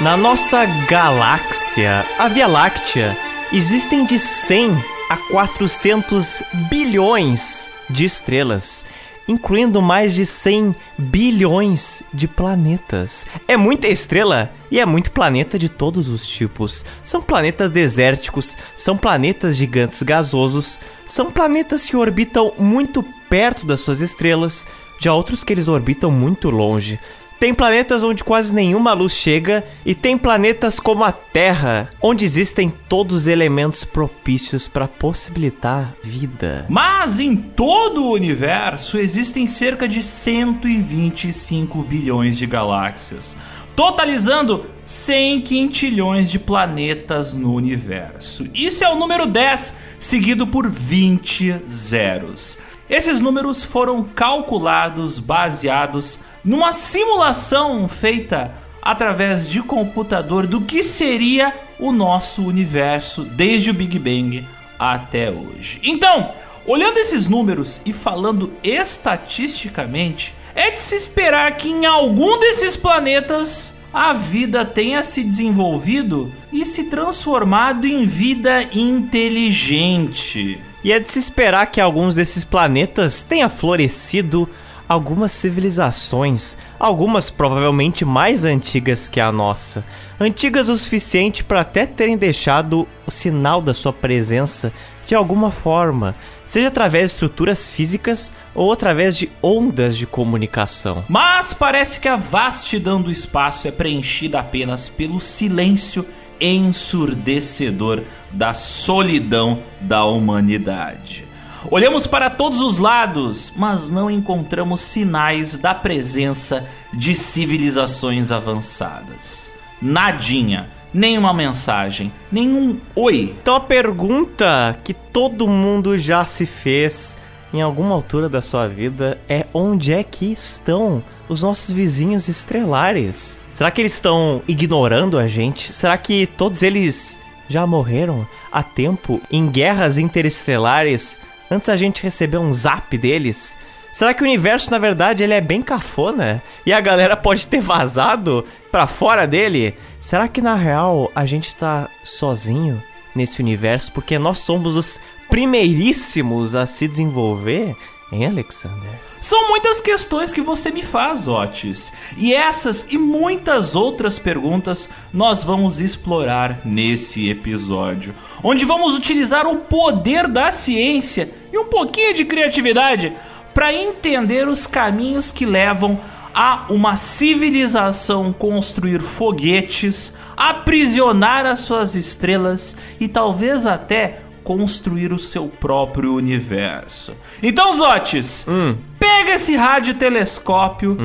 Na nossa galáxia, a Via Láctea, existem de 100 a 400 bilhões de estrelas, incluindo mais de 100 bilhões de planetas. É muita estrela e é muito planeta de todos os tipos. São planetas desérticos, são planetas gigantes gasosos, são planetas que orbitam muito perto das suas estrelas, já outros que eles orbitam muito longe. Tem planetas onde quase nenhuma luz chega e tem planetas como a Terra, onde existem todos os elementos propícios para possibilitar vida. Mas em todo o universo existem cerca de 125 bilhões de galáxias, totalizando 100 quintilhões de planetas no universo. Isso é o número 10, seguido por 20 zeros. Esses números foram calculados baseados numa simulação feita através de computador do que seria o nosso universo desde o Big Bang até hoje. Então, olhando esses números e falando estatisticamente, é de se esperar que em algum desses planetas a vida tenha se desenvolvido e se transformado em vida inteligente. E é de se esperar que alguns desses planetas tenha florescido algumas civilizações, algumas provavelmente mais antigas que a nossa, antigas o suficiente para até terem deixado o sinal da sua presença de alguma forma, seja através de estruturas físicas ou através de ondas de comunicação. Mas parece que a vastidão do espaço é preenchida apenas pelo silêncio ensurdecedor da solidão da humanidade. Olhamos para todos os lados, mas não encontramos sinais da presença de civilizações avançadas. Nadinha, nenhuma mensagem, nenhum oi. Então a pergunta que todo mundo já se fez em alguma altura da sua vida é onde é que estão os nossos vizinhos estrelares? Será que eles estão ignorando a gente? Será que todos eles já morreram há tempo em guerras interestelares antes a gente receber um zap deles? Será que o universo, na verdade, ele é bem cafona? E a galera pode ter vazado pra fora dele? Será que, na real, a gente tá sozinho nesse universo porque nós somos os primeiríssimos a se desenvolver? Hein, Alexander? São muitas questões que você me faz, Otis. E essas e muitas outras perguntas nós vamos explorar nesse episódio, onde vamos utilizar o poder da ciência e um pouquinho de criatividade para entender os caminhos que levam a uma civilização construir foguetes, aprisionar as suas estrelas e talvez até construir o seu próprio universo. Então, Zotes, Hum. pega esse radiotelescópio,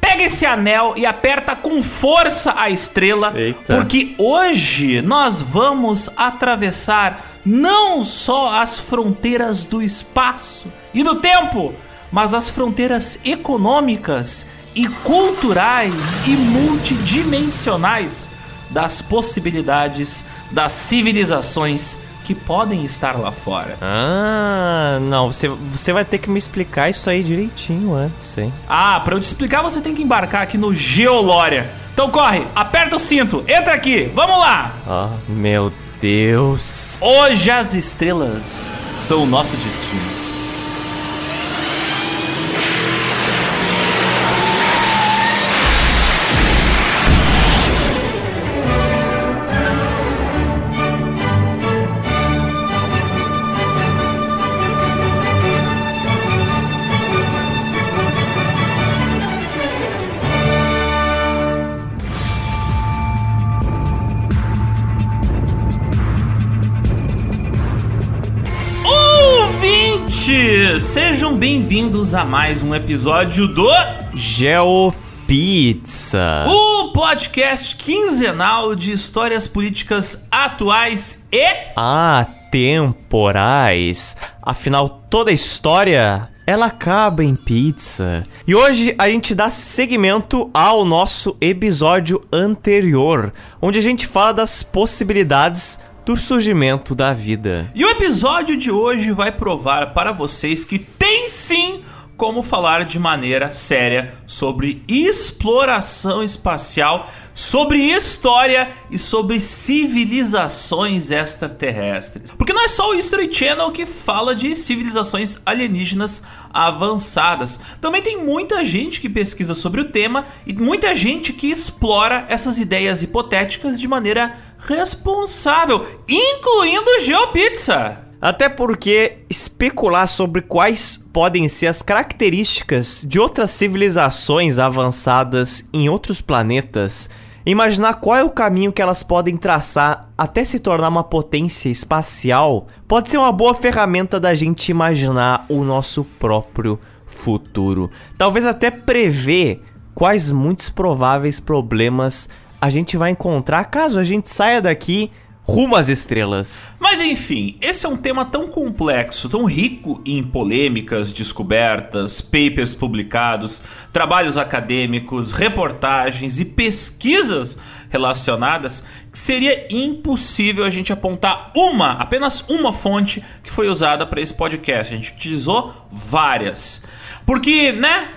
pega esse anel e aperta com força a estrela, Eita. porque hoje nós vamos atravessar não só as fronteiras do espaço e do tempo, mas as fronteiras econômicas e culturais e multidimensionais das possibilidades das civilizações que podem estar lá fora. Ah, não, você, você vai ter que me explicar isso aí direitinho antes, hein? Ah, pra eu te explicar você tem que embarcar aqui no Geolória. Então corre, aperta o cinto, entra aqui, vamos lá! Ah, meu Deus. Hoje as estrelas são o nosso destino. Sejam bem-vindos a mais um episódio do Geopizza. o podcast quinzenal de histórias políticas atuais e Atemporais. Afinal, toda história ela acaba em pizza. E hoje a gente dá seguimento ao nosso episódio anterior, onde a gente fala das possibilidades do surgimento da vida. E o episódio de hoje vai provar para vocês que tem sim como falar de maneira séria sobre exploração espacial, sobre história e sobre civilizações extraterrestres. Porque não é só o History Channel que fala de civilizações alienígenas avançadas. Também tem muita gente que pesquisa sobre o tema e muita gente que explora essas ideias hipotéticas de maneira responsável, incluindo GeoPizza. Até porque especular sobre quais podem ser as características de outras civilizações avançadas em outros planetas, imaginar qual é o caminho que elas podem traçar até se tornar uma potência espacial, pode ser uma boa ferramenta da gente imaginar o nosso próprio futuro. Talvez até prever quais muitos prováveis problemas a gente vai encontrar caso a gente saia daqui rumo às estrelas. Mas enfim, esse é um tema tão complexo, tão rico em polêmicas, descobertas, papers publicados, trabalhos acadêmicos, reportagens e pesquisas relacionadas, que seria impossível a gente apontar uma, apenas uma fonte que foi usada para esse podcast. A gente utilizou várias. Porque, né?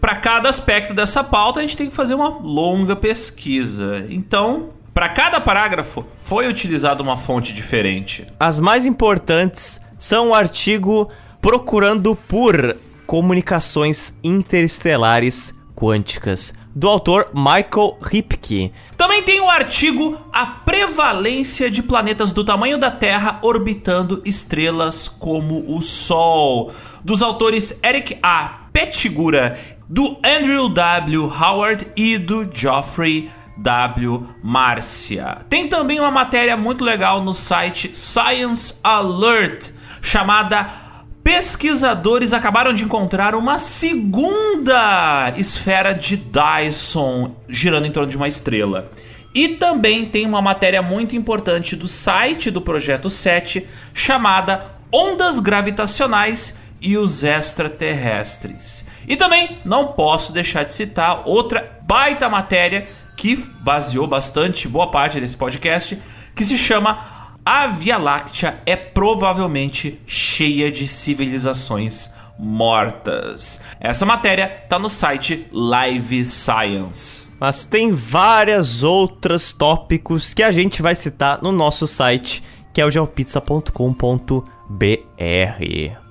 Para cada aspecto dessa pauta, a gente tem que fazer uma longa pesquisa. Então, para cada parágrafo foi utilizada uma fonte diferente. As mais importantes são o artigo Procurando por Comunicações Interestelares Quânticas, do autor Michael Ripke. Também tem o artigo A Prevalência de Planetas do Tamanho da Terra Orbitando Estrelas como o Sol, dos autores Eric A. Pettigura, do Andrew W. Howard e do Geoffrey W. Márcia. Tem também uma matéria muito legal no site Science Alert chamada Pesquisadores acabaram de encontrar uma segunda esfera de Dyson girando em torno de uma estrela. E também tem uma matéria muito importante do site do Projeto 7 chamada Ondas Gravitacionais e os Extraterrestres. E também não posso deixar de citar outra baita matéria que baseou bastante boa parte desse podcast, que se chama A Via Láctea é provavelmente cheia de civilizações mortas. Essa matéria está no site Live Science. Mas tem várias outras tópicos que a gente vai citar no nosso site, que é o geopizza.com.br.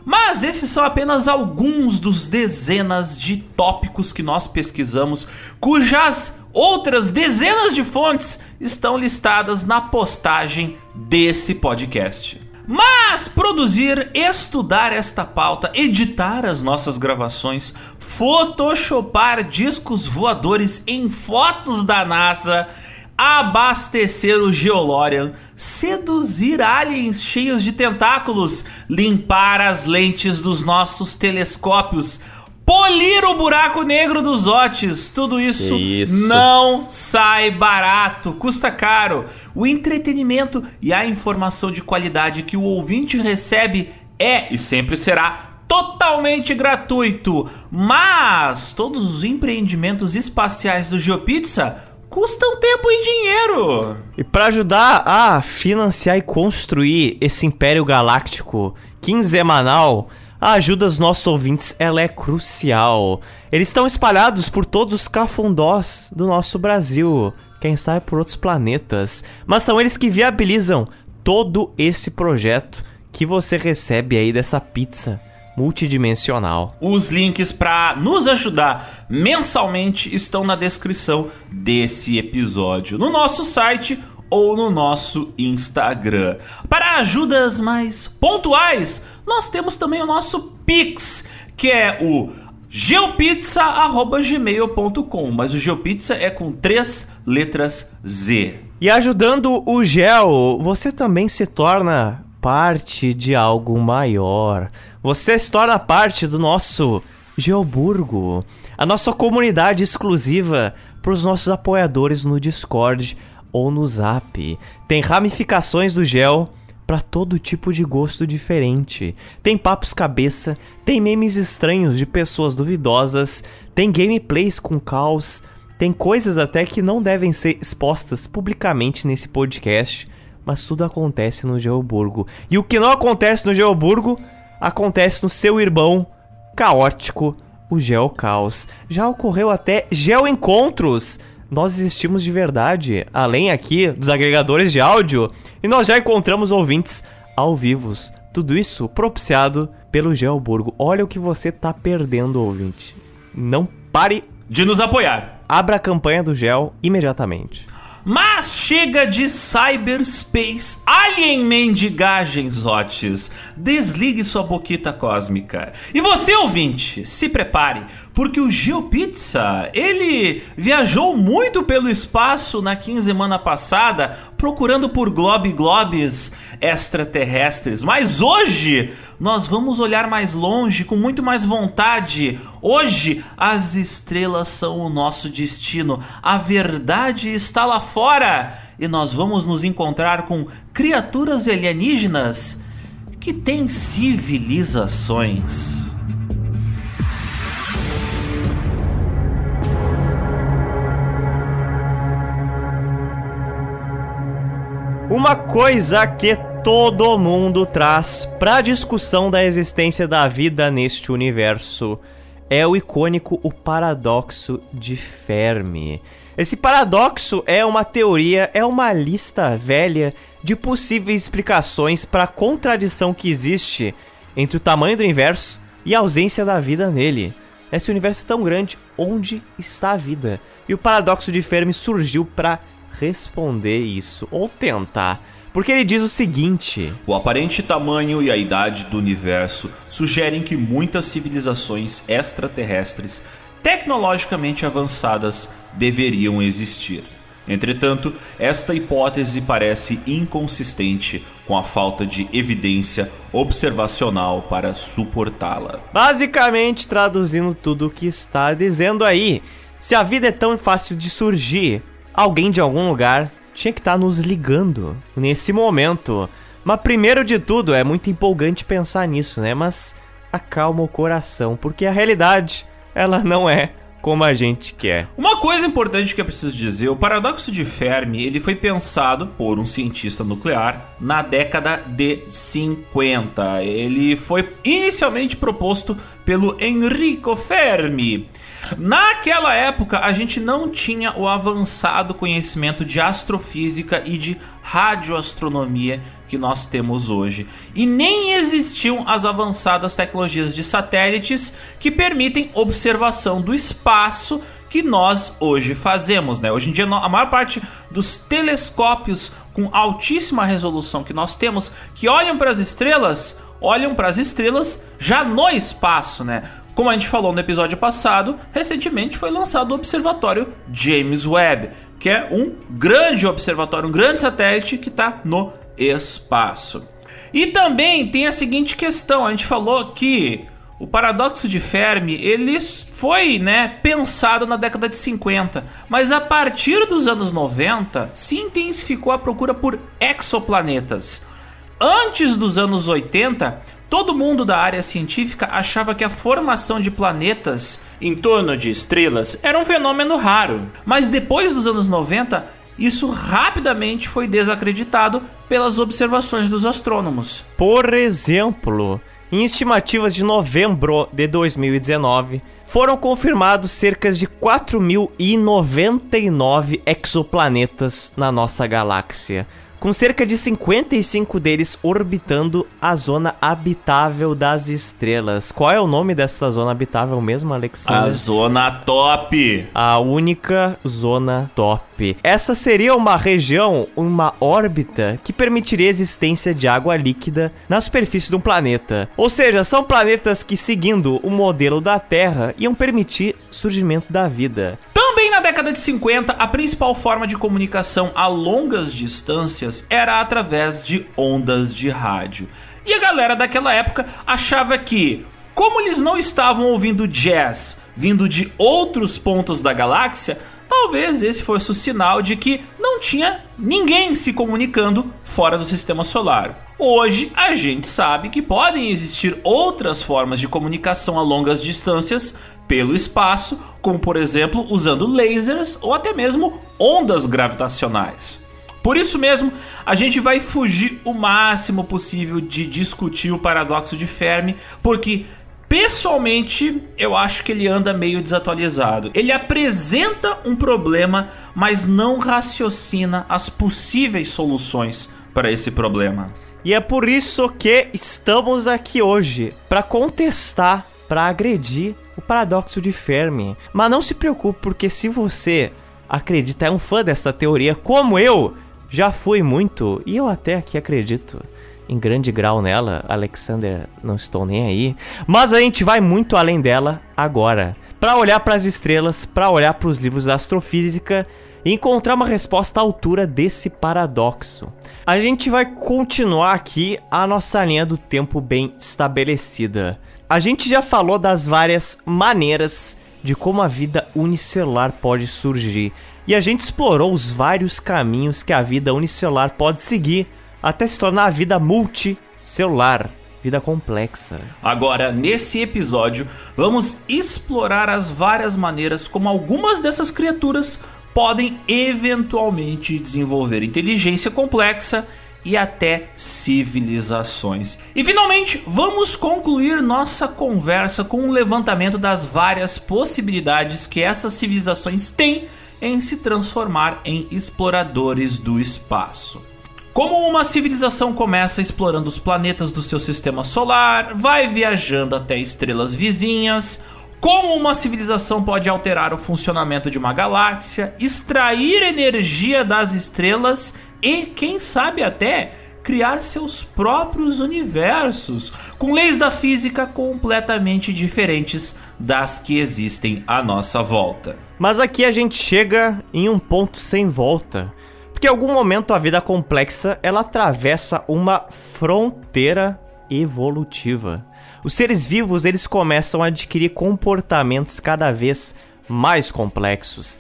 Mas esses são apenas alguns dos dezenas de tópicos que nós pesquisamos, cujas outras dezenas de fontes estão listadas na postagem desse podcast. Mas produzir, estudar esta pauta, editar as nossas gravações, photoshopar discos voadores em fotos da NASA abastecer o Geolorian, seduzir aliens cheios de tentáculos, limpar as lentes dos nossos telescópios, polir o buraco negro dos Otis, tudo isso, isso, não sai barato, custa caro. O entretenimento e a informação de qualidade que o ouvinte recebe é e sempre será totalmente gratuito. Mas todos os empreendimentos espaciais do GeoPizza custam tempo e dinheiro. E para ajudar a financiar e construir esse império galáctico quinzenal, a ajuda dos nossos ouvintes ela é crucial. Eles estão espalhados por todos os cafundós do nosso Brasil, quem sabe por outros planetas, mas são eles que viabilizam todo esse projeto que você recebe aí dessa pizza multidimensional. Os links para nos ajudar mensalmente estão na descrição desse episódio, no nosso site ou no nosso Instagram. Para ajudas mais pontuais, nós temos também o nosso Pix, que é o geopizza@gmail.com, mas o geopizza é com três letras Z. E ajudando o Gel, você também se torna parte de algo maior. Você se torna parte do nosso Geoburgo, a nossa comunidade exclusiva para os nossos apoiadores no Discord ou no Zap. Tem ramificações do Gel para todo tipo de gosto diferente. Tem papos cabeça, tem memes estranhos de pessoas duvidosas, tem gameplays com caos, tem coisas até que não devem ser expostas publicamente nesse podcast mas tudo acontece no Geoburgo. E o que não acontece no Geoburgo, acontece no seu irmão caótico, o Geocaos. Já ocorreu até Geoencontros. Nós existimos de verdade, além aqui dos agregadores de áudio, e nós já encontramos ouvintes ao vivo. Tudo isso propiciado pelo Geoburgo. Olha o que você tá perdendo, ouvinte. Não pare de nos apoiar. Abra a campanha do Gel imediatamente. Mas chega de cyberspace, alien mendigagens hotes. Desligue sua boquita cósmica. E você, ouvinte, se prepare, porque o GeoPizza, ele viajou muito pelo espaço na quinzena passada, procurando por globe globes extraterrestres. Mas hoje nós vamos olhar mais longe com muito mais vontade. Hoje as estrelas são o nosso destino. A verdade está lá fora e nós vamos nos encontrar com criaturas alienígenas que têm civilizações. Uma coisa que todo mundo traz para discussão da existência da vida neste universo é o icônico o paradoxo de Fermi. Esse paradoxo é uma teoria, é uma lista velha de possíveis explicações para a contradição que existe entre o tamanho do universo e a ausência da vida nele. Esse universo é tão grande, onde está a vida? E o paradoxo de Fermi surgiu para responder isso, ou tentar. Porque ele diz o seguinte: O aparente tamanho e a idade do universo sugerem que muitas civilizações extraterrestres tecnologicamente avançadas deveriam existir. Entretanto, esta hipótese parece inconsistente com a falta de evidência observacional para suportá-la. Basicamente, traduzindo tudo o que está dizendo aí, se a vida é tão fácil de surgir, alguém de algum lugar tinha que estar tá nos ligando nesse momento. Mas primeiro de tudo, é muito empolgante pensar nisso, né? Mas acalma o coração, porque a realidade, ela não é como a gente quer. Uma coisa importante que é preciso dizer, o paradoxo de Fermi, ele foi pensado por um cientista nuclear na década de 50. Ele foi inicialmente proposto pelo Enrico Fermi. Naquela época, a gente não tinha o avançado conhecimento de astrofísica e de radioastronomia que nós temos hoje. E nem existiam as avançadas tecnologias de satélites que permitem observação do espaço que nós hoje fazemos, né? Hoje em dia a maior parte dos telescópios com altíssima resolução que nós temos, que olham para as estrelas, olham para as estrelas já no espaço, né? Como a gente falou no episódio passado, recentemente foi lançado o observatório James Webb, que é um grande observatório, um grande satélite que está no espaço. E também tem a seguinte questão: a gente falou que o paradoxo de Fermi ele foi né, pensado na década de 50, mas a partir dos anos 90 se intensificou a procura por exoplanetas. Antes dos anos 80, Todo mundo da área científica achava que a formação de planetas em torno de estrelas era um fenômeno raro, mas depois dos anos 90, isso rapidamente foi desacreditado pelas observações dos astrônomos. Por exemplo, em estimativas de novembro de 2019, foram confirmados cerca de 4.099 exoplanetas na nossa galáxia com cerca de 55 deles orbitando a zona habitável das estrelas. Qual é o nome dessa zona habitável mesmo, Alexandre? A zona top. A única zona top. Essa seria uma região, uma órbita que permitiria a existência de água líquida na superfície de um planeta. Ou seja, são planetas que, seguindo o modelo da Terra, iam permitir surgimento da vida. Também na década de 50, a principal forma de comunicação a longas distâncias era através de ondas de rádio. E a galera daquela época achava que, como eles não estavam ouvindo jazz vindo de outros pontos da galáxia, talvez esse fosse o sinal de que não tinha ninguém se comunicando fora do sistema solar. Hoje a gente sabe que podem existir outras formas de comunicação a longas distâncias pelo espaço, como por exemplo usando lasers ou até mesmo ondas gravitacionais. Por isso mesmo, a gente vai fugir o máximo possível de discutir o paradoxo de Fermi, porque Pessoalmente, eu acho que ele anda meio desatualizado. Ele apresenta um problema, mas não raciocina as possíveis soluções para esse problema. E é por isso que estamos aqui hoje para contestar, para agredir o paradoxo de Fermi. Mas não se preocupe, porque se você acredita, é um fã dessa teoria, como eu já fui muito, e eu até aqui acredito em grande grau nela, Alexander, não estou nem aí. Mas a gente vai muito além dela agora, para olhar para as estrelas, para olhar para os livros da astrofísica e encontrar uma resposta à altura desse paradoxo. A gente vai continuar aqui a nossa linha do tempo bem estabelecida. A gente já falou das várias maneiras de como a vida unicelular pode surgir, e a gente explorou os vários caminhos que a vida unicelular pode seguir até se tornar a vida multicelular, vida complexa. Agora, nesse episódio, vamos explorar as várias maneiras como algumas dessas criaturas podem eventualmente desenvolver inteligência complexa e até civilizações. E finalmente, vamos concluir nossa conversa com um levantamento das várias possibilidades que essas civilizações têm em se transformar em exploradores do espaço. Como uma civilização começa explorando os planetas do seu sistema solar, vai viajando até estrelas vizinhas, como uma civilização pode alterar o funcionamento de uma galáxia, extrair energia das estrelas e, quem sabe até, criar seus próprios universos, com leis da física completamente diferentes das que existem à nossa volta. Mas aqui a gente chega em um ponto sem volta. Porque em algum momento a vida complexa ela atravessa uma fronteira evolutiva. Os seres vivos eles começam a adquirir comportamentos cada vez mais complexos.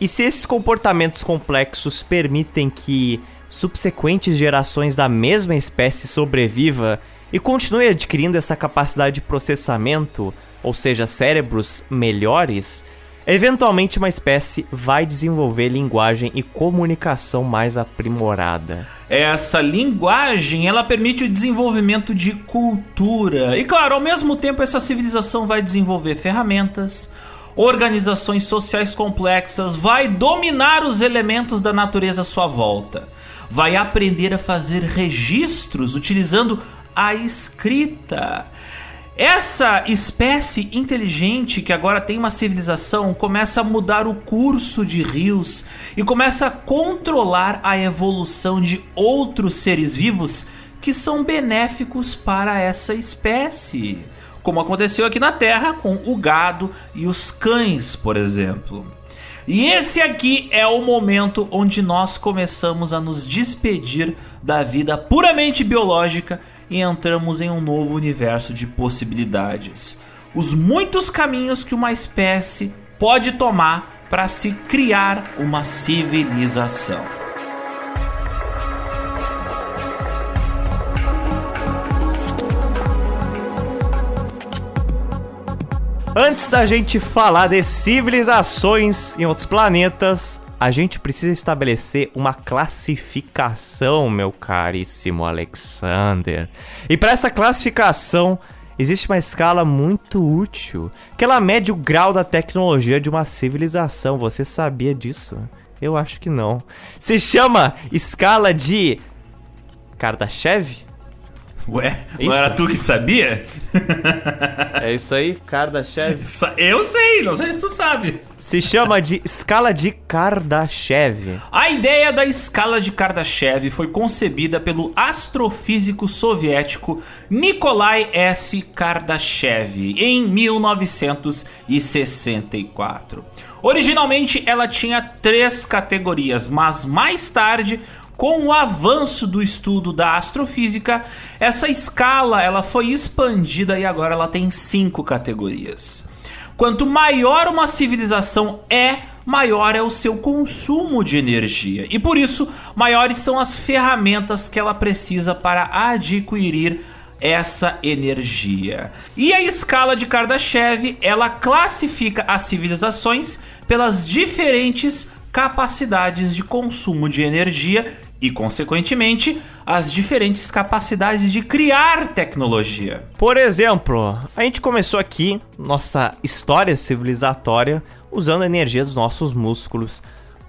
E se esses comportamentos complexos permitem que subsequentes gerações da mesma espécie sobreviva e continue adquirindo essa capacidade de processamento, ou seja, cérebros melhores, Eventualmente, uma espécie vai desenvolver linguagem e comunicação mais aprimorada. Essa linguagem, ela permite o desenvolvimento de cultura. E claro, ao mesmo tempo essa civilização vai desenvolver ferramentas, organizações sociais complexas, vai dominar os elementos da natureza à sua volta. Vai aprender a fazer registros utilizando a escrita essa espécie inteligente que agora tem uma civilização começa a mudar o curso de rios e começa a controlar a evolução de outros seres vivos que são benéficos para essa espécie, como aconteceu aqui na Terra com o gado e os cães, por exemplo. E esse aqui é o momento onde nós começamos a nos despedir da vida puramente biológica e entramos em um novo universo de possibilidades. Os muitos caminhos que uma espécie pode tomar para se criar uma civilização. Antes da gente falar de civilizações em outros planetas, a gente precisa estabelecer uma classificação, meu caríssimo Alexander. E para essa classificação, existe uma escala muito útil, que ela mede o grau da tecnologia de uma civilização. Você sabia disso? Eu acho que não. Se chama escala de Kardashev? Ué, não era tu que sabia? É isso aí, Kardashev. Eu sei, não sei se tu sabe. Se chama de escala de Kardashev. A ideia da escala de Kardashev foi concebida pelo astrofísico soviético Nikolai S. Kardashev em 1964. Originalmente ela tinha três categorias, mas mais tarde com o avanço do estudo da astrofísica, essa escala ela foi expandida e agora ela tem cinco categorias. Quanto maior uma civilização é, maior é o seu consumo de energia e por isso maiores são as ferramentas que ela precisa para adquirir essa energia. E a escala de Kardashev, ela classifica as civilizações pelas diferentes capacidades de consumo de energia e, consequentemente, as diferentes capacidades de criar tecnologia. Por exemplo, a gente começou aqui nossa história civilizatória usando a energia dos nossos músculos,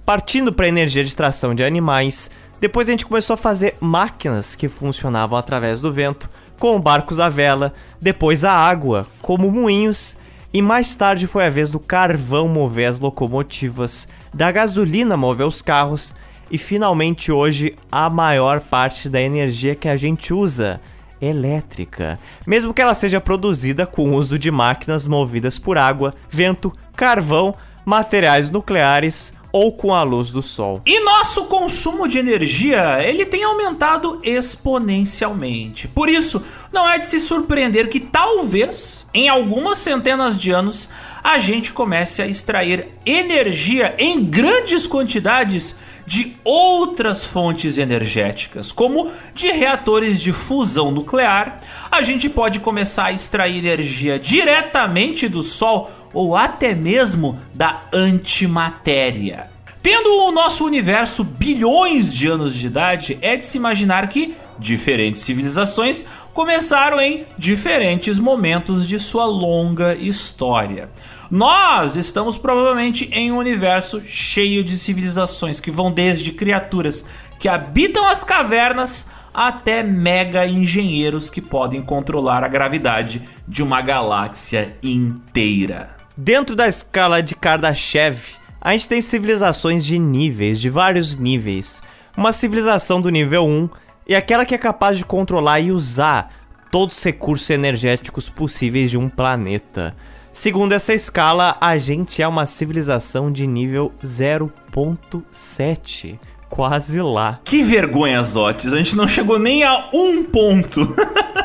partindo para a energia de tração de animais. Depois a gente começou a fazer máquinas que funcionavam através do vento, como barcos à vela, depois a água, como moinhos, e mais tarde foi a vez do carvão mover as locomotivas, da gasolina mover os carros e finalmente hoje a maior parte da energia que a gente usa, elétrica, mesmo que ela seja produzida com o uso de máquinas movidas por água, vento, carvão, materiais nucleares ou com a luz do sol. E nosso consumo de energia, ele tem aumentado exponencialmente. Por isso, não é de se surpreender que talvez, em algumas centenas de anos, a gente comece a extrair energia em grandes quantidades de outras fontes energéticas, como de reatores de fusão nuclear. A gente pode começar a extrair energia diretamente do Sol ou até mesmo da antimatéria. Tendo o nosso universo bilhões de anos de idade, é de se imaginar que diferentes civilizações começaram em diferentes momentos de sua longa história. Nós estamos provavelmente em um universo cheio de civilizações que vão desde criaturas que habitam as cavernas até mega engenheiros que podem controlar a gravidade de uma galáxia inteira. Dentro da escala de Kardashev, a gente tem civilizações de níveis, de vários níveis. Uma civilização do nível 1 é aquela que é capaz de controlar e usar todos os recursos energéticos possíveis de um planeta. Segundo essa escala, a gente é uma civilização de nível 0.7. Quase lá. Que vergonha, Zotes. A gente não chegou nem a um ponto.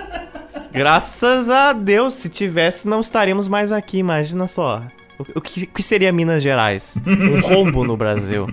Graças a Deus, se tivesse, não estaríamos mais aqui, imagina só. O que, que seria Minas Gerais? Um rombo no Brasil.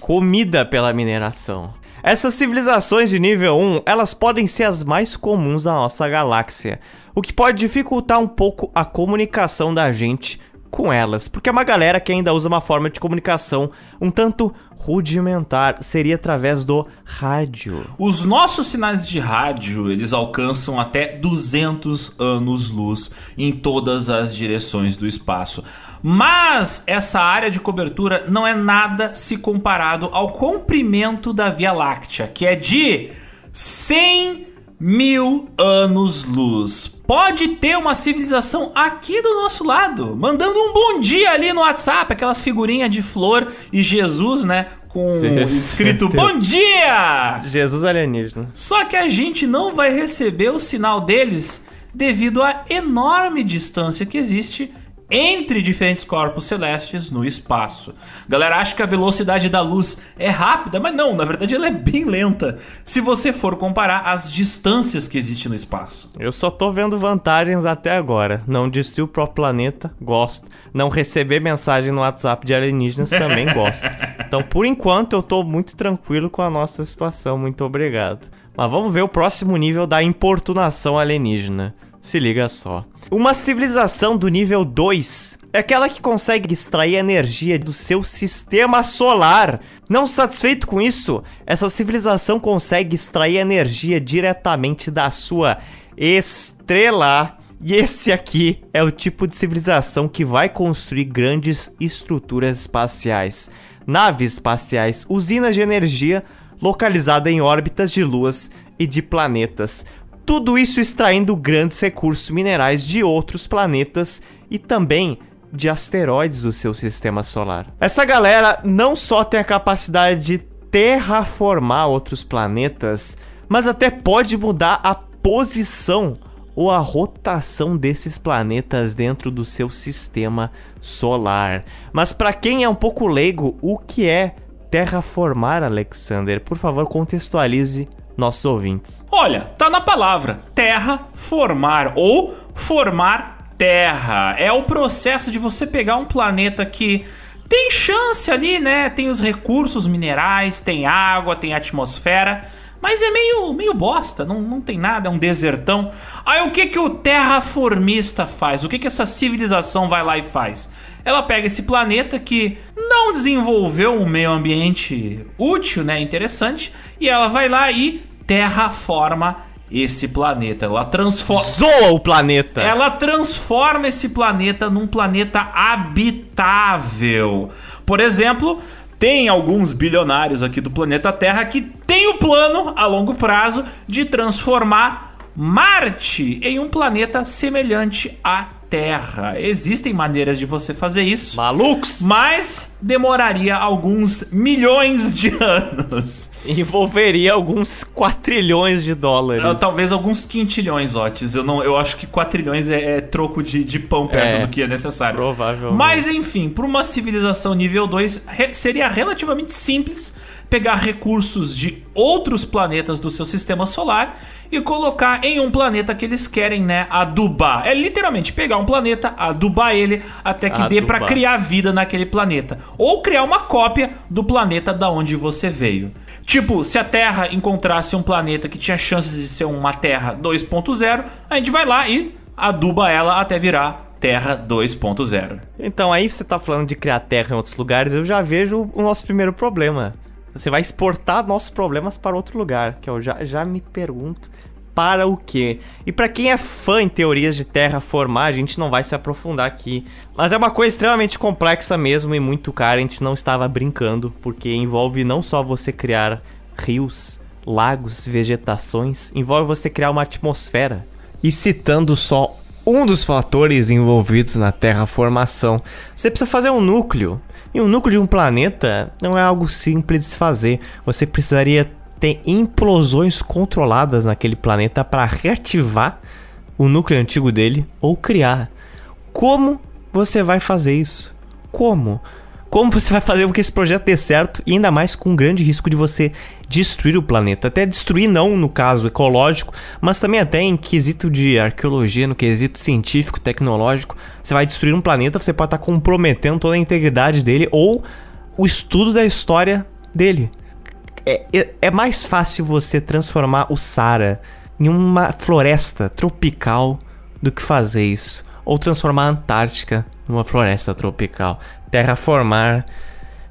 Comida pela mineração. Essas civilizações de nível 1, elas podem ser as mais comuns da nossa galáxia, o que pode dificultar um pouco a comunicação da gente com elas, porque é uma galera que ainda usa uma forma de comunicação um tanto rudimentar, seria através do rádio. Os nossos sinais de rádio, eles alcançam até 200 anos-luz em todas as direções do espaço. Mas essa área de cobertura não é nada se comparado ao comprimento da Via Láctea, que é de 100 mil anos-luz. Pode ter uma civilização aqui do nosso lado, mandando um bom dia ali no WhatsApp, aquelas figurinhas de flor e Jesus, né? Com Sim, escrito Bom dia! Jesus alienígena. Só que a gente não vai receber o sinal deles devido à enorme distância que existe entre diferentes corpos celestes no espaço. Galera acha que a velocidade da luz é rápida, mas não, na verdade ela é bem lenta, se você for comparar as distâncias que existem no espaço. Eu só tô vendo vantagens até agora. Não destruir o próprio planeta, gosto. Não receber mensagem no WhatsApp de alienígenas, também gosto. Então, por enquanto, eu tô muito tranquilo com a nossa situação, muito obrigado. Mas vamos ver o próximo nível da importunação alienígena. Se liga só. Uma civilização do nível 2 é aquela que consegue extrair energia do seu sistema solar. Não satisfeito com isso, essa civilização consegue extrair energia diretamente da sua estrela. E esse aqui é o tipo de civilização que vai construir grandes estruturas espaciais, naves espaciais, usinas de energia localizadas em órbitas de luas e de planetas, tudo isso extraindo grandes recursos minerais de outros planetas e também de asteroides do seu sistema solar. Essa galera não só tem a capacidade de terraformar outros planetas, mas até pode mudar a posição ou a rotação desses planetas dentro do seu sistema solar. Mas para quem é um pouco leigo, o que é terraformar, Alexander? Por favor, contextualize nossos ouvintes. Olha, tá na palavra terra formar ou formar terra. É o processo de você pegar um planeta que tem chance ali, né? Tem os recursos minerais, tem água, tem atmosfera, mas é meio, meio bosta, não, não tem nada, é um desertão. Aí o que que o terraformista faz? O que que essa civilização vai lá e faz? Ela pega esse planeta que não desenvolveu um meio ambiente útil, né, interessante, e ela vai lá e terraforma esse planeta. Ela transforma. Zoa o planeta! Ela transforma esse planeta num planeta habitável. Por exemplo, tem alguns bilionários aqui do planeta Terra que tem o plano a longo prazo de transformar Marte em um planeta semelhante a Terra. Existem maneiras de você fazer isso. Malucos! Mas demoraria alguns milhões de anos. Envolveria alguns quatrilhões de dólares. Uh, talvez alguns quintilhões, Otis. Eu, não, eu acho que quatrilhões é, é troco de, de pão perto É, do que é necessário. provavelmente. Mas enfim, para uma civilização nível 2, re- seria relativamente simples pegar recursos de outros planetas do seu sistema solar e colocar em um planeta que eles querem, né, adubar. É literalmente pegar um planeta, adubar ele até que dê para Adubar. criar vida naquele planeta, ou criar uma cópia do planeta da onde você veio. Tipo, se a Terra encontrasse um planeta que tinha chances de ser uma Terra 2.0, a gente vai lá e aduba ela até virar Terra 2.0. Então aí você tá falando de criar terra em outros lugares, eu já vejo o nosso primeiro problema. Você vai exportar nossos problemas para outro lugar, que eu já, já me pergunto para o quê? E para quem é fã em teorias de terraformar, a gente não vai se aprofundar aqui, mas é uma coisa extremamente complexa mesmo e muito cara, a gente não estava brincando, porque envolve não só você criar rios, lagos, vegetações, envolve você criar uma atmosfera. E citando só um dos fatores envolvidos na terraformação, você precisa fazer um núcleo. E o núcleo de um planeta não é algo simples de se fazer. Você precisaria ter implosões controladas naquele planeta para reativar o núcleo antigo dele ou criar. Como você vai fazer isso? Como? Como você vai fazer com que esse projeto dê certo e ainda mais com o grande risco de você destruir o planeta? Até destruir não no caso ecológico, mas também até em quesito de arqueologia, no quesito científico, tecnológico. Você vai destruir um planeta, você pode estar comprometendo toda a integridade dele ou o estudo da história dele. É, é- é mais fácil você transformar o Sara em uma floresta tropical do que fazer isso. Ou transformar a Antártica numa floresta tropical. Terraformar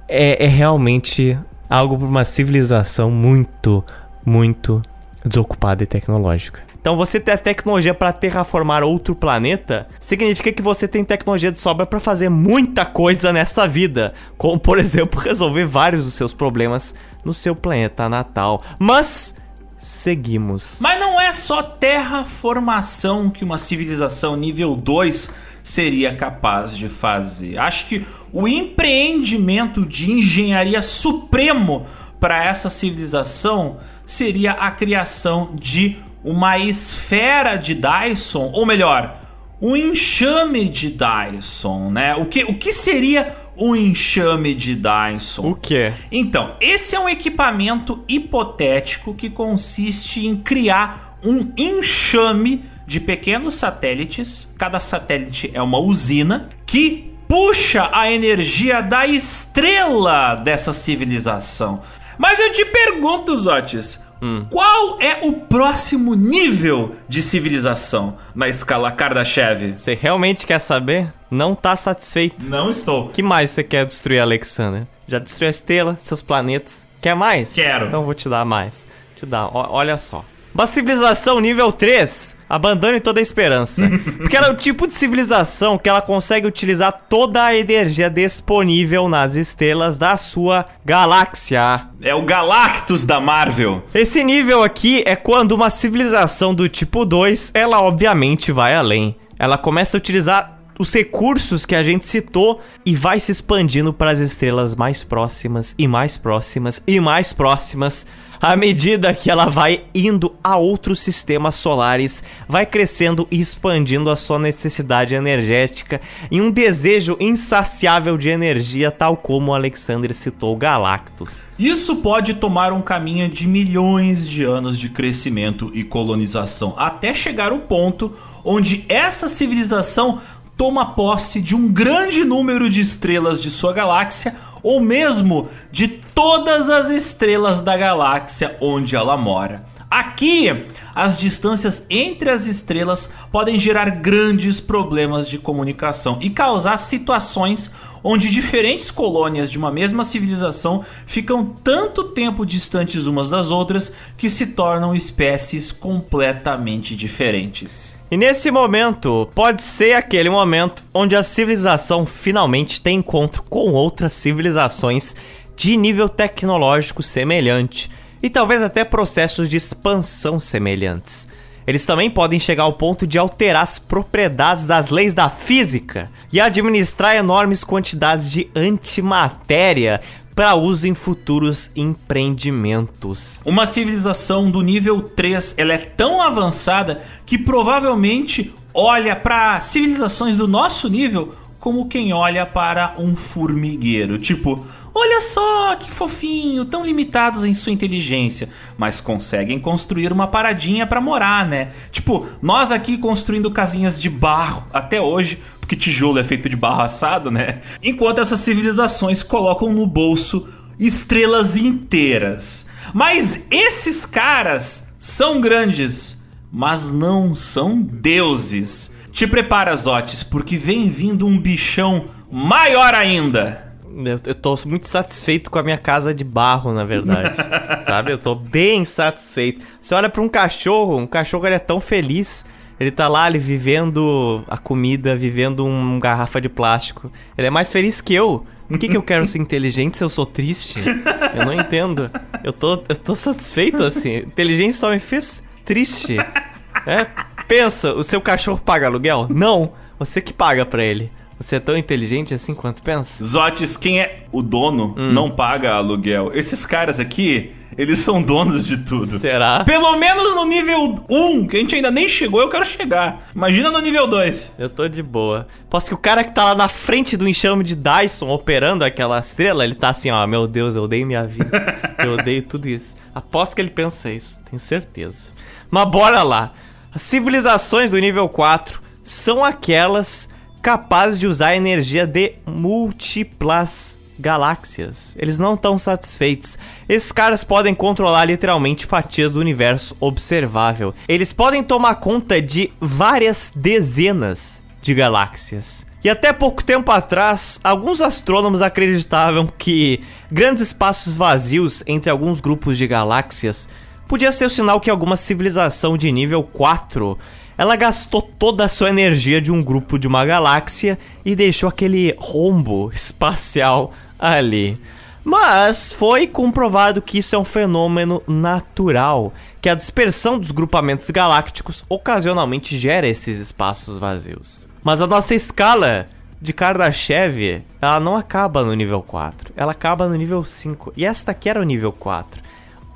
é, é realmente algo para uma civilização muito, muito desocupada e tecnológica. Então você ter a tecnologia para terraformar outro planeta significa que você tem tecnologia de sobra para fazer muita coisa nessa vida, como por exemplo resolver vários dos seus problemas no seu planeta natal. Mas seguimos. Mas não é só terraformação que uma civilização nível 2 seria capaz de fazer. Acho que o empreendimento de engenharia supremo para essa civilização seria a criação de uma esfera de Dyson, ou melhor, um enxame de Dyson, né? O que, o que seria um enxame de Dyson? O que? Então, esse é um equipamento hipotético que consiste em criar um enxame de pequenos satélites. Cada satélite é uma usina que puxa a energia da estrela dessa civilização. Mas eu te pergunto, Zotis, qual é o próximo nível de civilização na escala Kardashev? Você realmente quer saber? Não tá satisfeito. Não estou. O que mais você quer destruir, Alexander? Já destruiu a estrela, seus planetas. Quer mais? Quero. Então vou te dar mais. Te dar, olha só. Uma civilização nível 3, abandone toda a esperança. Porque ela é o tipo de civilização que ela consegue utilizar toda a energia disponível nas estrelas da sua galáxia. É o Galactus da Marvel. Esse nível aqui é quando uma civilização do tipo 2, ela obviamente vai além. Ela começa a utilizar os recursos que a gente citou e vai se expandindo para as estrelas mais próximas e mais próximas e mais próximas. À medida que ela vai indo a outros sistemas solares, vai crescendo e expandindo a sua necessidade energética em um desejo insaciável de energia, tal como Alexander citou Galactus. Isso pode tomar um caminho de milhões de anos de crescimento e colonização, até chegar o ponto onde essa civilização toma posse de um grande número de estrelas de sua galáxia, ou mesmo de todas as estrelas da galáxia onde ela mora. Aqui, as distâncias entre as estrelas podem gerar grandes problemas de comunicação e causar situações onde diferentes colônias de uma mesma civilização ficam tanto tempo distantes umas das outras que se tornam espécies completamente diferentes. E nesse momento, pode ser aquele momento onde a civilização finalmente tem encontro com outras civilizações de nível tecnológico semelhante e talvez até processos de expansão semelhantes. Eles também podem chegar ao ponto de alterar as propriedades das leis da física e administrar enormes quantidades de antimatéria para uso em futuros empreendimentos. Uma civilização do nível 3, ela é tão avançada que provavelmente olha para civilizações do nosso nível como quem olha para um formigueiro. Tipo, olha só que fofinho, tão limitados em sua inteligência, mas conseguem construir uma paradinha para morar, né? Tipo, nós aqui construindo casinhas de barro até hoje, porque tijolo é feito de barro assado, né? Enquanto essas civilizações colocam no bolso estrelas inteiras. Mas esses caras são grandes, mas não são deuses. Te prepara, Zotes, porque vem vindo um bichão maior ainda. Eu, eu tô muito satisfeito com a minha casa de barro, na verdade. sabe? Eu tô bem satisfeito. Você olha para um cachorro, um cachorro ele é tão feliz. Ele tá lá, ele vivendo a comida, vivendo uma garrafa de plástico. Ele é mais feliz que eu. Por que, que eu quero ser inteligente se eu sou triste? Eu não entendo. Eu tô, eu tô satisfeito assim. Inteligência só me fez triste. É, pensa, o seu cachorro paga aluguel? Não, você que paga para ele. Você é tão inteligente assim quanto pensa? Zotes, quem é o dono hum. não paga aluguel. Esses caras aqui, eles são donos de tudo. Será? Pelo menos no nível 1, que a gente ainda nem chegou, eu quero chegar. Imagina no nível 2. Eu tô de boa. Posso que o cara que tá lá na frente do enxame de Dyson operando aquela estrela, ele tá assim, ó, meu Deus, eu odeio minha vida. eu odeio tudo isso. Aposto que ele pensa isso, tenho certeza. Mas bora lá. As civilizações do nível 4 são aquelas capazes de usar a energia de múltiplas galáxias. Eles não estão satisfeitos. Esses caras podem controlar literalmente fatias do universo observável. Eles podem tomar conta de várias dezenas de galáxias. E até pouco tempo atrás, alguns astrônomos acreditavam que grandes espaços vazios entre alguns grupos de galáxias podia ser o sinal que alguma civilização de nível 4 ela gastou toda a sua energia de um grupo de uma galáxia e deixou aquele rombo espacial ali. Mas foi comprovado que isso é um fenômeno natural, que a dispersão dos grupamentos galácticos ocasionalmente gera esses espaços vazios. Mas a nossa escala de Kardashev, ela não acaba no nível 4, ela acaba no nível 5. E esta aqui era o nível 4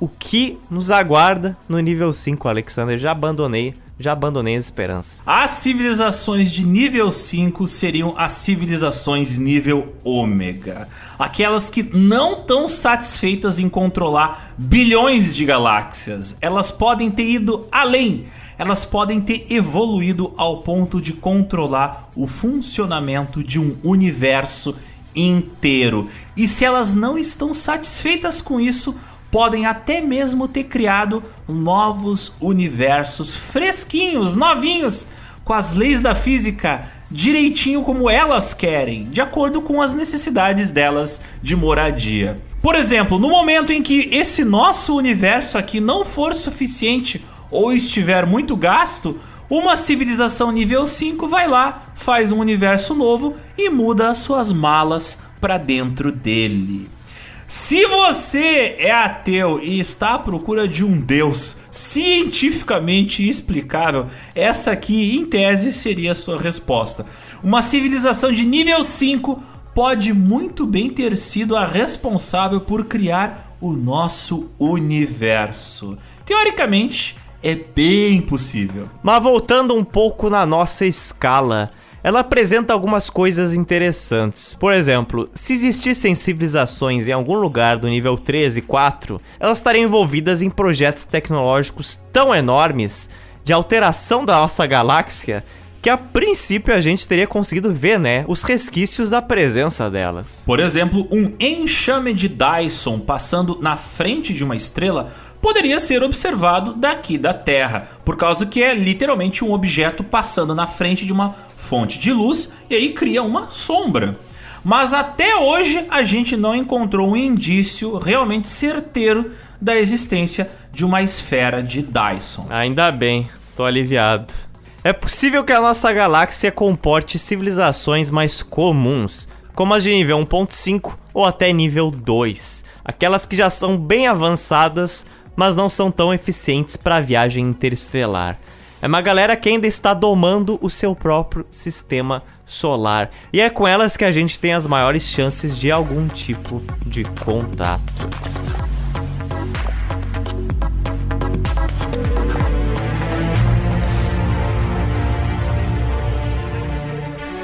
o que nos aguarda no nível 5, Alexander. Já abandonei, já abandonei as esperanças. As civilizações de nível 5 seriam as civilizações nível ômega. Aquelas que não estão satisfeitas em controlar bilhões de galáxias. Elas podem ter ido além. Elas podem ter evoluído ao ponto de controlar o funcionamento de um universo inteiro. E se elas não estão satisfeitas com isso, podem até mesmo ter criado novos universos fresquinhos, novinhos, com as leis da física direitinho como elas querem, de acordo com as necessidades delas de moradia. Por exemplo, no momento em que esse nosso universo aqui não for suficiente ou estiver muito gasto, uma civilização nível 5 vai lá, faz um universo novo e muda as suas malas para dentro dele. Se você é ateu e está à procura de um Deus cientificamente explicável, essa aqui, em tese, seria a sua resposta. Uma civilização de nível 5 pode muito bem ter sido a responsável por criar o nosso universo. Teoricamente, é bem possível. Mas voltando um pouco na nossa escala ela apresenta algumas coisas interessantes. Por exemplo, se existissem civilizações em algum lugar do nível 13 e 4, elas estariam envolvidas em projetos tecnológicos tão enormes de alteração da nossa galáxia que a princípio a gente teria conseguido ver, né, os resquícios da presença delas. Por exemplo, um enxame de Dyson passando na frente de uma estrela poderia ser observado daqui da Terra, por causa que é literalmente um objeto passando na frente de uma fonte de luz e aí cria uma sombra. Mas até hoje a gente não encontrou um indício realmente certeiro da existência de uma esfera de Dyson. Ainda bem, tô aliviado. É possível que a nossa galáxia comporte civilizações mais comuns, como as de nível 1.5 ou até nível 2, aquelas que já são bem avançadas, mas não são tão eficientes para a viagem interestelar. É uma galera que ainda está domando o seu próprio sistema solar. E é com elas que a gente tem as maiores chances de algum tipo de contato.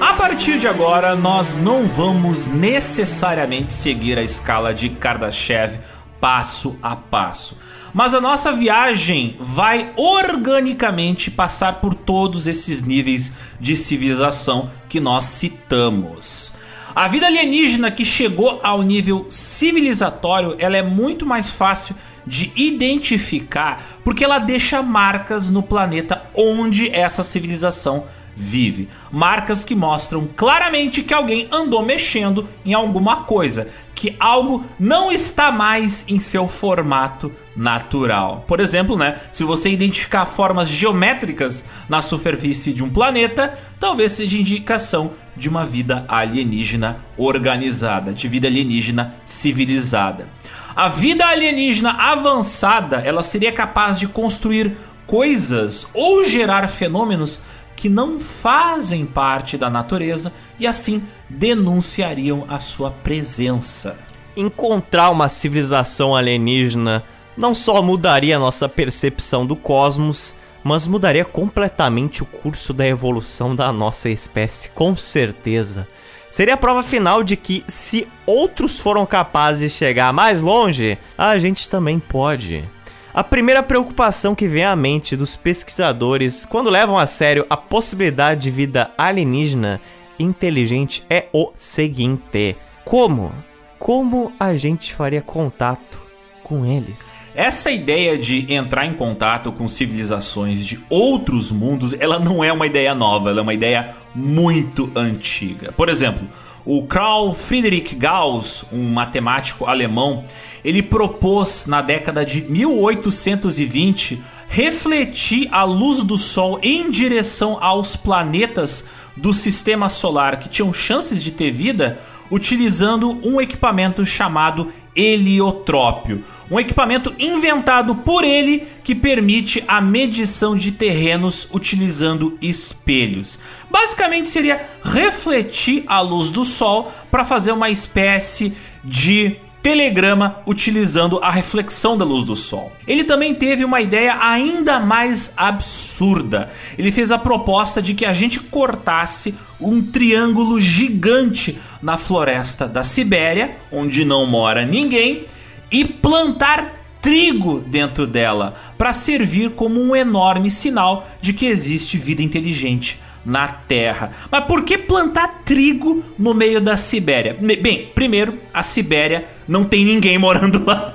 A partir de agora, nós não vamos necessariamente seguir a escala de Kardashev passo a passo. Mas a nossa viagem vai organicamente passar por todos esses níveis de civilização que nós citamos. A vida alienígena que chegou ao nível civilizatório, ela é muito mais fácil de identificar porque ela deixa marcas no planeta onde essa civilização vive. Marcas que mostram claramente que alguém andou mexendo em alguma coisa, que algo não está mais em seu formato natural. Por exemplo, né, se você identificar formas geométricas na superfície de um planeta, talvez seja indicação de uma vida alienígena organizada, de vida alienígena civilizada. A vida alienígena avançada, ela seria capaz de construir coisas ou gerar fenômenos que não fazem parte da natureza e assim denunciariam a sua presença. Encontrar uma civilização alienígena não só mudaria a nossa percepção do cosmos, mas mudaria completamente o curso da evolução da nossa espécie, com certeza. Seria a prova final de que, se outros foram capazes de chegar mais longe, a gente também pode. A primeira preocupação que vem à mente dos pesquisadores quando levam a sério a possibilidade de vida alienígena inteligente é o seguinte: como? Como a gente faria contato com eles? Essa ideia de entrar em contato com civilizações de outros mundos, ela não é uma ideia nova, ela é uma ideia muito antiga. Por exemplo, o Carl Friedrich Gauss, um matemático alemão, ele propôs na década de 1820 refletir a luz do Sol em direção aos planetas do sistema solar que tinham chances de ter vida utilizando um equipamento chamado heliotrópio. Um equipamento inventado por ele que permite a medição de terrenos utilizando espelhos. Basicamente seria refletir a luz do sol para fazer uma espécie de telegrama utilizando a reflexão da luz do sol. Ele também teve uma ideia ainda mais absurda. Ele fez a proposta de que a gente cortasse um triângulo gigante na floresta da Sibéria, onde não mora ninguém, e plantar trigo dentro dela para servir como um enorme sinal de que existe vida inteligente na Terra. Mas por que plantar trigo no meio da Sibéria? Bem, primeiro, a Sibéria não tem ninguém morando lá,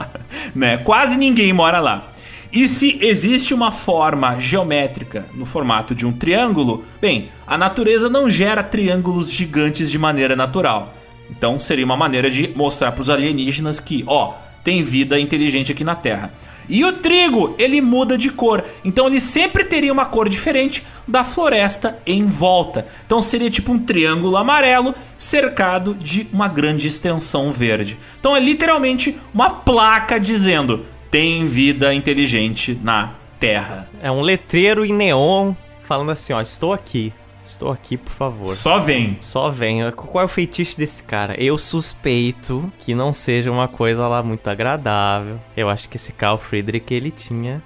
né? Quase ninguém mora lá. E se existe uma forma geométrica no formato de um triângulo, bem, a natureza não gera triângulos gigantes de maneira natural. Então seria uma maneira de mostrar para os alienígenas que, ó, tem vida inteligente aqui na Terra. E o trigo, ele muda de cor. Então ele sempre teria uma cor diferente da floresta em volta. Então seria tipo um triângulo amarelo cercado de uma grande extensão verde. Então é literalmente uma placa dizendo: tem vida inteligente na Terra. É um letreiro em neon falando assim, ó, estou aqui. Estou aqui, por favor. Só vem. Só vem. Qual é o feitiço desse cara? Eu suspeito que não seja uma coisa lá muito agradável. Eu acho que esse Carl Friedrich, ele tinha...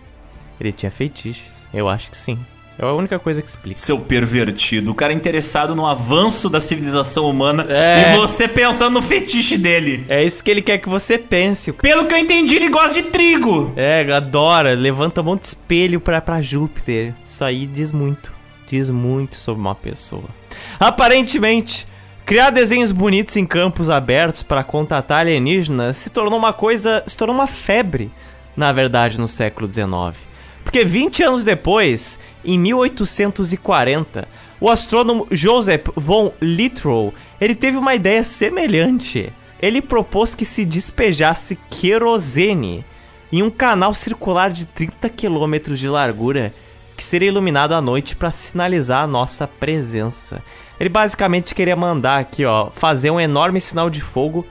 Ele tinha feitiços. Eu acho que sim. É a única coisa que explica. Seu pervertido. O cara é interessado no avanço da civilização humana é. e você pensando no fetiche dele. É isso que ele quer que você pense. Pelo que eu entendi, ele gosta de trigo. É, adora. Levanta um monte de espelho pra, pra Júpiter. Isso aí diz muito diz muito sobre uma pessoa. Aparentemente, criar desenhos bonitos em campos abertos para contatar alienígenas se tornou uma coisa, se tornou uma febre na verdade, no século XIX. Porque 20 anos depois, em 1840, o astrônomo Joseph von Littrow, ele teve uma ideia semelhante. Ele propôs que se despejasse querosene em um canal circular de 30 quilômetros de largura que seria iluminado à noite para sinalizar a nossa presença. Ele basicamente queria mandar aqui, ó, fazer um enorme sinal de fogo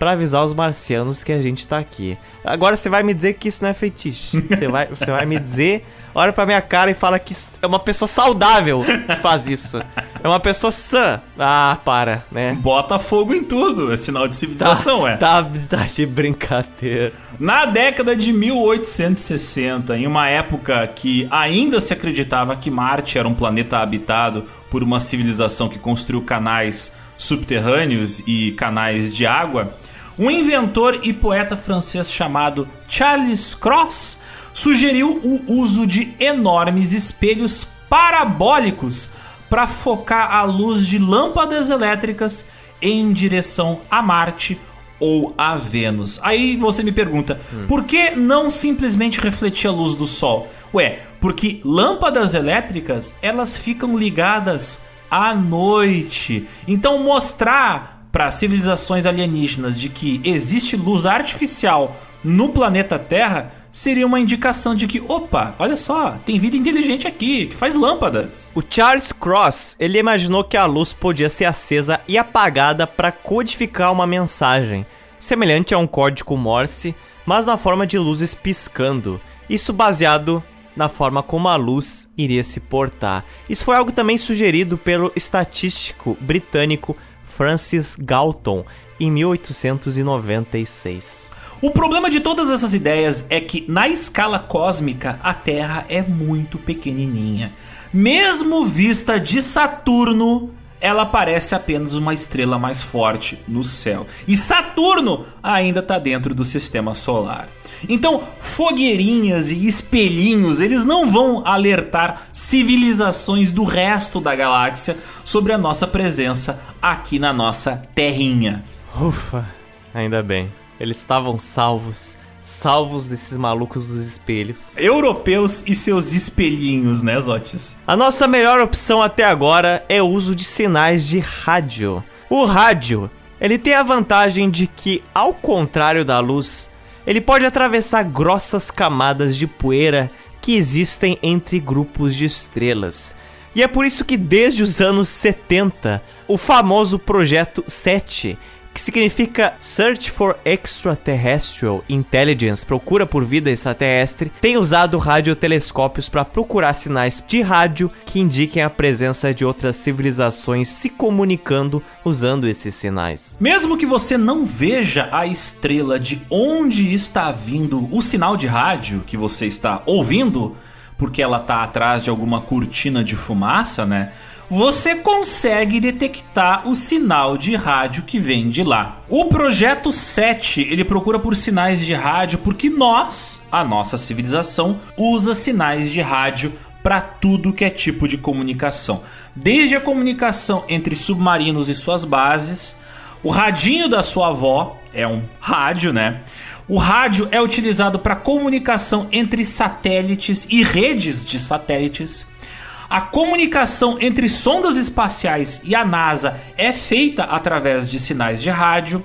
para avisar os marcianos que a gente tá aqui. Agora você vai me dizer que isso não é feitiço. Você vai, você vai me dizer, olha pra minha cara e fala que é uma pessoa saudável que faz isso. É uma pessoa sã. Ah, para, né? Bota fogo em tudo, é sinal de civilização, tá, é. Tá, tá de brincadeira. Na década de 1860, em uma época que ainda se acreditava que Marte era um planeta habitado por uma civilização que construiu canais subterrâneos e canais de água, um inventor e poeta francês chamado Charles Cross sugeriu o uso de enormes espelhos parabólicos para focar a luz de lâmpadas elétricas em direção a Marte ou a Vênus. Aí você me pergunta, hum. por que não simplesmente refletir a luz do Sol? Ué, porque lâmpadas elétricas elas ficam ligadas à noite. Então mostrar para civilizações alienígenas de que existe luz artificial no planeta Terra seria uma indicação de que, opa, olha só, tem vida inteligente aqui, que faz lâmpadas. O Charles Cross, ele imaginou que a luz podia ser acesa e apagada para codificar uma mensagem, semelhante a um código Morse, mas na forma de luzes piscando. Isso baseado na forma como a luz iria se portar. Isso foi algo também sugerido pelo estatístico britânico Francis Galton em 1896. O problema de todas essas ideias é que, na escala cósmica, a Terra é muito pequenininha. Mesmo vista de Saturno, ela parece apenas uma estrela mais forte no céu. E Saturno ainda está dentro do sistema solar. Então, fogueirinhas e espelhinhos, eles não vão alertar civilizações do resto da galáxia sobre a nossa presença aqui na nossa terrinha. Ufa, ainda bem. Eles estavam salvos salvos desses malucos dos espelhos. Europeus e seus espelhinhos, né, Zotis? A nossa melhor opção até agora é o uso de sinais de rádio. O rádio, ele tem a vantagem de que, ao contrário da luz, ele pode atravessar grossas camadas de poeira que existem entre grupos de estrelas. E é por isso que desde os anos 70, o famoso projeto 7 que significa Search for Extraterrestrial Intelligence, procura por vida extraterrestre, tem usado radiotelescópios para procurar sinais de rádio que indiquem a presença de outras civilizações se comunicando usando esses sinais. Mesmo que você não veja a estrela de onde está vindo o sinal de rádio que você está ouvindo, porque ela está atrás de alguma cortina de fumaça, né? Você consegue detectar o sinal de rádio que vem de lá. O projeto 7, ele procura por sinais de rádio porque nós, a nossa civilização, usa sinais de rádio para tudo que é tipo de comunicação. Desde a comunicação entre submarinos e suas bases, o radinho da sua avó é um rádio, né? O rádio é utilizado para comunicação entre satélites e redes de satélites. A comunicação entre sondas espaciais e a NASA é feita através de sinais de rádio.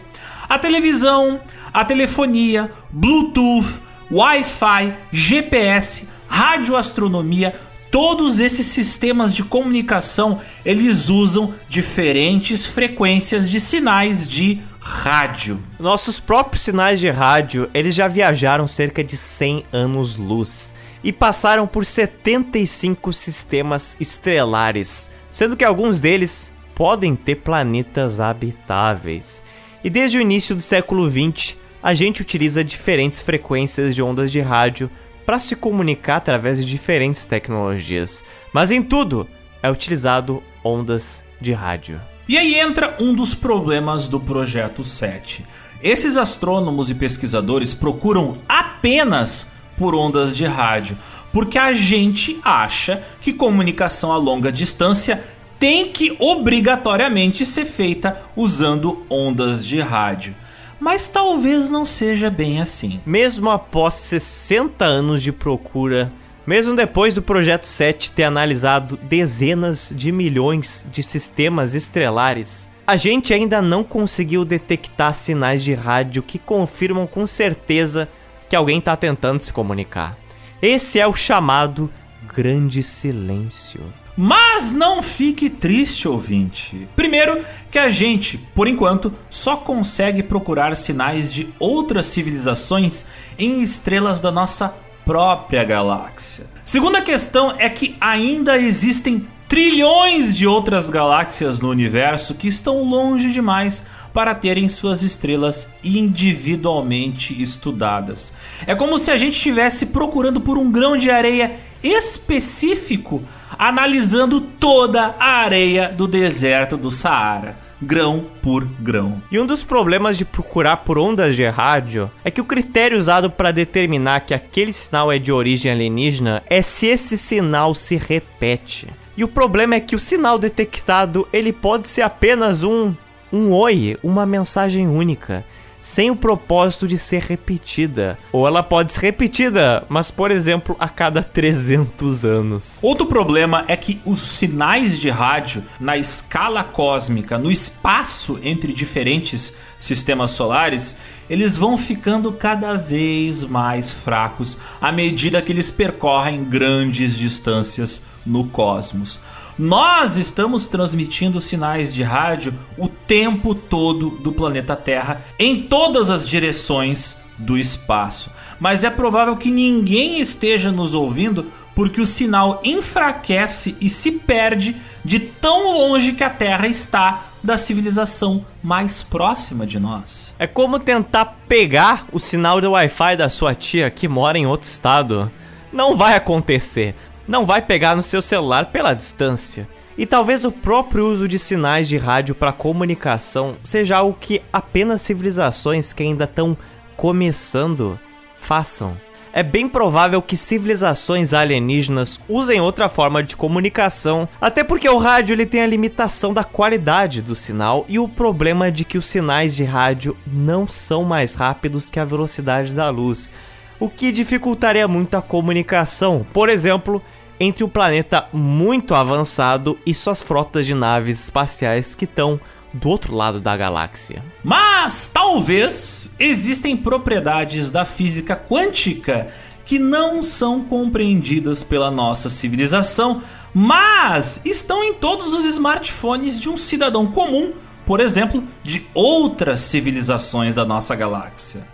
A televisão, a telefonia, Bluetooth, Wi-Fi, GPS, radioastronomia, todos esses sistemas de comunicação, eles usam diferentes frequências de sinais de rádio. Nossos próprios sinais de rádio, eles já viajaram cerca de 100 anos-luz e passaram por 75 sistemas estelares, sendo que alguns deles podem ter planetas habitáveis. E desde o início do século 20, a gente utiliza diferentes frequências de ondas de rádio para se comunicar através de diferentes tecnologias, mas em tudo é utilizado ondas de rádio. E aí entra um dos problemas do projeto 7. Esses astrônomos e pesquisadores procuram apenas por ondas de rádio, porque a gente acha que comunicação a longa distância tem que obrigatoriamente ser feita usando ondas de rádio. Mas talvez não seja bem assim. Mesmo após 60 anos de procura, mesmo depois do Projeto 7 ter analisado dezenas de milhões de sistemas estelares, a gente ainda não conseguiu detectar sinais de rádio que confirmam com certeza que alguém está tentando se comunicar. Esse é o chamado Grande Silêncio. Mas não fique triste, ouvinte. Primeiro, que a gente, por enquanto, só consegue procurar sinais de outras civilizações em estrelas da nossa própria galáxia. Segunda questão é que ainda existem trilhões de outras galáxias no universo que estão longe demais para terem suas estrelas individualmente estudadas. É como se a gente estivesse procurando por um grão de areia específico, analisando toda a areia do deserto do Saara grão por grão. E um dos problemas de procurar por ondas de rádio é que o critério usado para determinar que aquele sinal é de origem alienígena é se esse sinal se repete. E o problema é que o sinal detectado ele pode ser apenas um um oi, uma mensagem única sem o propósito de ser repetida. Ou ela pode ser repetida, mas por exemplo, a cada 300 anos. Outro problema é que os sinais de rádio na escala cósmica, no espaço entre diferentes sistemas solares, eles vão ficando cada vez mais fracos à medida que eles percorrem grandes distâncias no cosmos. Nós estamos transmitindo sinais de rádio o tempo todo do planeta Terra em todas as direções do espaço. Mas é provável que ninguém esteja nos ouvindo porque o sinal enfraquece e se perde de tão longe que a Terra está da civilização mais próxima de nós. É como tentar pegar o sinal do Wi-Fi da sua tia que mora em outro estado. Não vai acontecer não vai pegar no seu celular pela distância. E talvez o próprio uso de sinais de rádio para comunicação seja algo que apenas civilizações que ainda estão começando façam. É bem provável que civilizações alienígenas usem outra forma de comunicação, até porque o rádio ele tem a limitação da qualidade do sinal e o problema de que os sinais de rádio não são mais rápidos que a velocidade da luz, o que dificultaria muito a comunicação. Por exemplo, entre um planeta muito avançado e suas frotas de naves espaciais que estão do outro lado da galáxia. Mas talvez existem propriedades da física quântica que não são compreendidas pela nossa civilização, mas estão em todos os smartphones de um cidadão comum, por exemplo, de outras civilizações da nossa galáxia.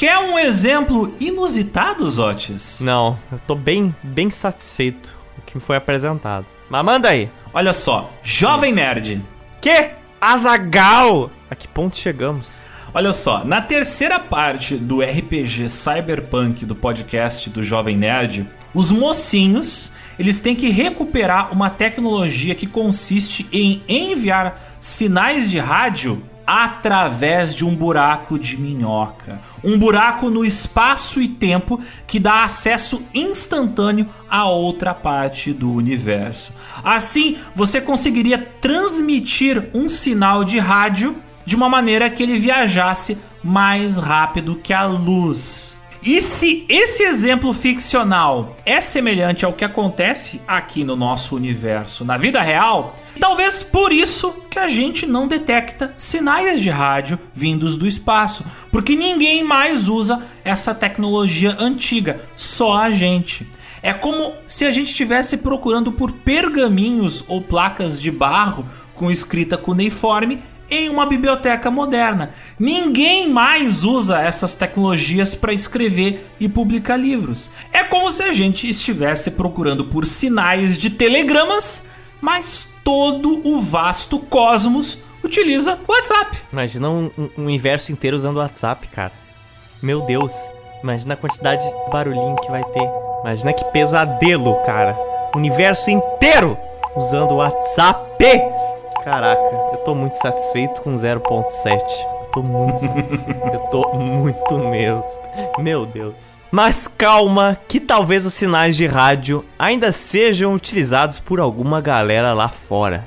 Quer um exemplo inusitado, Zotis? Não, eu tô bem, bem satisfeito com o que me foi apresentado. Mas manda aí. Olha só, Jovem Nerd. Que? Azagal! A que ponto chegamos? Olha só, na terceira parte do RPG Cyberpunk do podcast do Jovem Nerd, os mocinhos eles têm que recuperar uma tecnologia que consiste em enviar sinais de rádio através de um buraco de minhoca. Um buraco no espaço e tempo que dá acesso instantâneo a outra parte do universo. Assim, você conseguiria transmitir um sinal de rádio de uma maneira que ele viajasse mais rápido que a luz. E se esse exemplo ficcional é semelhante ao que acontece aqui no nosso universo, na vida real, talvez por isso que a gente não detecta sinais de rádio vindos do espaço, porque ninguém mais usa essa tecnologia antiga, só a gente. É como se a gente estivesse procurando por pergaminhos ou placas de barro com escrita cuneiforme em uma biblioteca moderna. Ninguém mais usa essas tecnologias para escrever e publicar livros. É como se a gente estivesse procurando por sinais de telegramas, mas todo o vasto cosmos utiliza WhatsApp. Imagina um, um universo inteiro usando WhatsApp, cara. Meu Deus, imagina a quantidade de barulhinho que vai ter. Imagina que pesadelo, cara. Universo inteiro usando WhatsApp. Caraca, eu tô muito satisfeito com 0.7. Eu tô muito satisfeito. eu tô muito mesmo. Meu Deus. Mas calma, que talvez os sinais de rádio ainda sejam utilizados por alguma galera lá fora.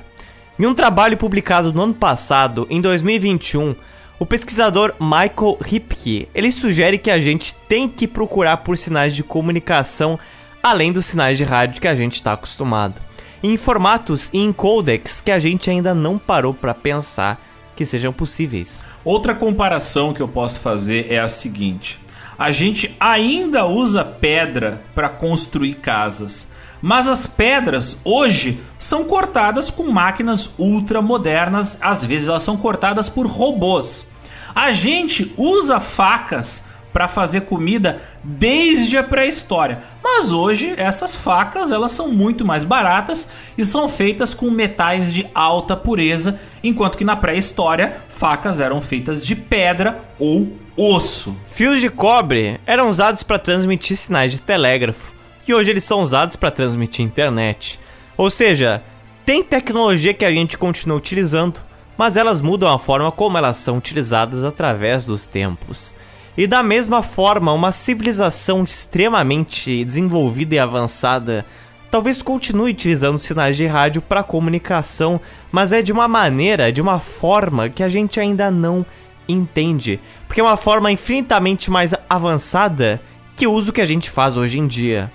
Em um trabalho publicado no ano passado, em 2021, O pesquisador Michael Ripke, ele sugere que a gente tem que procurar por sinais de comunicação além dos sinais de rádio que a gente está acostumado, em formatos e em codecs que a gente ainda não parou para pensar que sejam possíveis. Outra comparação que eu posso fazer é a seguinte: a gente ainda usa pedra para construir casas, mas as pedras hoje são cortadas com máquinas ultra modernas, às vezes elas são cortadas por robôs. A gente usa facas para fazer comida desde a pré-história. Mas hoje essas facas elas são muito mais baratas e são feitas com metais de alta pureza, enquanto que na pré-história facas eram feitas de pedra ou osso. Fios de cobre eram usados para transmitir sinais de telégrafo e hoje eles são usados para transmitir internet. Ou seja, tem tecnologia que a gente continua utilizando, mas elas mudam a forma como elas são utilizadas através dos tempos. E da mesma forma, uma civilização extremamente desenvolvida e avançada talvez continue utilizando sinais de rádio para comunicação, mas é de uma maneira, de uma forma que a gente ainda não entende, porque é uma forma infinitamente mais avançada que o uso que a gente faz hoje em dia.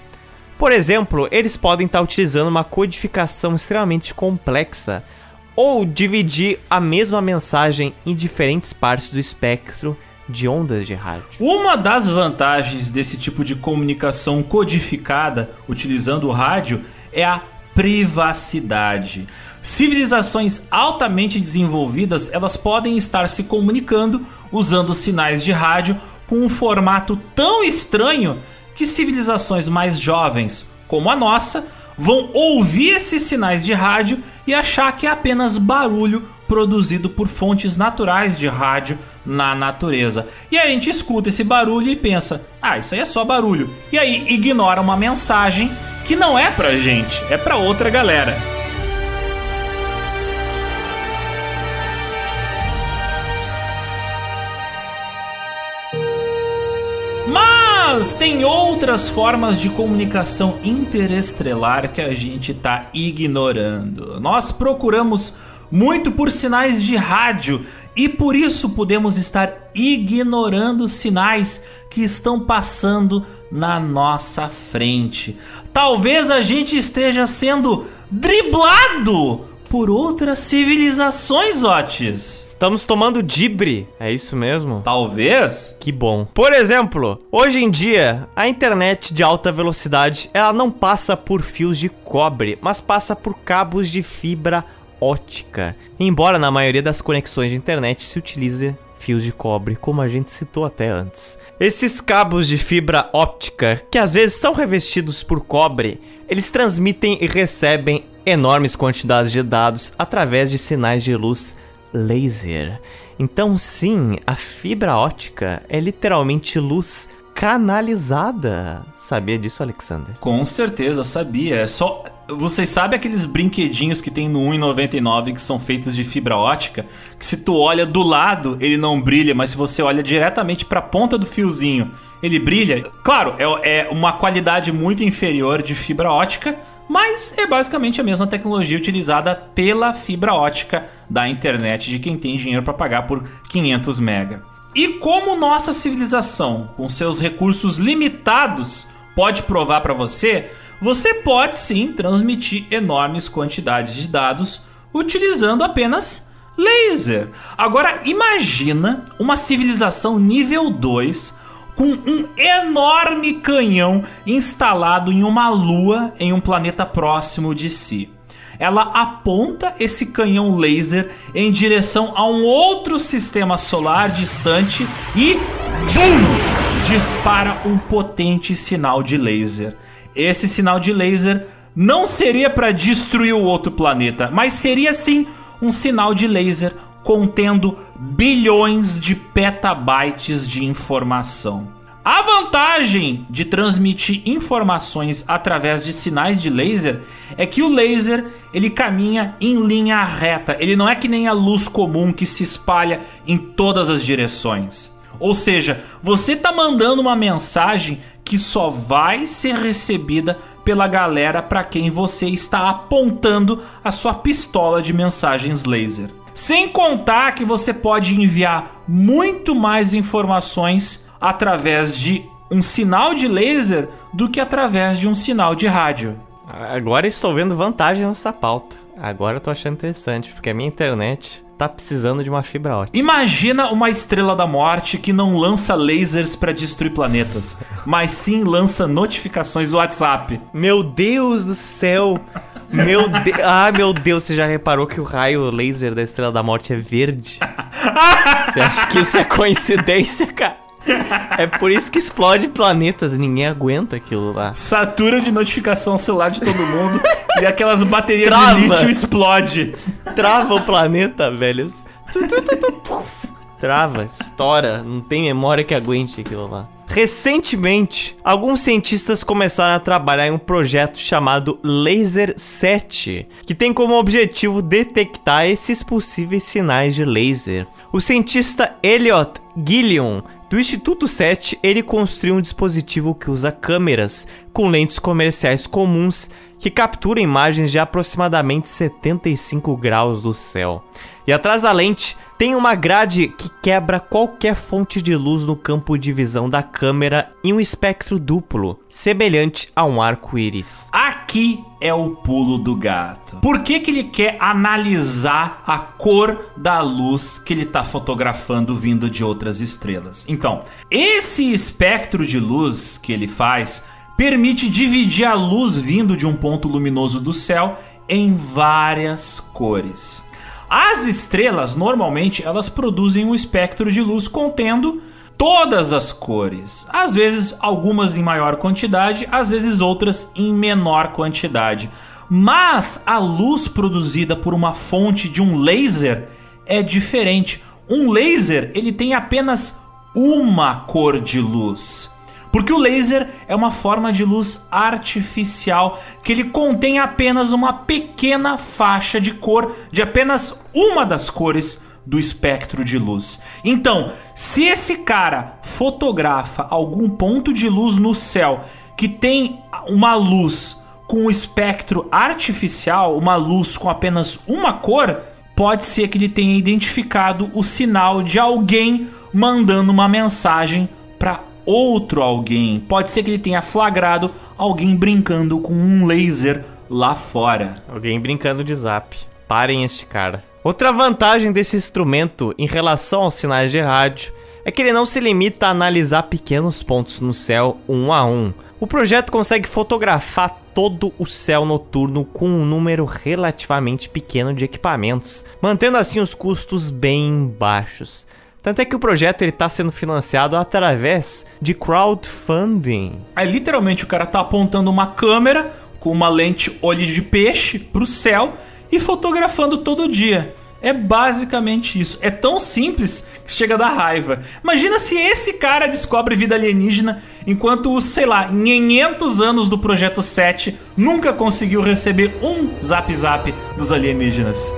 Por exemplo, eles podem estar utilizando uma codificação extremamente complexa ou dividir a mesma mensagem em diferentes partes do espectro de ondas de rádio. Uma das vantagens desse tipo de comunicação codificada utilizando o rádio é a privacidade. Civilizações altamente desenvolvidas, elas podem estar se comunicando usando sinais de rádio com um formato tão estranho que civilizações mais jovens, como a nossa, vão ouvir esses sinais de rádio e achar que é apenas barulho produzido por fontes naturais de rádio na natureza. E a gente escuta esse barulho e pensa: "Ah, isso aí é só barulho". E aí ignora uma mensagem que não é pra gente, é pra outra galera. Mas tem outras formas de comunicação interestrelar que a gente está ignorando. Nós procuramos muito por sinais de rádio e por isso podemos estar ignorando sinais que estão passando na nossa frente. Talvez a gente esteja sendo driblado por outras civilizações, Otis. Estamos tomando dibre, é isso mesmo? Talvez. Que bom. Por exemplo, hoje em dia, a internet de alta velocidade, ela não passa por fios de cobre, mas passa por cabos de fibra ótica. Embora na maioria das conexões de internet se utilize fios de cobre, como a gente citou até antes. Esses cabos de fibra óptica, que às vezes são revestidos por cobre, eles transmitem e recebem enormes quantidades de dados através de sinais de luz laser. Então, sim, a fibra ótica é literalmente luz canalizada. Sabia disso, Alexander? Com certeza, sabia. É só vocês sabem aqueles brinquedinhos que tem no 1,99 que são feitos de fibra ótica? Que se tu olha do lado, ele não brilha, mas se você olha diretamente para a ponta do fiozinho, ele brilha. Claro, é, é uma qualidade muito inferior de fibra ótica, mas é basicamente a mesma tecnologia utilizada pela fibra ótica da internet de quem tem dinheiro para pagar por 500 mega. E como nossa civilização, com seus recursos limitados, pode provar para você, você pode sim transmitir enormes quantidades de dados utilizando apenas laser. Agora imagina uma civilização nível 2 com um enorme canhão instalado em uma lua em um planeta próximo de si. Ela aponta esse canhão laser em direção a um outro sistema solar distante e BUM! dispara um potente sinal de laser. Esse sinal de laser não seria para destruir o outro planeta, mas seria sim um sinal de laser contendo bilhões de petabytes de informação. A vantagem de transmitir informações através de sinais de laser é que o laser ele caminha em linha reta, ele não é que nem a luz comum que se espalha em todas as direções. Ou seja, você está mandando uma mensagem que só vai ser recebida pela galera para quem você está apontando a sua pistola de mensagens laser. Sem contar que você pode enviar muito mais informações através de um sinal de laser do que através de um sinal de rádio. Agora estou vendo vantagem nessa pauta. Agora eu tô achando interessante, porque a minha internet tá precisando de uma fibra ótica. Imagina uma estrela da morte que não lança lasers para destruir planetas, mas sim lança notificações do WhatsApp. Meu Deus do céu! Meu Deus! Ah, meu Deus, você já reparou que o raio laser da estrela da morte é verde? Você acha que isso é coincidência, cara? É por isso que explode planetas, ninguém aguenta aquilo lá. Satura de notificação celular de todo mundo e aquelas baterias Trava. de lítio explode. Trava o planeta, velho. Trava, estoura, não tem memória que aguente aquilo lá. Recentemente, alguns cientistas começaram a trabalhar em um projeto chamado Laser 7, que tem como objetivo detectar esses possíveis sinais de laser. O cientista Elliot Gilliam do Instituto 7, ele construiu um dispositivo que usa câmeras com lentes comerciais comuns que capturam imagens de aproximadamente 75 graus do céu. E atrás da lente tem uma grade que quebra qualquer fonte de luz no campo de visão da câmera em um espectro duplo, semelhante a um arco-íris. Aqui é o pulo do gato. Por que, que ele quer analisar a cor da luz que ele está fotografando vindo de outras estrelas? Então, esse espectro de luz que ele faz permite dividir a luz vindo de um ponto luminoso do céu em várias cores. As estrelas, normalmente, elas produzem um espectro de luz contendo todas as cores. Às vezes, algumas em maior quantidade, às vezes outras em menor quantidade. Mas a luz produzida por uma fonte de um laser é diferente. Um laser, ele tem apenas uma cor de luz. Porque o laser é uma forma de luz artificial que ele contém apenas uma pequena faixa de cor de apenas uma das cores do espectro de luz. Então, se esse cara fotografa algum ponto de luz no céu que tem uma luz com um espectro artificial, uma luz com apenas uma cor, pode ser que ele tenha identificado o sinal de alguém mandando uma mensagem para outro alguém. Pode ser que ele tenha flagrado alguém brincando com um laser lá fora. Alguém brincando de zap. Parem este cara. Outra vantagem desse instrumento em relação aos sinais de rádio é que ele não se limita a analisar pequenos pontos no céu um a um. O projeto consegue fotografar todo o céu noturno com um número relativamente pequeno de equipamentos, mantendo assim os custos bem baixos. Tanto é que o projeto ele está sendo financiado através de crowdfunding. Aí literalmente o cara tá apontando uma câmera com uma lente olho de peixe para o céu e fotografando todo dia. É basicamente isso. É tão simples que chega a dar raiva. Imagina se esse cara descobre vida alienígena enquanto os, sei lá, 500 anos do Projeto 7 nunca conseguiu receber um zap zap dos alienígenas.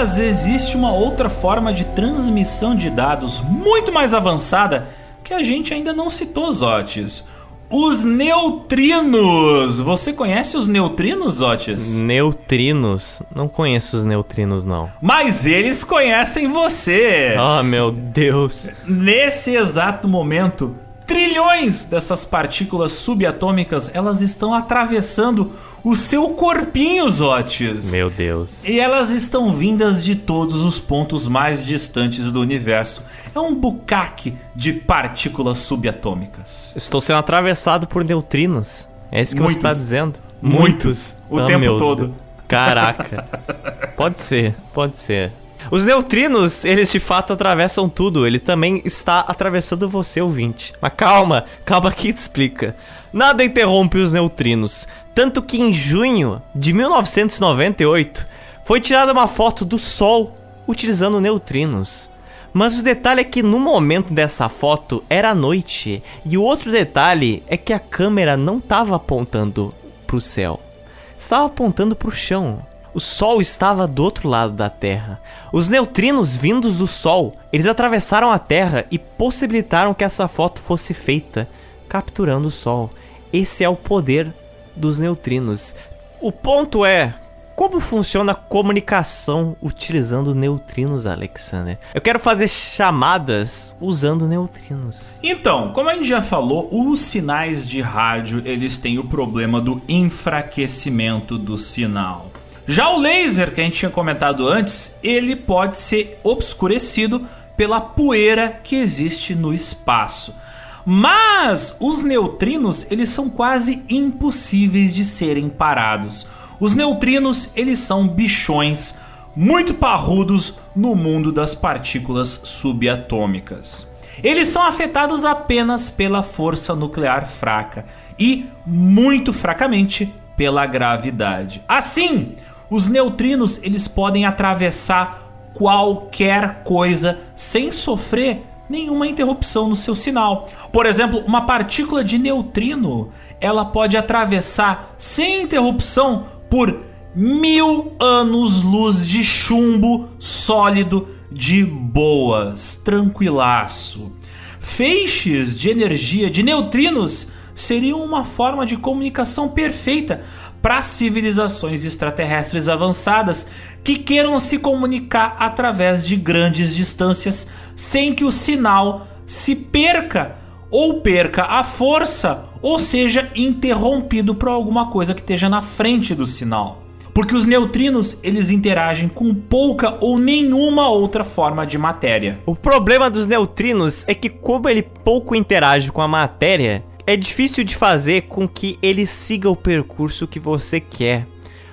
Mas existe uma outra forma de transmissão de dados muito mais avançada que a gente ainda não citou, Zotes. Os neutrinos! Você conhece os neutrinos, Zotes? Neutrinos? Não conheço os neutrinos, não. Mas eles conhecem você! Oh, meu Deus! Nesse exato momento, trilhões dessas partículas subatômicas elas estão atravessando o seu corpinho, Zotes. Meu Deus. E elas estão vindas de todos os pontos mais distantes do universo. É um bucaque de partículas subatômicas. Estou sendo atravessado por neutrinos. É isso que Muitos. você está dizendo? Muitos. O oh, tempo todo. Deus. Caraca. pode ser, pode ser. Os neutrinos, eles de fato atravessam tudo. Ele também está atravessando você, ouvinte. Mas calma, calma que te explica. Nada interrompe os neutrinos. Tanto que em junho de 1998 foi tirada uma foto do Sol utilizando neutrinos. Mas o detalhe é que no momento dessa foto era noite. E o outro detalhe é que a câmera não estava apontando para o céu, estava apontando para o chão. O Sol estava do outro lado da Terra. Os neutrinos vindos do Sol, eles atravessaram a Terra e possibilitaram que essa foto fosse feita, capturando o Sol. Esse é o poder dos neutrinos. O ponto é, como funciona a comunicação utilizando neutrinos, Alexander? Eu quero fazer chamadas usando neutrinos. Então, como a gente já falou, os sinais de rádio, eles têm o problema do enfraquecimento do sinal. Já o laser, que a gente tinha comentado antes, ele pode ser obscurecido pela poeira que existe no espaço. Mas os neutrinos, eles são quase impossíveis de serem parados. Os neutrinos, eles são bichões muito parrudos no mundo das partículas subatômicas. Eles são afetados apenas pela força nuclear fraca e, muito fracamente, pela gravidade. Assim, os neutrinos eles podem atravessar qualquer coisa sem sofrer nenhuma interrupção no seu sinal. Por exemplo, uma partícula de neutrino ela pode atravessar sem interrupção por mil anos-luz de chumbo sólido de boas, tranquilaço. Feixes de energia de neutrinos seriam uma forma de comunicação perfeita para civilizações extraterrestres avançadas que queiram se comunicar através de grandes distâncias sem que o sinal se perca ou perca a força ou seja interrompido por alguma coisa que esteja na frente do sinal. Porque os neutrinos, eles interagem com pouca ou nenhuma outra forma de matéria. O problema dos neutrinos é que como ele pouco interage com a matéria, é difícil de fazer com que ele siga o percurso que você quer.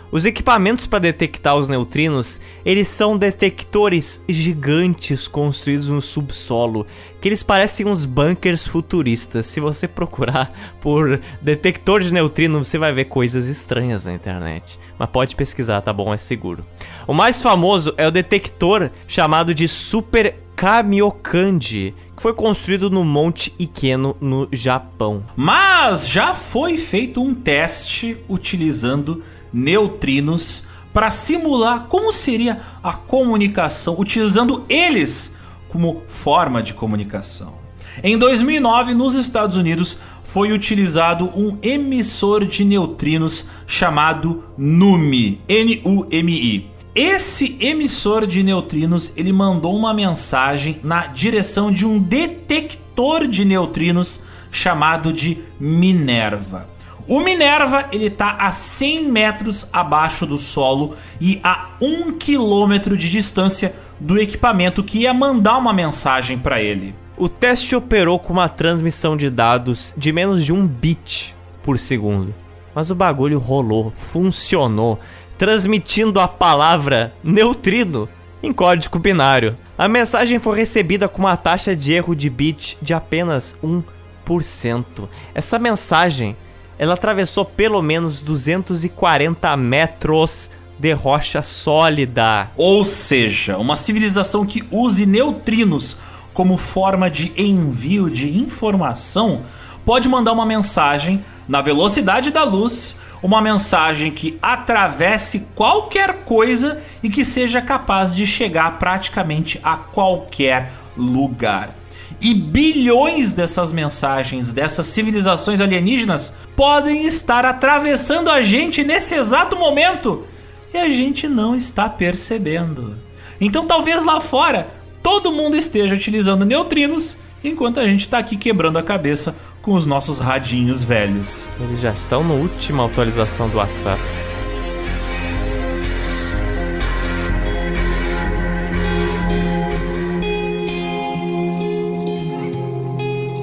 Os equipamentos para detectar os neutrinos, eles são detectores gigantes construídos no subsolo, que eles parecem uns bunkers futuristas. Se você procurar por detector de neutrino, você vai ver coisas estranhas na internet. Mas pode pesquisar, tá bom? É seguro. O mais famoso é o detector chamado de Super Kamiokande, que foi construído no Monte Ikeno, no Japão. Mas já foi feito um teste utilizando neutrinos para simular como seria a comunicação, utilizando eles como forma de comunicação. Em 2009, nos Estados Unidos, foi utilizado um emissor de neutrinos chamado NUMI, N-U-M-I. Esse emissor de neutrinos, ele mandou uma mensagem na direção de um detector de neutrinos chamado de Minerva. O Minerva ele está a 100 metros abaixo do solo e a 1 quilômetro de distância do equipamento que ia mandar uma mensagem para ele. O teste operou com uma transmissão de dados de menos de um bit por segundo. Mas o bagulho rolou, funcionou transmitindo a palavra neutrino em código binário. A mensagem foi recebida com uma taxa de erro de bit de apenas 1%. Essa mensagem, ela atravessou pelo menos 240 metros de rocha sólida. Ou seja, uma civilização que use neutrinos como forma de envio de informação pode mandar uma mensagem na velocidade da luz uma mensagem que atravesse qualquer coisa e que seja capaz de chegar praticamente a qualquer lugar. E bilhões dessas mensagens, dessas civilizações alienígenas, podem estar atravessando a gente nesse exato momento e a gente não está percebendo. Então, talvez lá fora todo mundo esteja utilizando neutrinos enquanto a gente está aqui quebrando a cabeça com os nossos radinhos velhos. Eles já estão na última atualização do WhatsApp.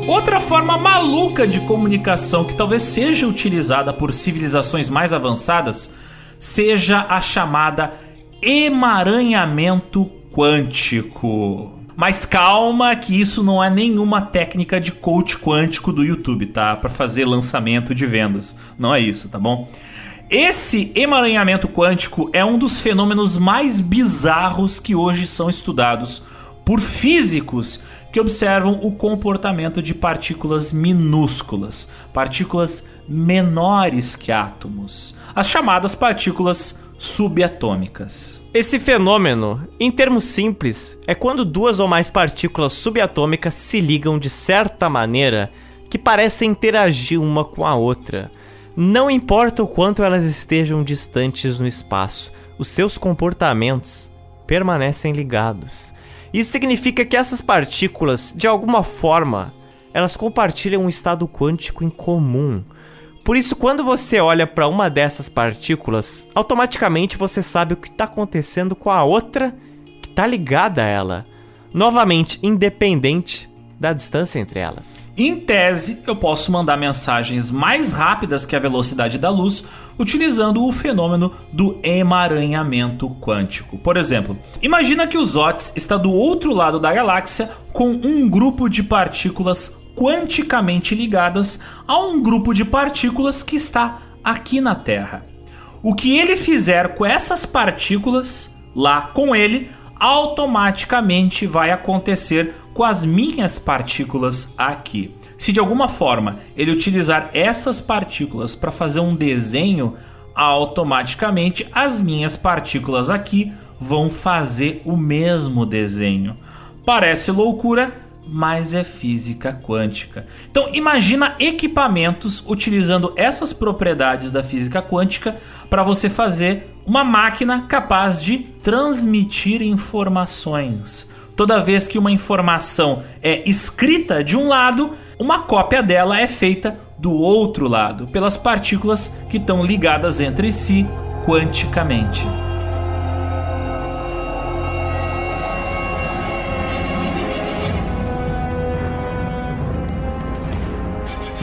Outra forma maluca de comunicação que talvez seja utilizada por civilizações mais avançadas seja a chamada emaranhamento quântico. Mas calma que isso não é nenhuma técnica de coach quântico do YouTube, tá? Para fazer lançamento de vendas. Não é isso, tá bom? Esse emaranhamento quântico é um dos fenômenos mais bizarros que hoje são estudados por físicos que observam o comportamento de partículas minúsculas, partículas menores que átomos, as chamadas partículas subatômicas. Esse fenômeno, em termos simples, é quando duas ou mais partículas subatômicas se ligam de certa maneira que parecem interagir uma com a outra. Não importa o quanto elas estejam distantes no espaço, os seus comportamentos permanecem ligados. Isso significa que essas partículas, de alguma forma, elas compartilham um estado quântico em comum. Por isso, quando você olha para uma dessas partículas, automaticamente você sabe o que está acontecendo com a outra que está ligada a ela. Novamente, independente da distância entre elas. Em tese, eu posso mandar mensagens mais rápidas que a velocidade da luz utilizando o fenômeno do emaranhamento quântico. Por exemplo, imagina que o Zotes está do outro lado da galáxia com um grupo de partículas quanticamente ligadas a um grupo de partículas que está aqui na Terra. O que ele fizer com essas partículas lá com ele automaticamente vai acontecer com as minhas partículas aqui. Se de alguma forma ele utilizar essas partículas para fazer um desenho, automaticamente as minhas partículas aqui vão fazer o mesmo desenho. Parece loucura, mas é física quântica. Então imagina equipamentos utilizando essas propriedades da física quântica para você fazer uma máquina capaz de transmitir informações. Toda vez que uma informação é escrita de um lado, uma cópia dela é feita do outro lado, pelas partículas que estão ligadas entre si quanticamente.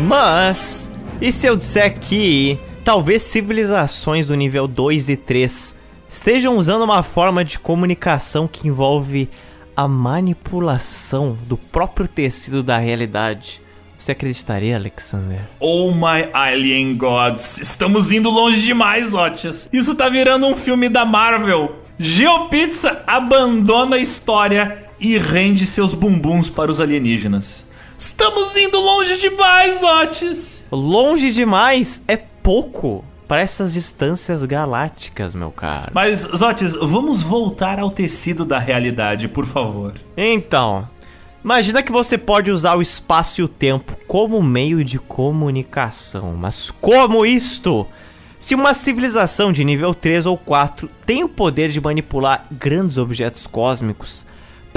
Mas, e se eu disser que talvez civilizações do nível 2 e 3 estejam usando uma forma de comunicação que envolve a manipulação do próprio tecido da realidade? Você acreditaria, Alexander? Oh my alien gods, estamos indo longe demais, Otis. Isso tá virando um filme da Marvel. GeoPizza abandona a história e rende seus bumbuns para os alienígenas. Estamos indo longe demais, Otis! Longe demais é pouco para essas distâncias galácticas, meu caro. Mas, Zotis, vamos voltar ao tecido da realidade, por favor. Então, imagina que você pode usar o espaço e o tempo como meio de comunicação. Mas como isto? Se uma civilização de nível 3 ou 4 tem o poder de manipular grandes objetos cósmicos,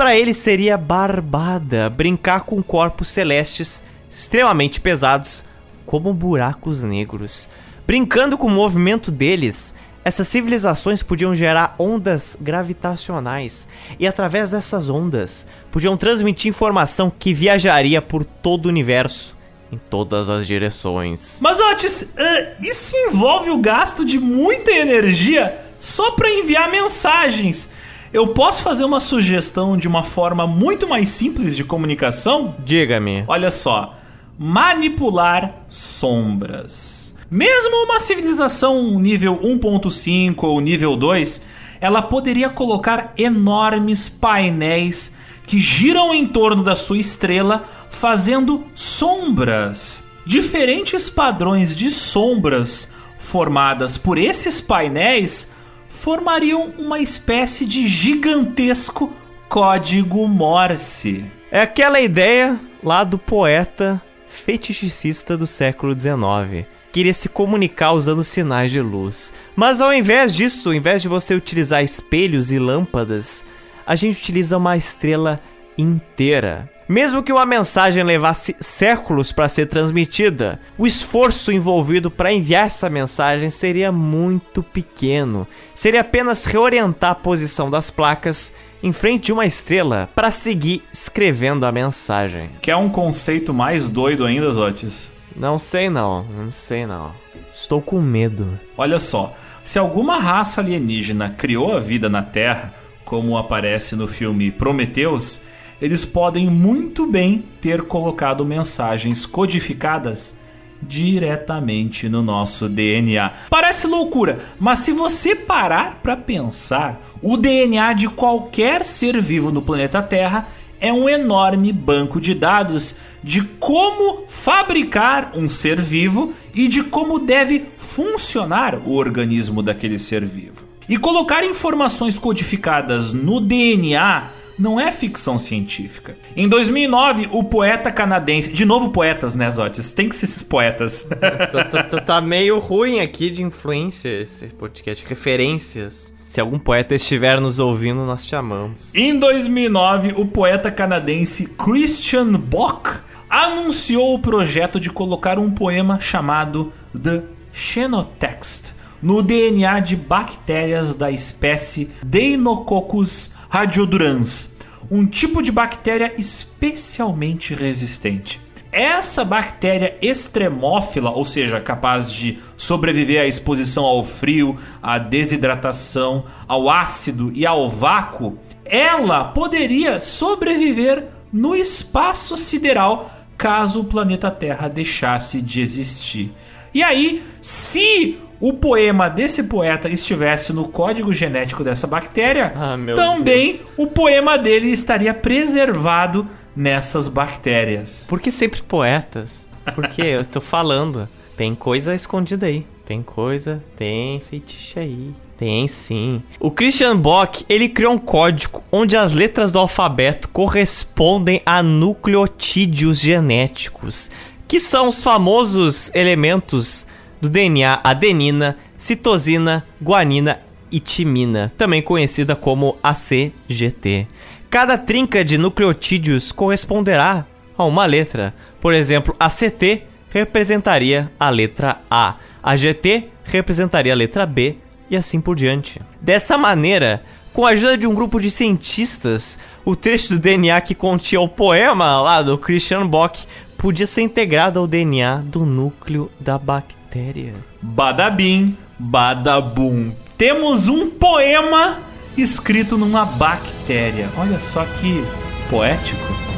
para ele seria barbada brincar com corpos celestes extremamente pesados, como buracos negros. Brincando com o movimento deles, essas civilizações podiam gerar ondas gravitacionais e, através dessas ondas, podiam transmitir informação que viajaria por todo o universo, em todas as direções. Mas, Otis, uh, isso envolve o gasto de muita energia só para enviar mensagens. Eu posso fazer uma sugestão de uma forma muito mais simples de comunicação? Diga-me. Olha só, manipular sombras. Mesmo uma civilização nível 1.5 ou nível 2, ela poderia colocar enormes painéis que giram em torno da sua estrela, fazendo sombras. Diferentes padrões de sombras formadas por esses painéis formariam uma espécie de gigantesco código Morse. É aquela ideia lá do poeta fetichista do século XIX. Queria se comunicar usando sinais de luz. Mas ao invés disso, ao invés de você utilizar espelhos e lâmpadas, a gente utiliza uma estrela inteira. Mesmo que uma mensagem levasse séculos para ser transmitida, o esforço envolvido para enviar essa mensagem seria muito pequeno. Seria apenas reorientar a posição das placas em frente de uma estrela para seguir escrevendo a mensagem. Quer um conceito mais doido ainda, Zotis? Não sei não, não sei não. Estou com medo. Olha só, se alguma raça alienígena criou a vida na Terra, como aparece no filme Prometheus, eles podem muito bem ter colocado mensagens codificadas diretamente no nosso DNA. Parece loucura, mas se você parar para pensar, o DNA de qualquer ser vivo no planeta Terra é um enorme banco de dados de como fabricar um ser vivo e de como deve funcionar o organismo daquele ser vivo. E colocar informações codificadas no DNA não é ficção científica. Em 2009, o poeta canadense. De novo, poetas, né, Zotes? Tem que ser esses poetas. tá, tá, tá, meio ruim aqui de influência esse podcast, referências. Se algum poeta estiver nos ouvindo, nós chamamos. Em 2009, o poeta canadense Christian Bock anunciou o projeto de colocar um poema chamado The Xenotext no DNA de bactérias da espécie Deinococcus radiodurans, um tipo de bactéria especialmente resistente. Essa bactéria extremófila, ou seja, capaz de sobreviver à exposição ao frio, à desidratação, ao ácido e ao vácuo, ela poderia sobreviver no espaço sideral caso o planeta Terra deixasse de existir. E aí, se o poema desse poeta estivesse no código genético dessa bactéria, ah, também Deus. o poema dele estaria preservado nessas bactérias. Por que sempre poetas? Porque eu tô falando, tem coisa escondida aí. Tem coisa, tem feitiço aí. Tem sim. O Christian Bock, ele criou um código onde as letras do alfabeto correspondem a nucleotídeos genéticos, que são os famosos elementos do DNA adenina, citosina, guanina e timina, também conhecida como ACGT. Cada trinca de nucleotídeos corresponderá a uma letra. Por exemplo, ACT representaria a letra A, a GT representaria a letra B e assim por diante. Dessa maneira, com a ajuda de um grupo de cientistas, o trecho do DNA que continha o poema lá do Christian Bock podia ser integrado ao DNA do núcleo da bactéria bactéria. Badabim, badabum. Temos um poema escrito numa bactéria. Olha só que poético.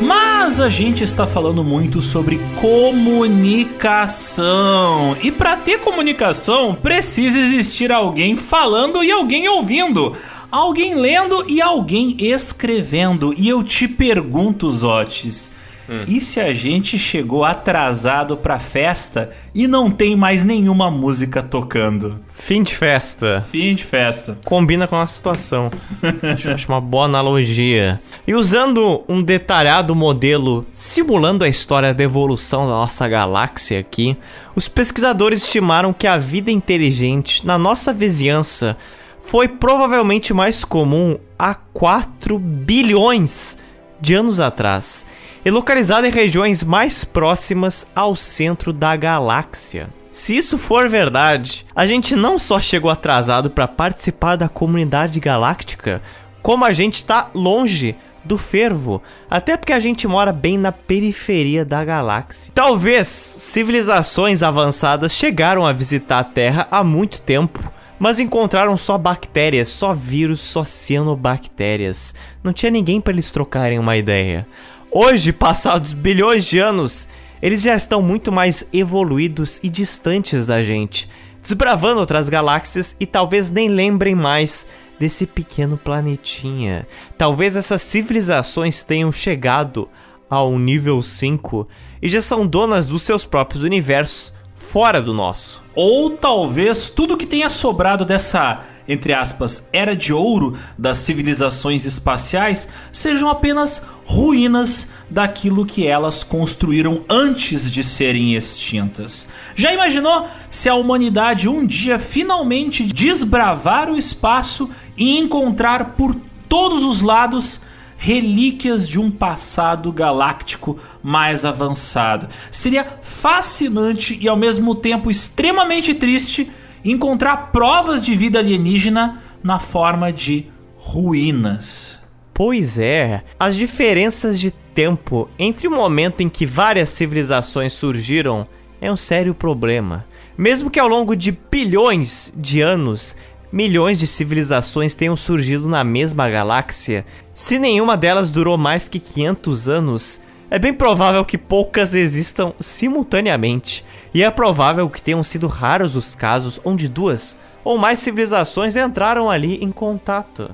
Mas a gente está falando muito sobre comunicação. E para ter comunicação, precisa existir alguém falando e alguém ouvindo. Alguém lendo e alguém escrevendo. E eu te pergunto, Zotes, Hum. E se a gente chegou atrasado pra festa e não tem mais nenhuma música tocando? Fim de festa. Fim de festa. Combina com a situação. acho, acho uma boa analogia. E usando um detalhado modelo simulando a história da evolução da nossa galáxia aqui, os pesquisadores estimaram que a vida inteligente na nossa vizinhança foi provavelmente mais comum há 4 bilhões de anos atrás e localizada em regiões mais próximas ao centro da galáxia. Se isso for verdade, a gente não só chegou atrasado para participar da comunidade galáctica, como a gente está longe do fervo, até porque a gente mora bem na periferia da galáxia. Talvez civilizações avançadas chegaram a visitar a Terra há muito tempo, mas encontraram só bactérias, só vírus, só cianobactérias. Não tinha ninguém para eles trocarem uma ideia. Hoje, passados bilhões de anos, eles já estão muito mais evoluídos e distantes da gente, desbravando outras galáxias e talvez nem lembrem mais desse pequeno planetinha. Talvez essas civilizações tenham chegado ao nível 5 e já são donas dos seus próprios universos fora do nosso. Ou talvez tudo que tenha sobrado dessa, entre aspas, era de ouro das civilizações espaciais sejam apenas ruínas daquilo que elas construíram antes de serem extintas. Já imaginou se a humanidade um dia finalmente desbravar o espaço e encontrar por todos os lados relíquias de um passado galáctico mais avançado. Seria fascinante e ao mesmo tempo extremamente triste encontrar provas de vida alienígena na forma de ruínas. Pois é, as diferenças de tempo entre o momento em que várias civilizações surgiram é um sério problema. Mesmo que ao longo de bilhões de anos milhões de civilizações tenham surgido na mesma galáxia, se nenhuma delas durou mais que 500 anos, é bem provável que poucas existam simultaneamente, e é provável que tenham sido raros os casos onde duas ou mais civilizações entraram ali em contato.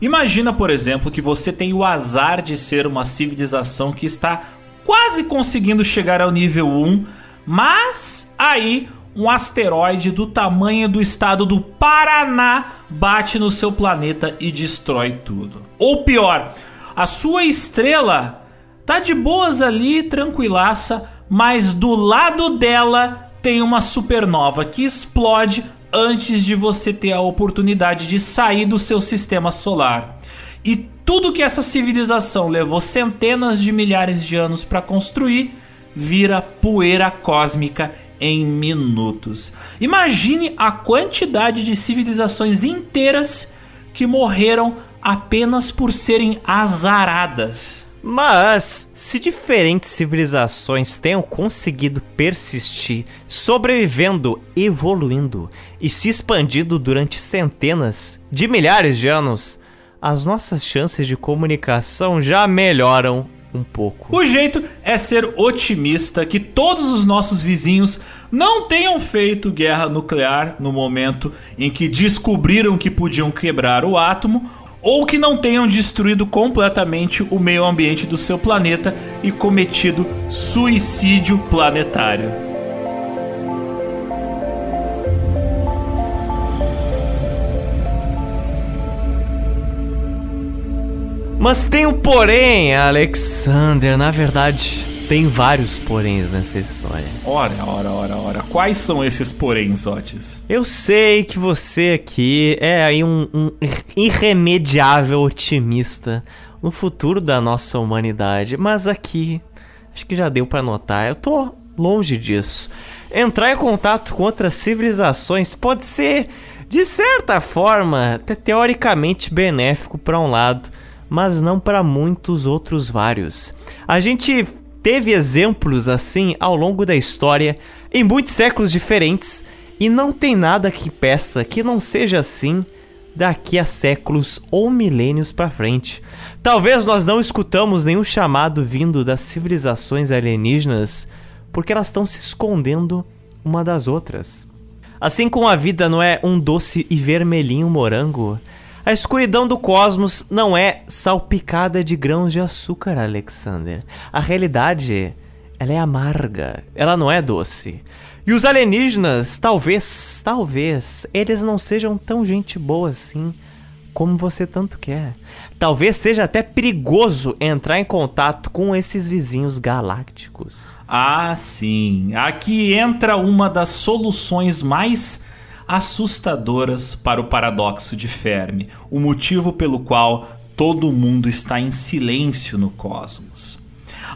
Imagina, por exemplo, que você tem o azar de ser uma civilização que está quase conseguindo chegar ao nível 1, mas aí um asteroide do tamanho do estado do Paraná bate no seu planeta e destrói tudo. Ou pior, a sua estrela tá de boas ali, tranquilaça, mas do lado dela tem uma supernova que explode antes de você ter a oportunidade de sair do seu sistema solar. E tudo que essa civilização levou centenas de milhares de anos para construir vira poeira cósmica em minutos. Imagine a quantidade de civilizações inteiras que morreram apenas por serem azaradas. Mas, se diferentes civilizações tenham conseguido persistir, sobrevivendo, evoluindo e se expandindo durante centenas de milhares de anos, as nossas chances de comunicação já melhoram um pouco. O jeito é ser otimista que todos os nossos vizinhos não tenham feito guerra nuclear no momento em que descobriram que podiam quebrar o átomo ou que não tenham destruído completamente o meio ambiente do seu planeta e cometido suicídio planetário. Mas tem um porém, Alexander. Na verdade, tem vários poréns nessa história. Ora, ora, ora, ora. Quais são esses poréns, Otis? Eu sei que você aqui é aí um, um irremediável otimista no futuro da nossa humanidade, mas aqui acho que já deu para notar. Eu tô longe disso. Entrar em contato com outras civilizações pode ser, de certa forma, até teoricamente benéfico para um lado, mas não para muitos outros vários. A gente teve exemplos assim ao longo da história, em muitos séculos diferentes, e não tem nada que peça que não seja assim daqui a séculos ou milênios para frente. Talvez nós não escutamos nenhum chamado vindo das civilizações alienígenas, porque elas estão se escondendo uma das outras. Assim como a vida não é um doce e vermelhinho morango, a escuridão do cosmos não é salpicada de grãos de açúcar, Alexander. A realidade, ela é amarga, ela não é doce. E os alienígenas, talvez, talvez, eles não sejam tão gente boa assim como você tanto quer. Talvez seja até perigoso entrar em contato com esses vizinhos galácticos. Ah, sim. Aqui entra uma das soluções mais assustadoras para o paradoxo de Fermi, o motivo pelo qual todo mundo está em silêncio no cosmos.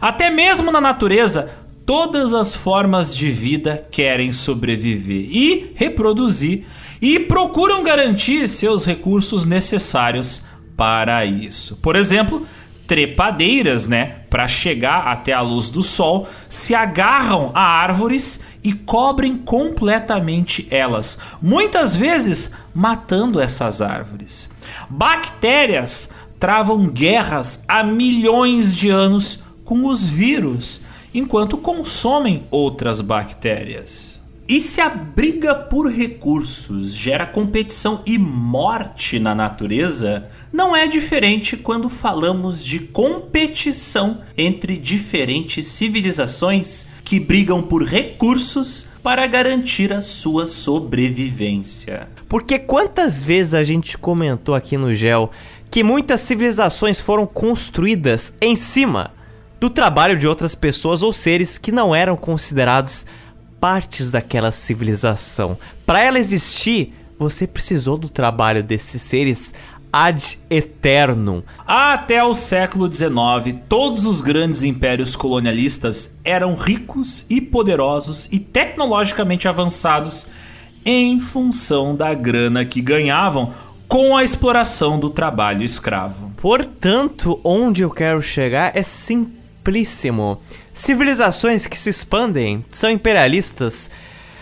Até mesmo na natureza, todas as formas de vida querem sobreviver e reproduzir e procuram garantir seus recursos necessários para isso. Por exemplo, trepadeiras, né, para chegar até a luz do sol, se agarram a árvores e cobrem completamente elas, muitas vezes matando essas árvores. Bactérias travam guerras há milhões de anos com os vírus, enquanto consomem outras bactérias. E se a briga por recursos gera competição e morte na natureza, não é diferente quando falamos de competição entre diferentes civilizações que brigam por recursos para garantir a sua sobrevivência. Porque quantas vezes a gente comentou aqui no Gel que muitas civilizações foram construídas em cima do trabalho de outras pessoas ou seres que não eram considerados partes daquela civilização. Para ela existir, você precisou do trabalho desses seres ad eternum. Até o século XIX, todos os grandes impérios colonialistas eram ricos e poderosos e tecnologicamente avançados em função da grana que ganhavam com a exploração do trabalho escravo. Portanto, onde eu quero chegar é simplíssimo. Civilizações que se expandem são imperialistas.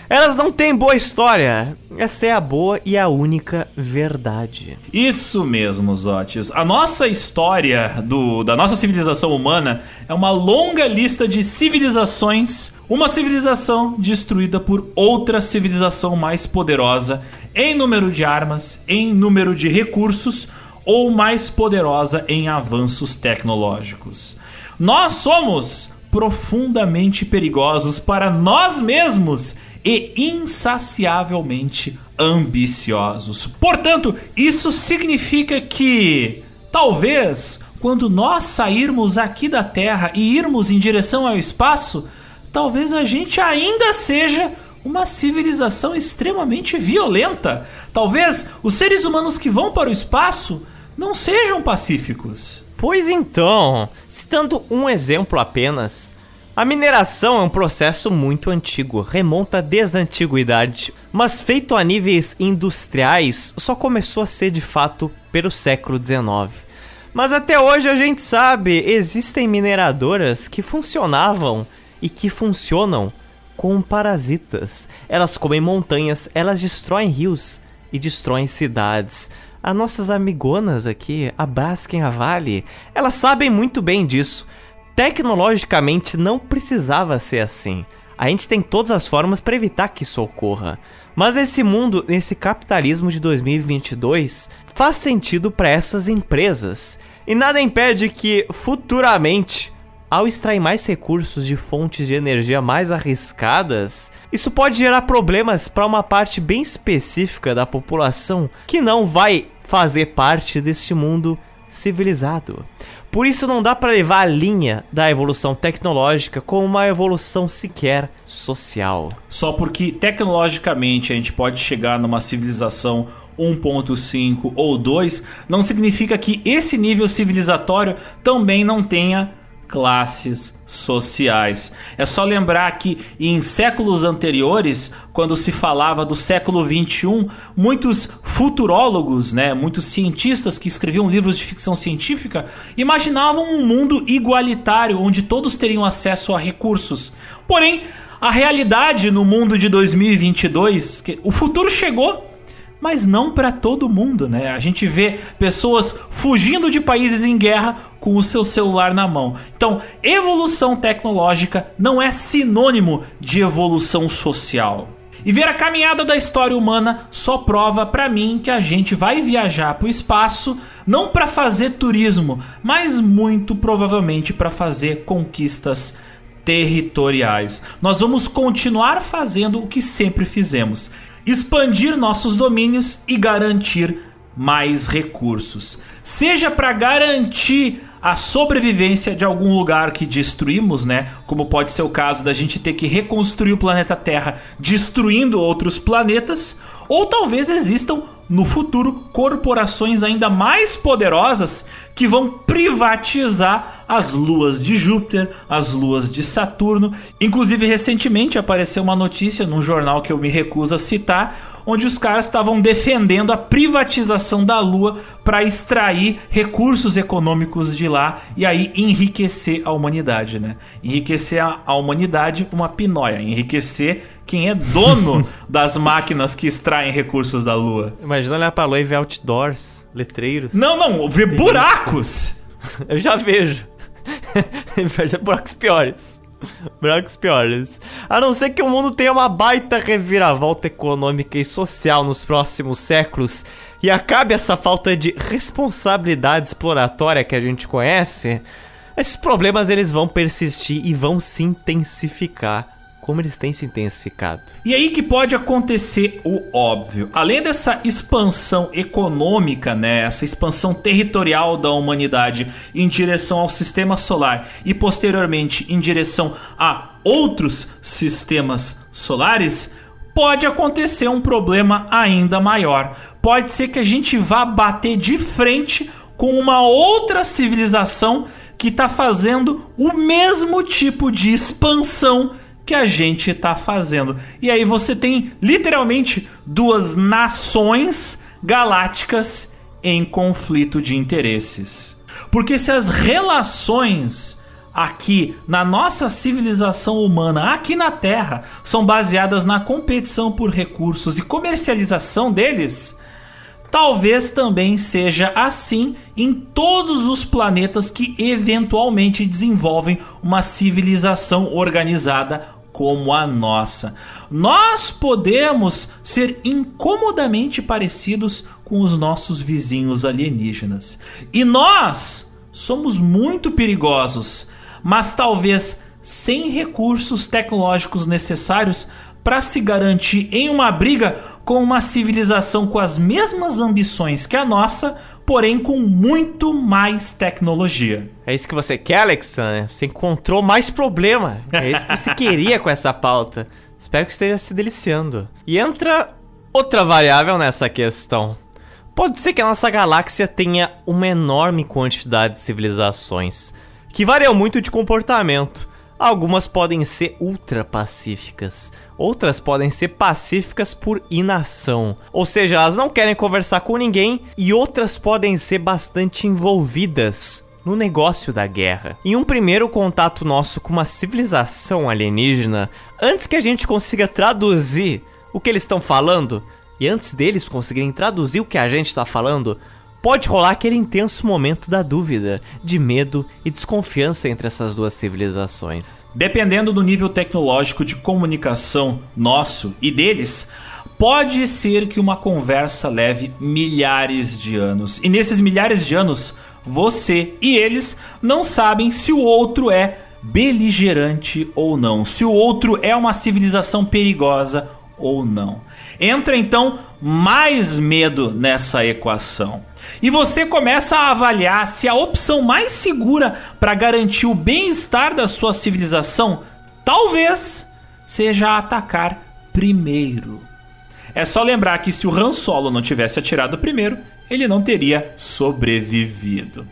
Elas não têm boa história. Essa é a boa e a única verdade. Isso mesmo, Zotes. A nossa história do, da nossa civilização humana é uma longa lista de civilizações. Uma civilização destruída por outra civilização mais poderosa em número de armas, em número de recursos ou mais poderosa em avanços tecnológicos. Nós somos profundamente perigosos para nós mesmos e insaciavelmente ambiciosos. Portanto, isso significa que talvez quando nós sairmos aqui da Terra e irmos em direção ao espaço, talvez a gente ainda seja uma civilização extremamente violenta. Talvez os seres humanos que vão para o espaço não sejam pacíficos. Pois então, citando um exemplo apenas, a mineração é um processo muito antigo, remonta desde a antiguidade, mas feito a níveis industriais só começou a ser de fato pelo século XIX. Mas até hoje a gente sabe, existem mineradoras que funcionavam e que funcionam com parasitas. Elas comem montanhas, elas destroem rios e destroem cidades. As nossas amigonas aqui, a Braskem a Vale, elas sabem muito bem disso. Tecnologicamente não precisava ser assim. A gente tem todas as formas para evitar que isso ocorra. Mas nesse mundo, nesse capitalismo de 2022, faz sentido para essas empresas. E nada impede que futuramente ao extrair mais recursos de fontes de energia mais arriscadas, isso pode gerar problemas para uma parte bem específica da população que não vai fazer parte deste mundo civilizado. Por isso não dá para levar a linha da evolução tecnológica como uma evolução sequer social. Só porque tecnologicamente a gente pode chegar numa civilização 1.5 ou 2, não significa que esse nível civilizatório também não tenha classes sociais. É só lembrar que em séculos anteriores, quando se falava do século 21, muitos futurólogos, né, muitos cientistas que escreviam livros de ficção científica, imaginavam um mundo igualitário onde todos teriam acesso a recursos. Porém, a realidade no mundo de 2022, o futuro chegou mas não para todo mundo, né? A gente vê pessoas fugindo de países em guerra com o seu celular na mão. Então, evolução tecnológica não é sinônimo de evolução social. E ver a caminhada da história humana só prova para mim que a gente vai viajar para o espaço não para fazer turismo, mas muito provavelmente para fazer conquistas territoriais. Nós vamos continuar fazendo o que sempre fizemos expandir nossos domínios e garantir mais recursos. Seja para garantir a sobrevivência de algum lugar que destruímos, né? Como pode ser o caso da gente ter que reconstruir o planeta Terra destruindo outros planetas, ou talvez existam no futuro corporações ainda mais poderosas que vão privatizar as luas de Júpiter, as luas de Saturno. Inclusive, recentemente apareceu uma notícia num jornal que eu me recuso a citar, onde os caras estavam defendendo a privatização da Lua para extrair recursos econômicos de lá e aí enriquecer a humanidade, né? Enriquecer a, humanidade uma pinóia, enriquecer quem é dono das máquinas que extraem recursos da Lua. Imagina olhar pra Lua e ver outdoors, letreiros. Não, não, ver buracos! Eu já vejo. buracos piores. Brancos piores. A não ser que o mundo tenha uma baita reviravolta econômica e social nos próximos séculos e acabe essa falta de responsabilidade exploratória que a gente conhece, esses problemas eles vão persistir e vão se intensificar como eles têm se intensificado. E aí que pode acontecer o óbvio. Além dessa expansão econômica, né, essa expansão territorial da humanidade em direção ao sistema solar e posteriormente em direção a outros sistemas solares, pode acontecer um problema ainda maior. Pode ser que a gente vá bater de frente com uma outra civilização que está fazendo o mesmo tipo de expansão que a gente está fazendo. E aí você tem literalmente duas nações galácticas em conflito de interesses. Porque se as relações aqui na nossa civilização humana, aqui na Terra, são baseadas na competição por recursos e comercialização deles, talvez também seja assim em todos os planetas que eventualmente desenvolvem uma civilização organizada como a nossa. Nós podemos ser incomodamente parecidos com os nossos vizinhos alienígenas. E nós somos muito perigosos, mas talvez sem recursos tecnológicos necessários para se garantir em uma briga com uma civilização com as mesmas ambições que a nossa, porém com muito mais tecnologia. É isso que você quer, Alexandre? Você encontrou mais problema. É isso que você queria com essa pauta. Espero que esteja se deliciando. E entra outra variável nessa questão. Pode ser que a nossa galáxia tenha uma enorme quantidade de civilizações, que variam muito de comportamento. Algumas podem ser ultra pacíficas, outras podem ser pacíficas por inação, ou seja, elas não querem conversar com ninguém, e outras podem ser bastante envolvidas no negócio da guerra. Em um primeiro contato nosso com uma civilização alienígena, antes que a gente consiga traduzir o que eles estão falando, e antes deles conseguirem traduzir o que a gente está falando, pode rolar aquele intenso momento da dúvida, de medo e desconfiança entre essas duas civilizações. Dependendo do nível tecnológico de comunicação nosso e deles, pode ser que uma conversa leve milhares de anos. E nesses milhares de anos, você e eles não sabem se o outro é beligerante ou não, se o outro é uma civilização perigosa ou não. Entra então mais medo nessa equação. E você começa a avaliar se a opção mais segura para garantir o bem-estar da sua civilização talvez seja atacar primeiro. É só lembrar que se o Han Solo não tivesse atirado primeiro, ele não teria sobrevivido.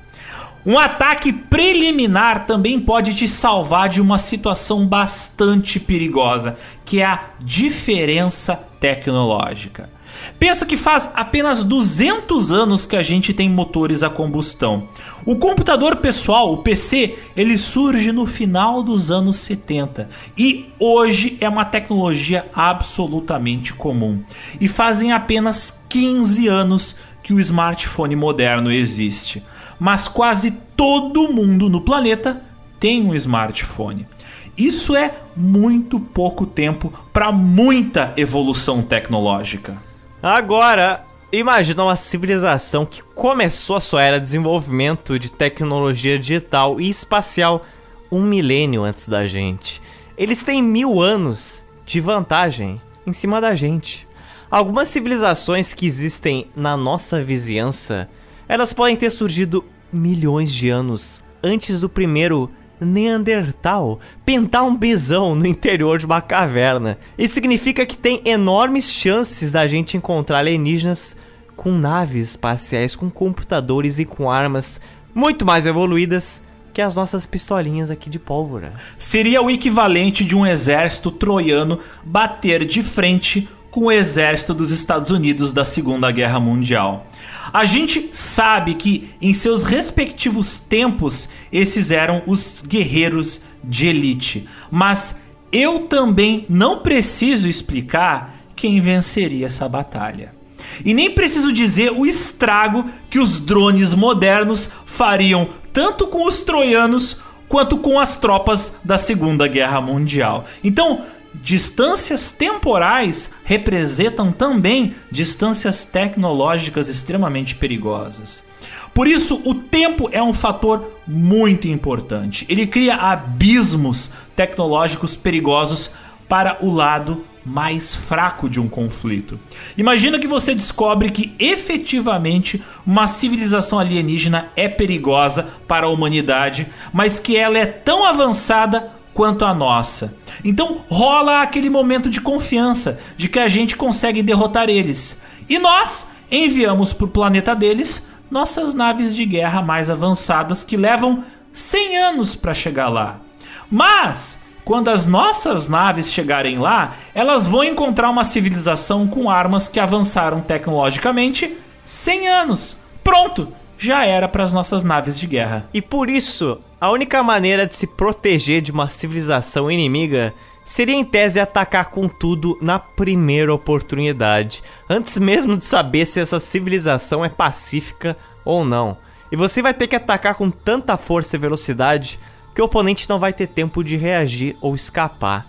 Um ataque preliminar também pode te salvar de uma situação bastante perigosa, que é a diferença tecnológica. Pensa que faz apenas 200 anos que a gente tem motores a combustão. O computador pessoal, o PC, ele surge no final dos anos 70 e hoje é uma tecnologia absolutamente comum. E fazem apenas 15 anos que o smartphone moderno existe mas quase todo mundo no planeta tem um smartphone. Isso é muito pouco tempo para muita evolução tecnológica. Agora, imagina uma civilização que começou a sua era de desenvolvimento de tecnologia digital e espacial um milênio antes da gente. Eles têm mil anos de vantagem em cima da gente. Algumas civilizações que existem na nossa vizinhança elas podem ter surgido milhões de anos antes do primeiro Neandertal pintar um bisão no interior de uma caverna. Isso significa que tem enormes chances da gente encontrar alienígenas com naves espaciais, com computadores e com armas muito mais evoluídas que as nossas pistolinhas aqui de pólvora. Seria o equivalente de um exército troiano bater de frente com o exército dos Estados Unidos da Segunda Guerra Mundial. A gente sabe que em seus respectivos tempos esses eram os guerreiros de elite, mas eu também não preciso explicar quem venceria essa batalha. E nem preciso dizer o estrago que os drones modernos fariam tanto com os troianos quanto com as tropas da Segunda Guerra Mundial. Então, Distâncias temporais representam também distâncias tecnológicas extremamente perigosas. Por isso, o tempo é um fator muito importante. Ele cria abismos tecnológicos perigosos para o lado mais fraco de um conflito. Imagina que você descobre que efetivamente uma civilização alienígena é perigosa para a humanidade, mas que ela é tão avançada quanto a nossa. Então rola aquele momento de confiança de que a gente consegue derrotar eles. E nós enviamos para o planeta deles nossas naves de guerra mais avançadas que levam 100 anos para chegar lá. Mas quando as nossas naves chegarem lá, elas vão encontrar uma civilização com armas que avançaram tecnologicamente 100 anos. Pronto, já era para as nossas naves de guerra. E por isso, a única maneira de se proteger de uma civilização inimiga seria em tese atacar com tudo na primeira oportunidade, antes mesmo de saber se essa civilização é pacífica ou não. E você vai ter que atacar com tanta força e velocidade que o oponente não vai ter tempo de reagir ou escapar.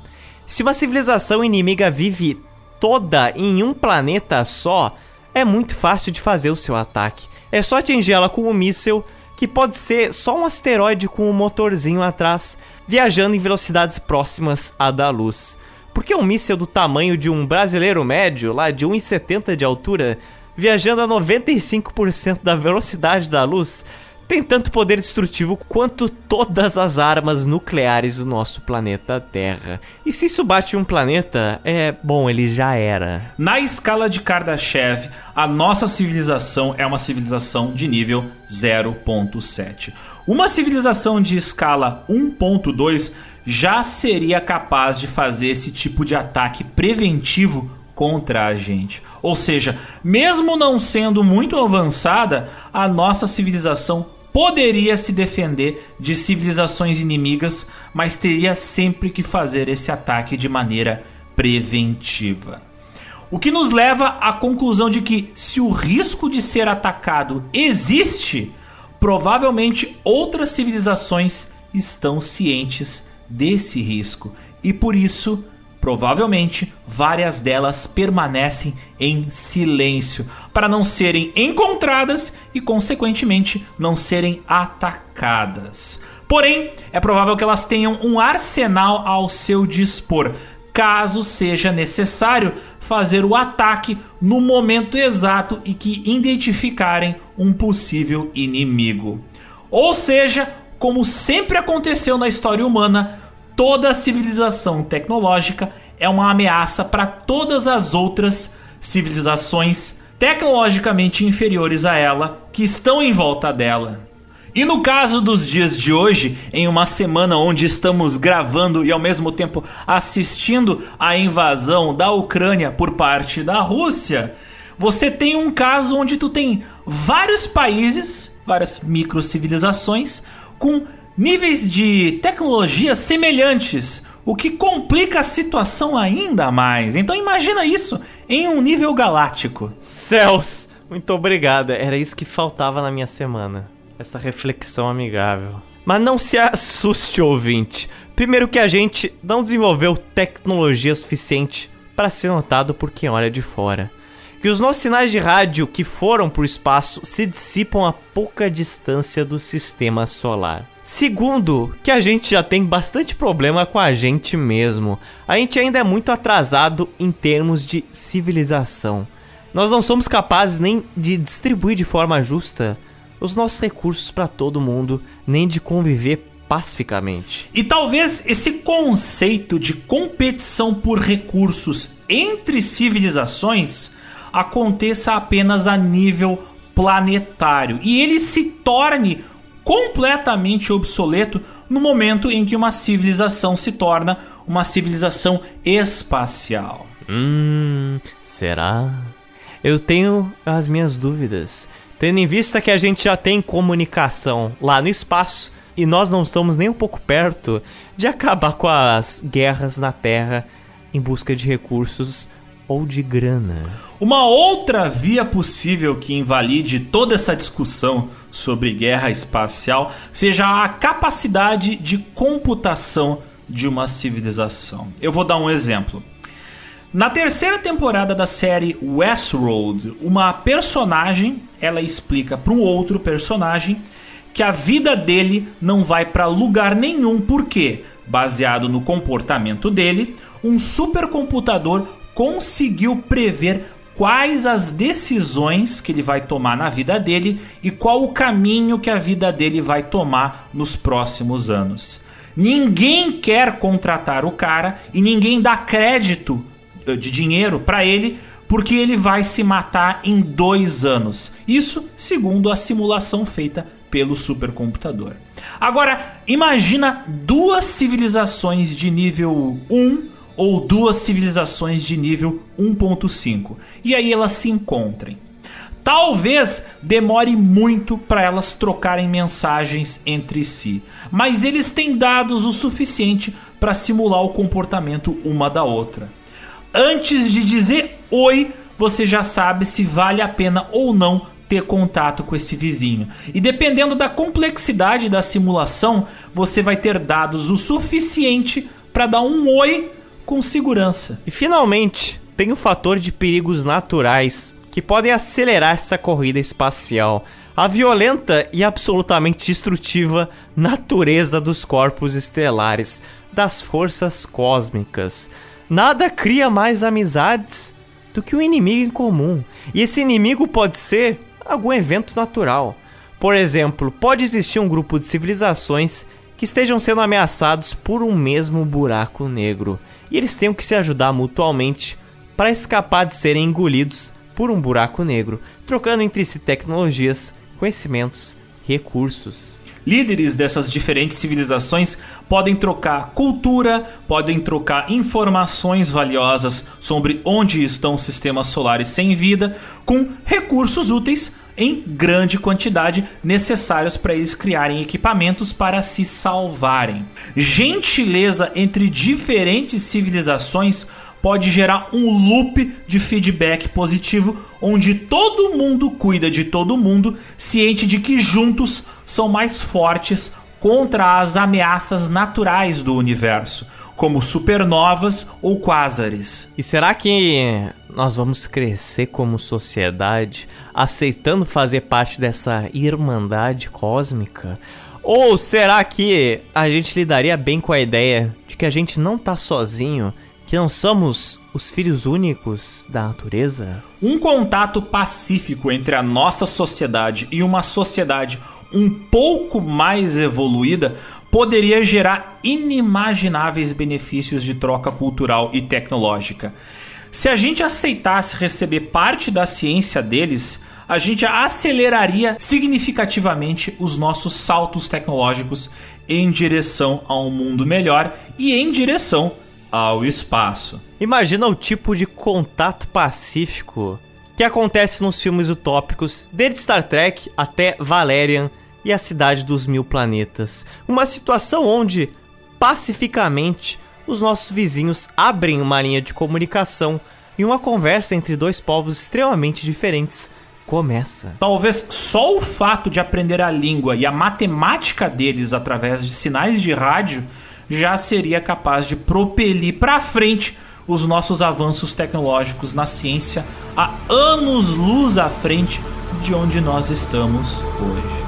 Se uma civilização inimiga vive toda em um planeta só, é muito fácil de fazer o seu ataque. É só atingir ela com um míssil, que pode ser só um asteroide com um motorzinho atrás, viajando em velocidades próximas à da luz. Porque um míssil do tamanho de um brasileiro médio, lá de 1,70 de altura, viajando a 95% da velocidade da luz, tem tanto poder destrutivo quanto todas as armas nucleares do nosso planeta Terra. E se isso bate um planeta, é bom, ele já era. Na escala de Kardashev, a nossa civilização é uma civilização de nível 0.7. Uma civilização de escala 1.2 já seria capaz de fazer esse tipo de ataque preventivo contra a gente. Ou seja, mesmo não sendo muito avançada, a nossa civilização poderia se defender de civilizações inimigas, mas teria sempre que fazer esse ataque de maneira preventiva. O que nos leva à conclusão de que, se o risco de ser atacado existe, provavelmente outras civilizações estão cientes desse risco e por isso Provavelmente, várias delas permanecem em silêncio para não serem encontradas e, consequentemente, não serem atacadas. Porém, é provável que elas tenham um arsenal ao seu dispor, caso seja necessário fazer o ataque no momento exato e que identificarem um possível inimigo. Ou seja, como sempre aconteceu na história humana, toda civilização tecnológica é uma ameaça para todas as outras civilizações tecnologicamente inferiores a ela que estão em volta dela. E no caso dos dias de hoje, em uma semana onde estamos gravando e ao mesmo tempo assistindo à invasão da Ucrânia por parte da Rússia, você tem um caso onde tu tem vários países, várias microcivilizações com níveis de tecnologia semelhantes, o que complica a situação ainda mais. Então imagina isso em um nível galáctico. Céus, muito obrigado. Era isso que faltava na minha semana. Essa reflexão amigável. Mas não se assuste, ouvinte. Primeiro que a gente não desenvolveu tecnologia suficiente para ser notado por quem olha de fora que os nossos sinais de rádio que foram para o espaço se dissipam a pouca distância do sistema solar. Segundo, que a gente já tem bastante problema com a gente mesmo. A gente ainda é muito atrasado em termos de civilização. Nós não somos capazes nem de distribuir de forma justa os nossos recursos para todo mundo, nem de conviver pacificamente. E talvez esse conceito de competição por recursos entre civilizações aconteça apenas a nível planetário e ele se torne completamente obsoleto no momento em que uma civilização se torna uma civilização espacial. Hum, será? Eu tenho as minhas dúvidas. Tendo em vista que a gente já tem comunicação lá no espaço e nós não estamos nem um pouco perto de acabar com as guerras na Terra em busca de recursos ou de grana. Uma outra via possível que invalide toda essa discussão sobre guerra espacial seja a capacidade de computação de uma civilização. Eu vou dar um exemplo. Na terceira temporada da série Westworld, uma personagem ela explica para um outro personagem que a vida dele não vai para lugar nenhum porque, baseado no comportamento dele, um supercomputador conseguiu prever quais as decisões que ele vai tomar na vida dele e qual o caminho que a vida dele vai tomar nos próximos anos. Ninguém quer contratar o cara e ninguém dá crédito eh, de dinheiro para ele porque ele vai se matar em dois anos. Isso segundo a simulação feita pelo supercomputador. Agora, imagina duas civilizações de nível 1 ou duas civilizações de nível 1.5 e aí elas se encontrem. Talvez demore muito para elas trocarem mensagens entre si, mas eles têm dados o suficiente para simular o comportamento uma da outra. Antes de dizer oi, você já sabe se vale a pena ou não ter contato com esse vizinho. E dependendo da complexidade da simulação, você vai ter dados o suficiente para dar um oi com segurança. E finalmente, tem o fator de perigos naturais que podem acelerar essa corrida espacial. A violenta e absolutamente destrutiva natureza dos corpos estelares, das forças cósmicas. Nada cria mais amizades do que um inimigo em comum. E esse inimigo pode ser algum evento natural. Por exemplo, pode existir um grupo de civilizações que estejam sendo ameaçados por um mesmo buraco negro e eles tenham que se ajudar mutuamente para escapar de serem engolidos por um buraco negro, trocando entre si tecnologias, conhecimentos, recursos. Líderes dessas diferentes civilizações podem trocar cultura, podem trocar informações valiosas sobre onde estão sistemas solares sem vida, com recursos úteis em grande quantidade necessários para eles criarem equipamentos para se salvarem. Gentileza entre diferentes civilizações pode gerar um loop de feedback positivo onde todo mundo cuida de todo mundo, ciente de que juntos são mais fortes contra as ameaças naturais do universo, como supernovas ou quásares. E será que nós vamos crescer como sociedade aceitando fazer parte dessa irmandade cósmica? Ou será que a gente lidaria bem com a ideia de que a gente não tá sozinho que não somos os filhos únicos da natureza? Um contato pacífico entre a nossa sociedade e uma sociedade um pouco mais evoluída poderia gerar inimagináveis benefícios de troca cultural e tecnológica. Se a gente aceitasse receber parte da ciência deles, a gente aceleraria significativamente os nossos saltos tecnológicos em direção a um mundo melhor e em direção ao espaço. Imagina o tipo de contato pacífico que acontece nos filmes utópicos, desde Star Trek até Valerian e a Cidade dos Mil Planetas. Uma situação onde, pacificamente, os nossos vizinhos abrem uma linha de comunicação e uma conversa entre dois povos extremamente diferentes começa. Talvez só o fato de aprender a língua e a matemática deles através de sinais de rádio já seria capaz de propelir para frente os nossos avanços tecnológicos na ciência a anos-luz à frente de onde nós estamos hoje.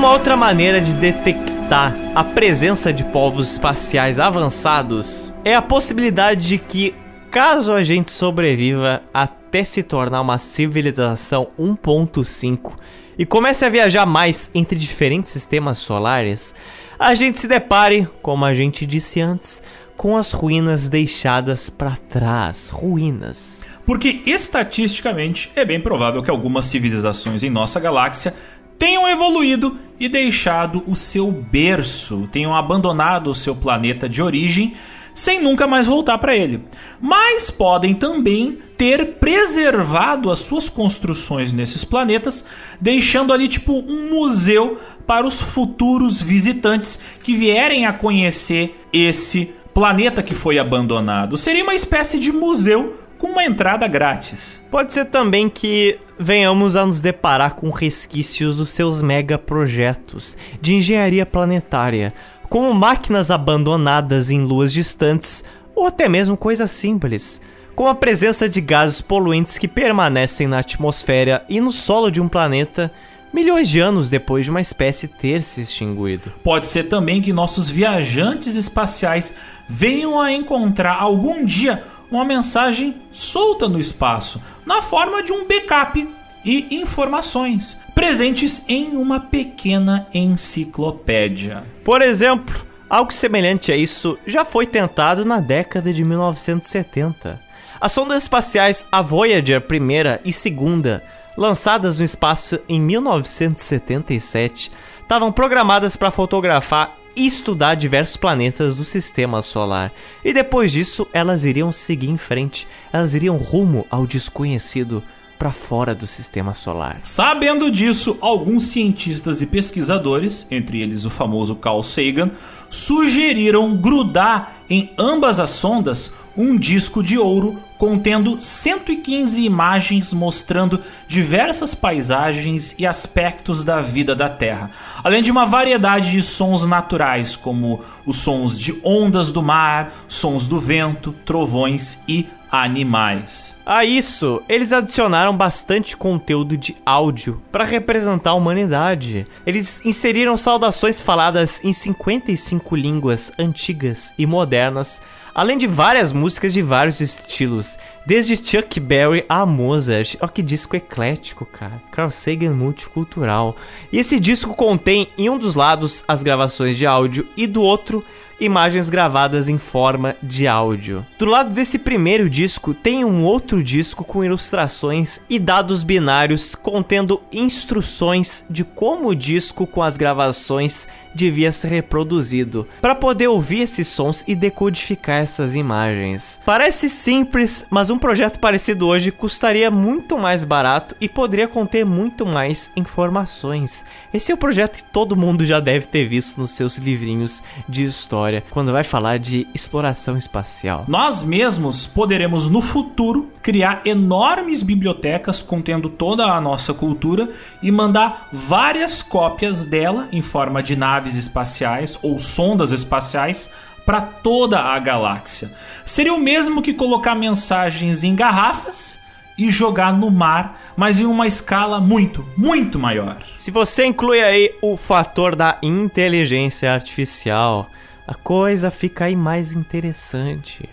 Uma outra maneira de detectar a presença de povos espaciais avançados é a possibilidade de que, caso a gente sobreviva até se tornar uma civilização 1.5 e comece a viajar mais entre diferentes sistemas solares, a gente se depare, como a gente disse antes, com as ruínas deixadas para trás, ruínas. Porque estatisticamente é bem provável que algumas civilizações em nossa galáxia tenham evoluído e deixado o seu berço, tenham abandonado o seu planeta de origem sem nunca mais voltar para ele. Mas podem também ter preservado as suas construções nesses planetas, deixando ali tipo um museu para os futuros visitantes que vierem a conhecer esse planeta que foi abandonado. Seria uma espécie de museu com uma entrada grátis. Pode ser também que venhamos a nos deparar com resquícios dos seus mega projetos de engenharia planetária, como máquinas abandonadas em luas distantes ou até mesmo coisas simples, como a presença de gases poluentes que permanecem na atmosfera e no solo de um planeta milhões de anos depois de uma espécie ter se extinguido. Pode ser também que nossos viajantes espaciais venham a encontrar algum dia uma mensagem solta no espaço, na forma de um backup e informações presentes em uma pequena enciclopédia. Por exemplo, algo semelhante a isso já foi tentado na década de 1970. As sondas espaciais a Voyager primeira e segunda, lançadas no espaço em 1977, estavam programadas para fotografar e estudar diversos planetas do sistema solar. E depois disso, elas iriam seguir em frente, elas iriam rumo ao desconhecido para fora do sistema solar. Sabendo disso, alguns cientistas e pesquisadores, entre eles o famoso Carl Sagan, sugeriram grudar em ambas as sondas um disco de ouro contendo 115 imagens mostrando diversas paisagens e aspectos da vida da Terra, além de uma variedade de sons naturais, como os sons de ondas do mar, sons do vento, trovões e animais. A isso, eles adicionaram bastante conteúdo de áudio para representar a humanidade. Eles inseriram saudações faladas em 55 línguas antigas e modernas, além de várias músicas de vários estilos, desde Chuck Berry a Mozart. Olha que disco eclético, cara. Carl Sagan multicultural. E esse disco contém em um dos lados as gravações de áudio e do outro imagens gravadas em forma de áudio. Do lado desse primeiro disco tem um outro disco com ilustrações e dados binários contendo instruções de como o disco com as gravações devia ser reproduzido, para poder ouvir esses sons e decodificar essas imagens. Parece simples, mas um projeto parecido hoje custaria muito mais barato e poderia conter muito mais informações. Esse é o projeto que todo mundo já deve ter visto nos seus livrinhos de história, quando vai falar de exploração espacial. Nós mesmos poderemos no futuro criar enormes bibliotecas contendo toda a nossa cultura e mandar várias cópias dela em forma de nave naves espaciais ou sondas espaciais para toda a galáxia. Seria o mesmo que colocar mensagens em garrafas e jogar no mar, mas em uma escala muito, muito maior. Se você inclui aí o fator da inteligência artificial, a coisa fica aí mais interessante.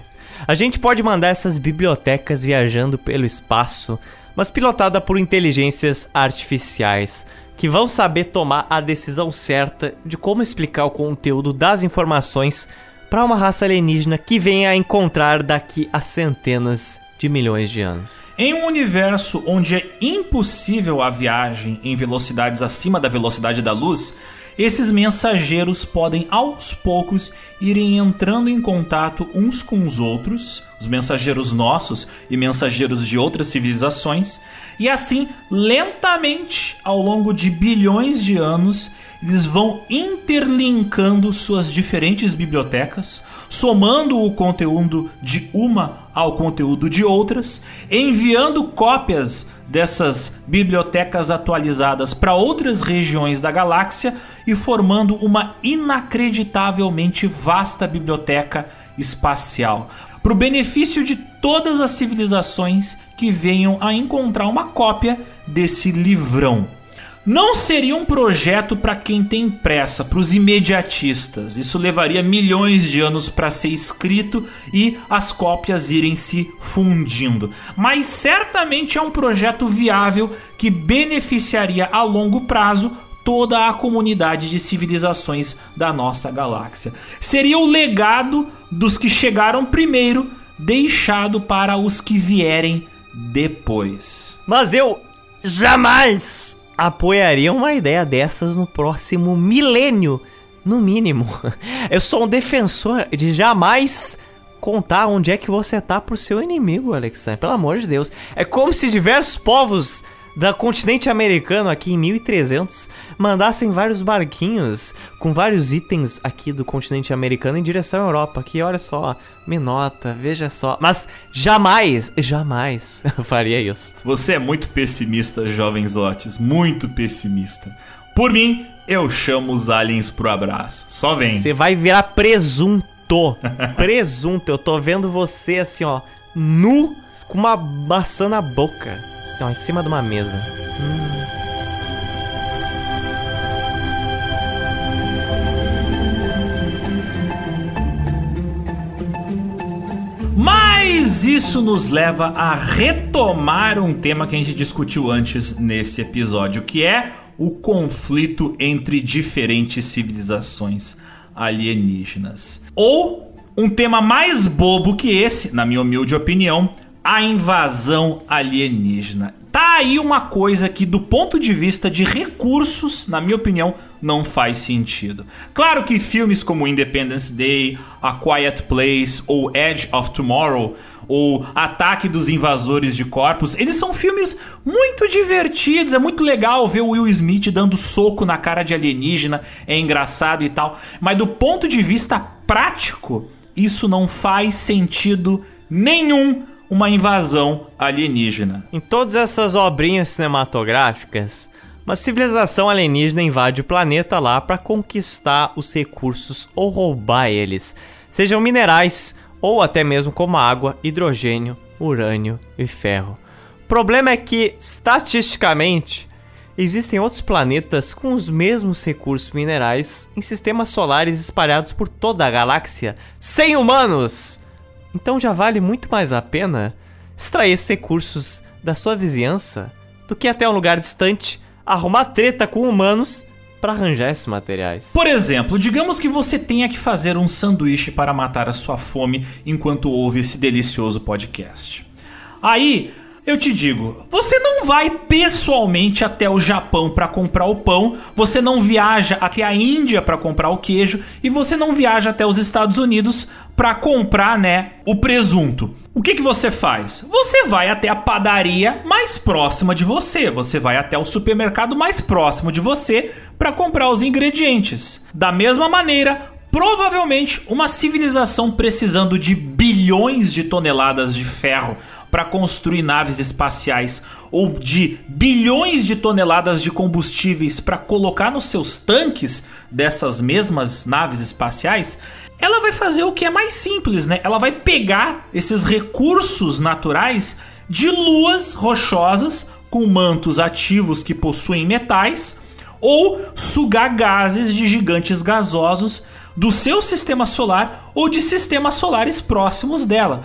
A gente pode mandar essas bibliotecas viajando pelo espaço, mas pilotada por inteligências artificiais que vão saber tomar a decisão certa de como explicar o conteúdo das informações para uma raça alienígena que venha a encontrar daqui a centenas de milhões de anos. Em um universo onde é impossível a viagem em velocidades acima da velocidade da luz, esses mensageiros podem aos poucos irem entrando em contato uns com os outros, os mensageiros nossos e mensageiros de outras civilizações, e assim, lentamente, ao longo de bilhões de anos, eles vão interlinkando suas diferentes bibliotecas, somando o conteúdo de uma ao conteúdo de outras, enviando cópias dessas bibliotecas atualizadas para outras regiões da galáxia e formando uma inacreditavelmente vasta biblioteca espacial, para o benefício de todas as civilizações que venham a encontrar uma cópia desse livrão. Não seria um projeto para quem tem pressa, para os imediatistas. Isso levaria milhões de anos para ser escrito e as cópias irem se fundindo. Mas certamente é um projeto viável que beneficiaria a longo prazo toda a comunidade de civilizações da nossa galáxia. Seria o legado dos que chegaram primeiro, deixado para os que vierem depois. Mas eu jamais apoiaria uma ideia dessas no próximo milênio, no mínimo. Eu sou um defensor de jamais contar onde é que você tá pro seu inimigo, Alexandre. Pelo amor de Deus. É como se diversos povos da continente americano aqui em 1300 mandassem vários barquinhos com vários itens aqui do continente americano em direção à Europa. Que olha só, me nota, veja só. Mas jamais, jamais eu faria isso. Você é muito pessimista, jovens lotes, muito pessimista. Por mim, eu chamo os aliens pro abraço. Só vem. Você vai virar presunto. presunto. Eu tô vendo você assim, ó, nu com uma maçã na boca assim, ó, em cima de uma mesa. Hum. Mas isso nos leva a retomar um tema que a gente discutiu antes nesse episódio, que é o conflito entre diferentes civilizações alienígenas. Ou um tema mais bobo que esse, na minha humilde opinião, a invasão alienígena. Tá aí uma coisa que, do ponto de vista de recursos, na minha opinião, não faz sentido. Claro que filmes como Independence Day, A Quiet Place ou Edge of Tomorrow ou Ataque dos Invasores de Corpos, eles são filmes muito divertidos, é muito legal ver o Will Smith dando soco na cara de alienígena, é engraçado e tal, mas do ponto de vista prático, isso não faz sentido nenhum uma invasão alienígena. Em todas essas obrinhas cinematográficas, uma civilização alienígena invade o planeta lá para conquistar os recursos ou roubar eles, sejam minerais ou até mesmo como água, hidrogênio, urânio e ferro. O problema é que, estatisticamente, existem outros planetas com os mesmos recursos minerais em sistemas solares espalhados por toda a galáxia, sem humanos! Então já vale muito mais a pena extrair esses recursos da sua vizinhança do que até um lugar distante arrumar treta com humanos para arranjar esses materiais. Por exemplo, digamos que você tenha que fazer um sanduíche para matar a sua fome enquanto ouve esse delicioso podcast. Aí, eu te digo, você não vai pessoalmente até o Japão para comprar o pão, você não viaja até a Índia para comprar o queijo e você não viaja até os Estados Unidos para comprar, né, o presunto. O que, que você faz? Você vai até a padaria mais próxima de você, você vai até o supermercado mais próximo de você para comprar os ingredientes. Da mesma maneira, provavelmente uma civilização precisando de bilhões de toneladas de ferro para construir naves espaciais ou de bilhões de toneladas de combustíveis para colocar nos seus tanques dessas mesmas naves espaciais, ela vai fazer o que é mais simples, né? Ela vai pegar esses recursos naturais de luas rochosas com mantos ativos que possuem metais ou sugar gases de gigantes gasosos do seu sistema solar ou de sistemas solares próximos dela.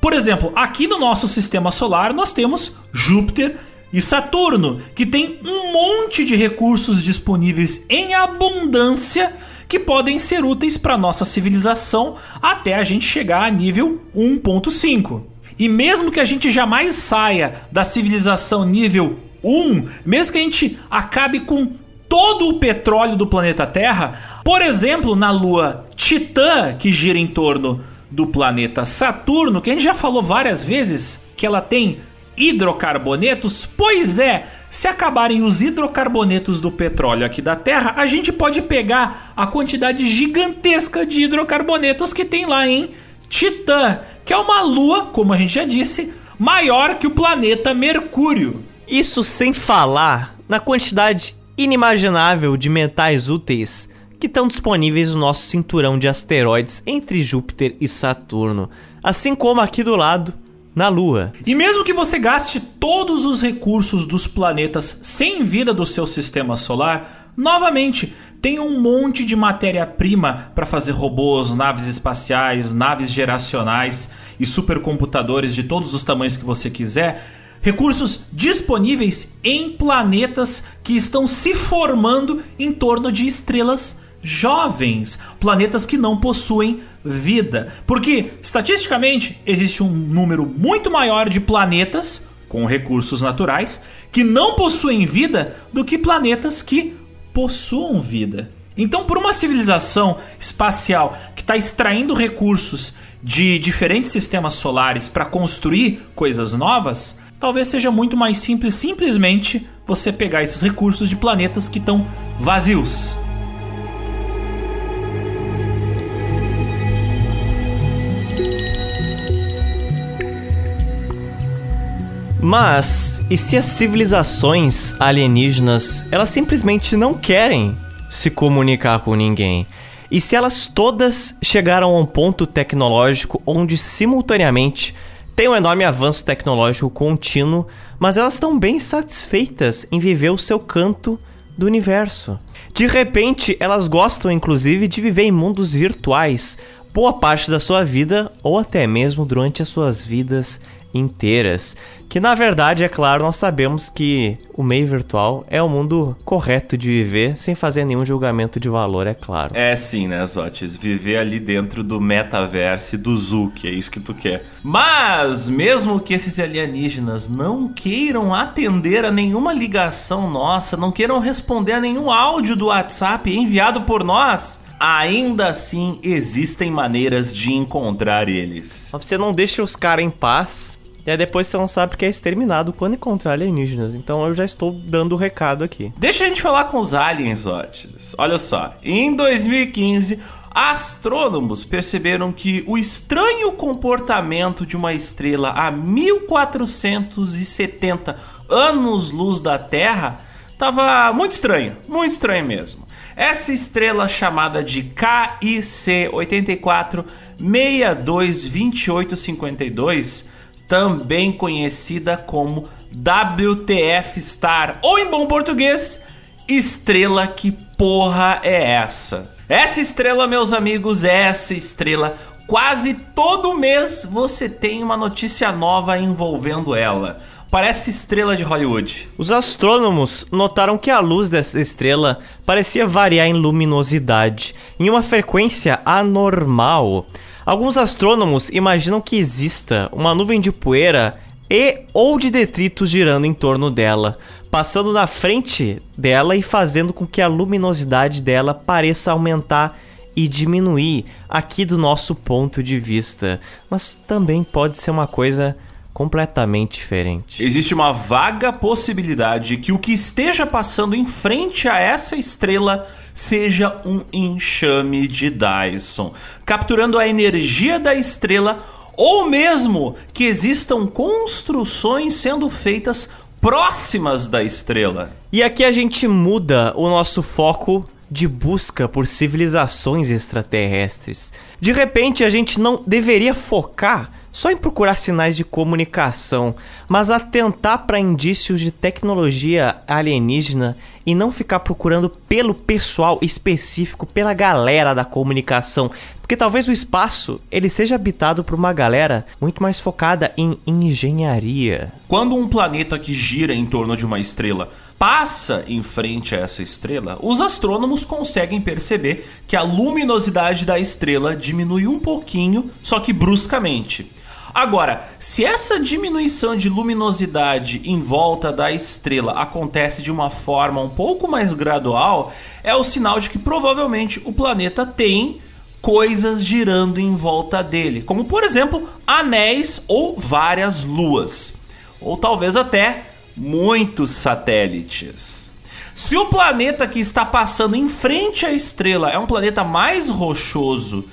Por exemplo, aqui no nosso sistema solar nós temos Júpiter e Saturno, que tem um monte de recursos disponíveis em abundância que podem ser úteis para nossa civilização até a gente chegar a nível 1.5. E mesmo que a gente jamais saia da civilização nível 1, mesmo que a gente acabe com todo o petróleo do planeta Terra, por exemplo, na lua Titã, que gira em torno do planeta Saturno, que a gente já falou várias vezes que ela tem hidrocarbonetos, pois é, se acabarem os hidrocarbonetos do petróleo aqui da Terra, a gente pode pegar a quantidade gigantesca de hidrocarbonetos que tem lá em Titã, que é uma lua, como a gente já disse, maior que o planeta Mercúrio. Isso sem falar na quantidade inimaginável de metais úteis que estão disponíveis no nosso cinturão de asteroides entre Júpiter e Saturno, assim como aqui do lado na Lua. E mesmo que você gaste todos os recursos dos planetas sem vida do seu sistema solar, novamente tem um monte de matéria-prima para fazer robôs, naves espaciais, naves geracionais e supercomputadores de todos os tamanhos que você quiser. Recursos disponíveis em planetas que estão se formando em torno de estrelas jovens, planetas que não possuem vida. Porque, estatisticamente, existe um número muito maior de planetas com recursos naturais que não possuem vida do que planetas que possuam vida. Então, por uma civilização espacial que está extraindo recursos de diferentes sistemas solares para construir coisas novas, talvez seja muito mais simples simplesmente você pegar esses recursos de planetas que estão vazios. Mas, e se as civilizações alienígenas, elas simplesmente não querem se comunicar com ninguém? E se elas todas chegaram a um ponto tecnológico onde simultaneamente tem um enorme avanço tecnológico contínuo, mas elas estão bem satisfeitas em viver o seu canto do universo. De repente, elas gostam inclusive de viver em mundos virtuais, boa parte da sua vida ou até mesmo durante as suas vidas inteiras. Que na verdade, é claro, nós sabemos que o meio virtual é o mundo correto de viver sem fazer nenhum julgamento de valor, é claro. É sim, né, Zotis? Viver ali dentro do metaverso do Zuki, é isso que tu quer. Mas, mesmo que esses alienígenas não queiram atender a nenhuma ligação nossa, não queiram responder a nenhum áudio do WhatsApp enviado por nós, ainda assim existem maneiras de encontrar eles. Você não deixa os caras em paz aí depois você não sabe que é exterminado quando encontrar alienígenas. Então eu já estou dando o recado aqui. Deixa a gente falar com os aliens, Otis. Olha só, em 2015, astrônomos perceberam que o estranho comportamento de uma estrela a 1470 anos-luz da Terra estava muito estranho, muito estranho mesmo. Essa estrela chamada de KIC 84 622852, também conhecida como WTF Star, ou em bom português, estrela que porra é essa? Essa estrela, meus amigos, essa estrela, quase todo mês você tem uma notícia nova envolvendo ela. Parece estrela de Hollywood. Os astrônomos notaram que a luz dessa estrela parecia variar em luminosidade, em uma frequência anormal. Alguns astrônomos imaginam que exista uma nuvem de poeira e ou de detritos girando em torno dela, passando na frente dela e fazendo com que a luminosidade dela pareça aumentar e diminuir aqui do nosso ponto de vista. Mas também pode ser uma coisa completamente diferente. Existe uma vaga possibilidade que o que esteja passando em frente a essa estrela seja um enxame de Dyson, capturando a energia da estrela ou mesmo que existam construções sendo feitas próximas da estrela. E aqui a gente muda o nosso foco de busca por civilizações extraterrestres. De repente, a gente não deveria focar só em procurar sinais de comunicação, mas atentar para indícios de tecnologia alienígena e não ficar procurando pelo pessoal específico, pela galera da comunicação, porque talvez o espaço ele seja habitado por uma galera muito mais focada em engenharia. Quando um planeta que gira em torno de uma estrela passa em frente a essa estrela, os astrônomos conseguem perceber que a luminosidade da estrela diminui um pouquinho, só que bruscamente. Agora, se essa diminuição de luminosidade em volta da estrela acontece de uma forma um pouco mais gradual, é o sinal de que provavelmente o planeta tem coisas girando em volta dele, como por exemplo anéis ou várias luas, ou talvez até muitos satélites. Se o planeta que está passando em frente à estrela é um planeta mais rochoso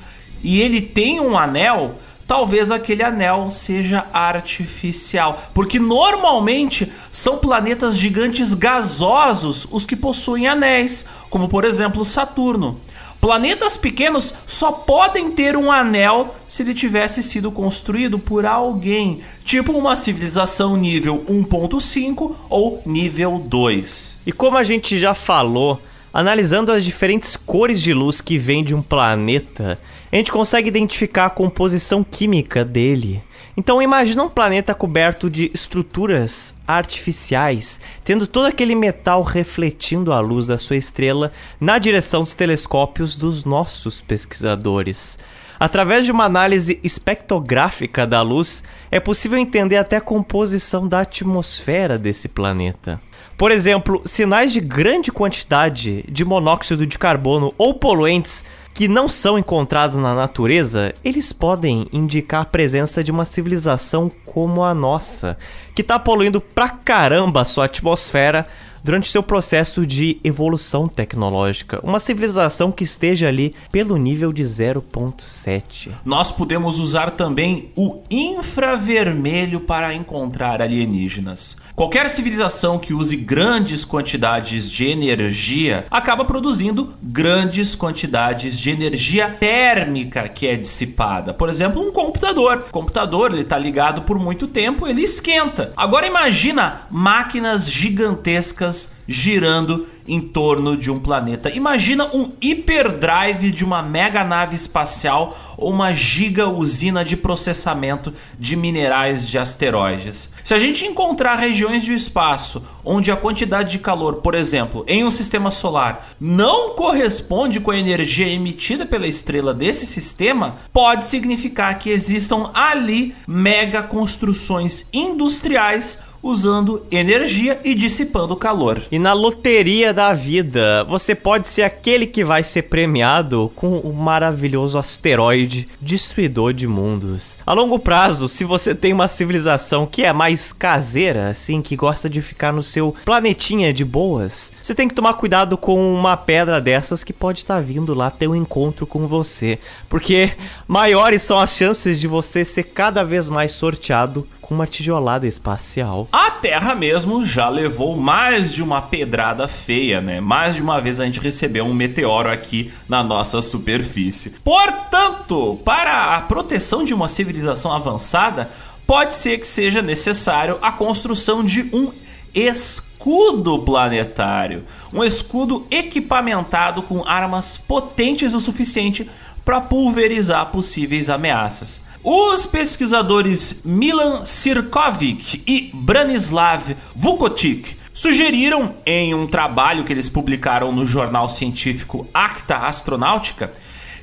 e ele tem um anel, talvez aquele anel seja artificial, porque normalmente são planetas gigantes gasosos os que possuem anéis, como por exemplo Saturno. Planetas pequenos só podem ter um anel se ele tivesse sido construído por alguém, tipo uma civilização nível 1.5 ou nível 2. E como a gente já falou, analisando as diferentes cores de luz que vêm de um planeta, a gente consegue identificar a composição química dele. Então imagina um planeta coberto de estruturas artificiais, tendo todo aquele metal refletindo a luz da sua estrela na direção dos telescópios dos nossos pesquisadores. Através de uma análise espectrográfica da luz, é possível entender até a composição da atmosfera desse planeta. Por exemplo, sinais de grande quantidade de monóxido de carbono ou poluentes que não são encontrados na natureza, eles podem indicar a presença de uma civilização como a nossa, que está poluindo pra caramba a sua atmosfera durante seu processo de evolução tecnológica. Uma civilização que esteja ali pelo nível de 0.7. Nós podemos usar também o infravermelho para encontrar alienígenas. Qualquer civilização que use grandes quantidades de energia acaba produzindo grandes quantidades de energia térmica que é dissipada. Por exemplo, um computador. O computador ele está ligado por muito tempo, ele esquenta. Agora imagina máquinas gigantescas girando em torno de um planeta. Imagina um hiperdrive de uma mega nave espacial ou uma giga usina de processamento de minerais de asteroides. Se a gente encontrar regiões do espaço onde a quantidade de calor, por exemplo, em um sistema solar, não corresponde com a energia emitida pela estrela desse sistema, pode significar que existam ali mega construções industriais usando energia e dissipando calor. E na loteria da vida, você pode ser aquele que vai ser premiado com o maravilhoso asteroide destruidor de mundos. A longo prazo, se você tem uma civilização que é mais caseira, assim, que gosta de ficar no seu planetinha de boas, você tem que tomar cuidado com uma pedra dessas que pode estar vindo lá ter um encontro com você, porque maiores são as chances de você ser cada vez mais sorteado com uma tijolada espacial. A Terra mesmo já levou mais de uma pedrada feia, né? Mais de uma vez a gente recebeu um meteoro aqui na nossa superfície. Portanto, para a proteção de uma civilização avançada, pode ser que seja necessário a construção de um escudo planetário, um escudo equipamentado com armas potentes o suficiente para pulverizar possíveis ameaças. Os pesquisadores Milan Sirkovic e Branislav Vukotic sugeriram em um trabalho que eles publicaram no jornal científico Acta Astronáutica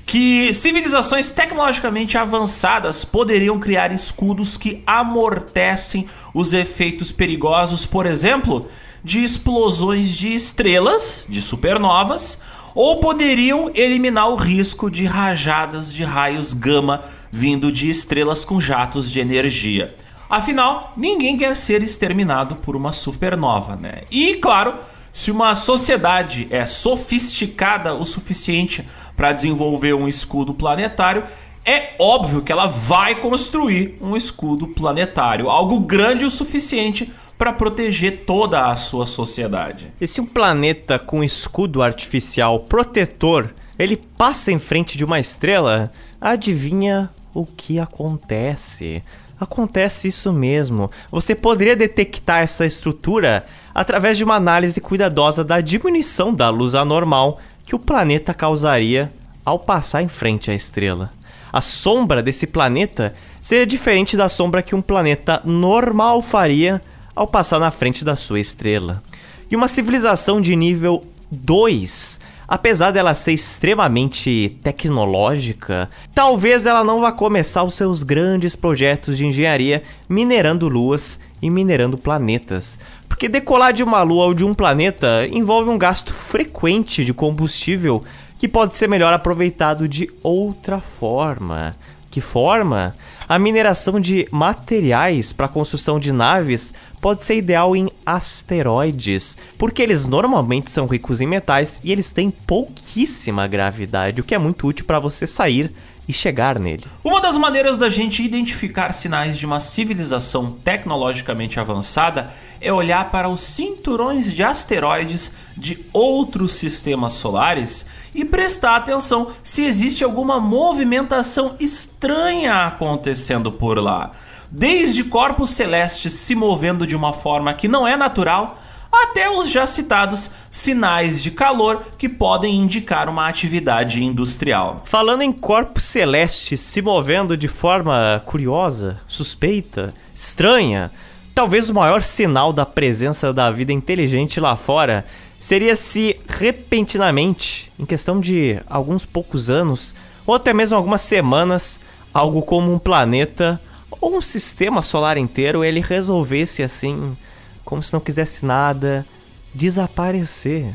que civilizações tecnologicamente avançadas poderiam criar escudos que amortecem os efeitos perigosos, por exemplo, de explosões de estrelas, de supernovas, ou poderiam eliminar o risco de rajadas de raios gama vindo de estrelas com jatos de energia. Afinal, ninguém quer ser exterminado por uma supernova, né? E claro, se uma sociedade é sofisticada o suficiente para desenvolver um escudo planetário, é óbvio que ela vai construir um escudo planetário, algo grande o suficiente para proteger toda a sua sociedade. E se um planeta com escudo artificial protetor ele passa em frente de uma estrela, adivinha o que acontece. Acontece isso mesmo. Você poderia detectar essa estrutura através de uma análise cuidadosa da diminuição da luz anormal que o planeta causaria ao passar em frente à estrela. A sombra desse planeta seria diferente da sombra que um planeta normal faria ao passar na frente da sua estrela. E uma civilização de nível 2 apesar dela ser extremamente tecnológica, talvez ela não vá começar os seus grandes projetos de engenharia minerando luas e minerando planetas. Porque decolar de uma lua ou de um planeta envolve um gasto frequente de combustível que pode ser melhor aproveitado de outra forma. Que forma? A mineração de materiais para a construção de naves pode ser ideal em asteroides, porque eles normalmente são ricos em metais e eles têm pouquíssima gravidade, o que é muito útil para você sair e chegar nele. Uma das maneiras da gente identificar sinais de uma civilização tecnologicamente avançada é olhar para os cinturões de asteroides de outros sistemas solares e prestar atenção se existe alguma movimentação estranha acontecendo por lá. Desde corpos celestes se movendo de uma forma que não é natural até os já citados sinais de calor que podem indicar uma atividade industrial. Falando em corpos celestes se movendo de forma curiosa, suspeita, estranha, talvez o maior sinal da presença da vida inteligente lá fora seria se repentinamente, em questão de alguns poucos anos, ou até mesmo algumas semanas, algo como um planeta ou um sistema solar inteiro ele resolvesse assim como se não quisesse nada, desaparecer.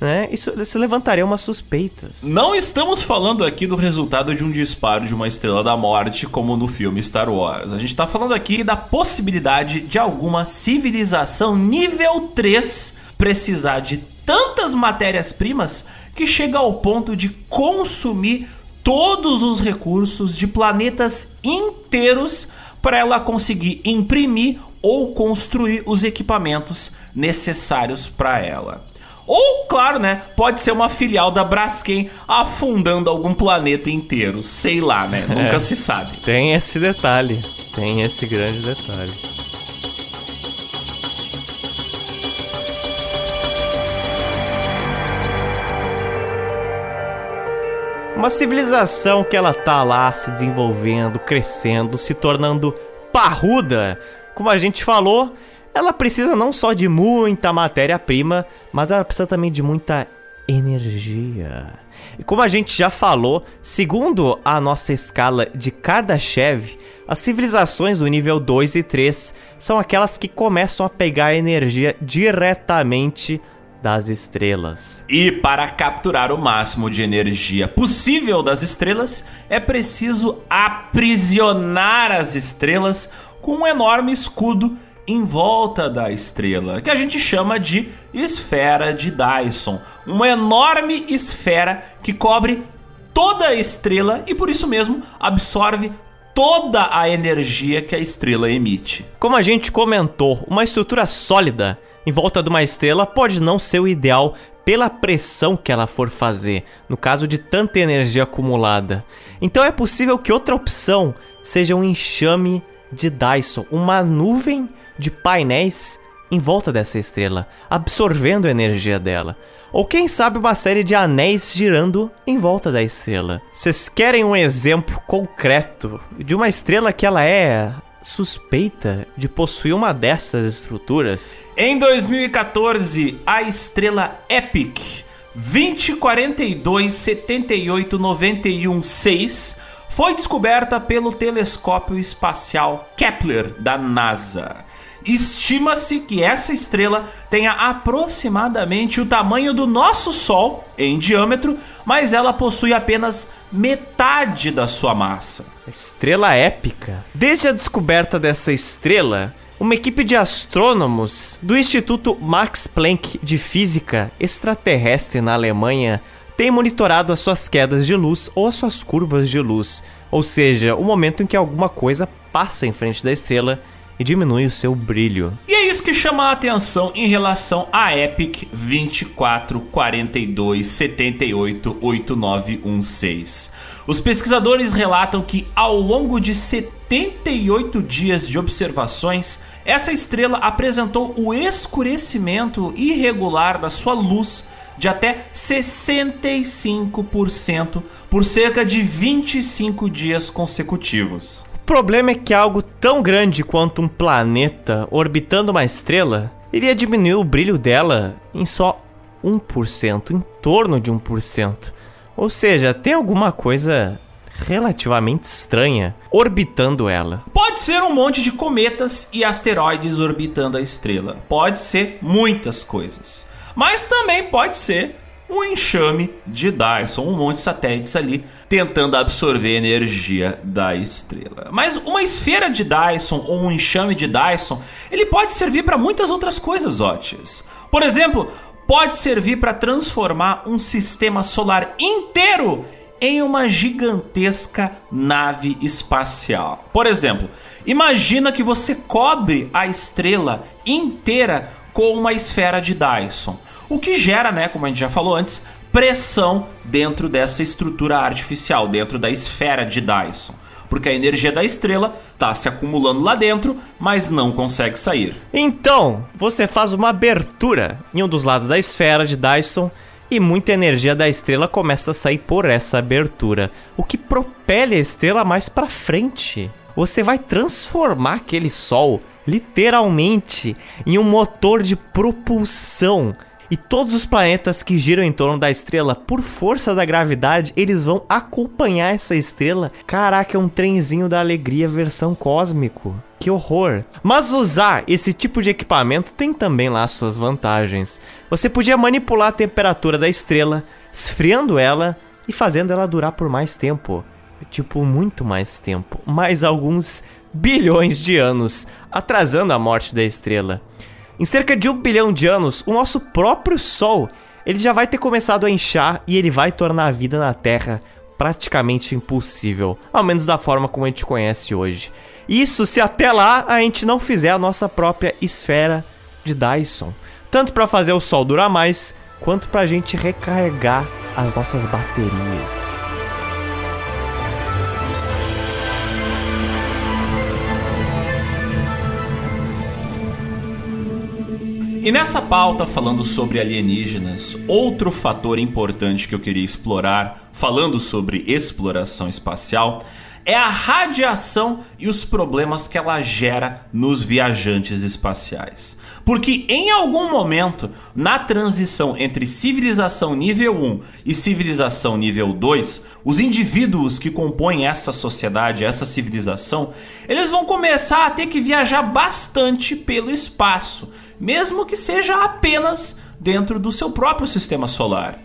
Né? Isso, isso levantaria umas suspeitas. Não estamos falando aqui do resultado de um disparo de uma estrela da morte, como no filme Star Wars. A gente está falando aqui da possibilidade de alguma civilização nível 3 precisar de tantas matérias-primas que chega ao ponto de consumir todos os recursos de planetas inteiros para ela conseguir imprimir ou construir os equipamentos necessários para ela. Ou, claro, né? Pode ser uma filial da Braskem afundando algum planeta inteiro. Sei lá, né? Nunca é, se sabe. Tem esse detalhe. Tem esse grande detalhe. Uma civilização que ela tá lá se desenvolvendo, crescendo, se tornando parruda como a gente falou, ela precisa não só de muita matéria-prima, mas ela precisa também de muita energia. E como a gente já falou, segundo a nossa escala de Kardashev, as civilizações do nível 2 e 3 são aquelas que começam a pegar energia diretamente das estrelas. E para capturar o máximo de energia possível das estrelas, é preciso aprisionar as estrelas com um enorme escudo em volta da estrela, que a gente chama de esfera de Dyson. Uma enorme esfera que cobre toda a estrela e por isso mesmo absorve toda a energia que a estrela emite. Como a gente comentou, uma estrutura sólida em volta de uma estrela pode não ser o ideal pela pressão que ela for fazer, no caso de tanta energia acumulada. Então é possível que outra opção seja um enxame de Dyson, uma nuvem de painéis em volta dessa estrela, absorvendo a energia dela. Ou quem sabe uma série de anéis girando em volta da estrela. Vocês querem um exemplo concreto de uma estrela que ela é suspeita de possuir uma dessas estruturas? Em 2014, a estrela Epic 2042 78 91 6 foi descoberta pelo telescópio espacial Kepler da NASA. Estima-se que essa estrela tenha aproximadamente o tamanho do nosso Sol em diâmetro, mas ela possui apenas metade da sua massa. Estrela épica. Desde a descoberta dessa estrela, uma equipe de astrônomos do Instituto Max Planck de Física Extraterrestre na Alemanha tem monitorado as suas quedas de luz ou as suas curvas de luz, ou seja, o momento em que alguma coisa passa em frente da estrela e diminui o seu brilho. E é isso que chama a atenção em relação a Epic 2442788916. Os pesquisadores relatam que ao longo de 78 dias de observações, essa estrela apresentou o escurecimento irregular da sua luz de até 65% por cerca de 25 dias consecutivos problema é que algo tão grande quanto um planeta orbitando uma estrela iria diminuir o brilho dela em só 1%, em torno de 1%. Ou seja, tem alguma coisa relativamente estranha orbitando ela. Pode ser um monte de cometas e asteroides orbitando a estrela. Pode ser muitas coisas. Mas também pode ser um enxame de Dyson, um monte de satélites ali tentando absorver energia da estrela. Mas uma esfera de Dyson ou um enxame de Dyson, ele pode servir para muitas outras coisas, Otis. Por exemplo, pode servir para transformar um sistema solar inteiro em uma gigantesca nave espacial. Por exemplo, imagina que você cobre a estrela inteira com uma esfera de Dyson. O que gera, né, como a gente já falou antes, pressão dentro dessa estrutura artificial, dentro da esfera de Dyson. Porque a energia da estrela está se acumulando lá dentro, mas não consegue sair. Então, você faz uma abertura em um dos lados da esfera de Dyson e muita energia da estrela começa a sair por essa abertura, o que propele a estrela mais para frente. Você vai transformar aquele sol literalmente em um motor de propulsão e todos os planetas que giram em torno da estrela, por força da gravidade, eles vão acompanhar essa estrela. Caraca, é um trenzinho da alegria versão cósmico. Que horror! Mas usar esse tipo de equipamento tem também lá suas vantagens. Você podia manipular a temperatura da estrela, esfriando ela e fazendo ela durar por mais tempo. Tipo, muito mais tempo. Mais alguns bilhões de anos, atrasando a morte da estrela. Em cerca de um bilhão de anos, o nosso próprio Sol ele já vai ter começado a inchar e ele vai tornar a vida na Terra praticamente impossível, ao menos da forma como a gente conhece hoje. Isso se até lá a gente não fizer a nossa própria esfera de Dyson, tanto para fazer o Sol durar mais, quanto para a gente recarregar as nossas baterias. E nessa pauta, falando sobre alienígenas, outro fator importante que eu queria explorar, falando sobre exploração espacial, é a radiação e os problemas que ela gera nos viajantes espaciais. Porque em algum momento, na transição entre civilização nível 1 e civilização nível 2, os indivíduos que compõem essa sociedade, essa civilização, eles vão começar a ter que viajar bastante pelo espaço, mesmo que seja apenas dentro do seu próprio sistema solar.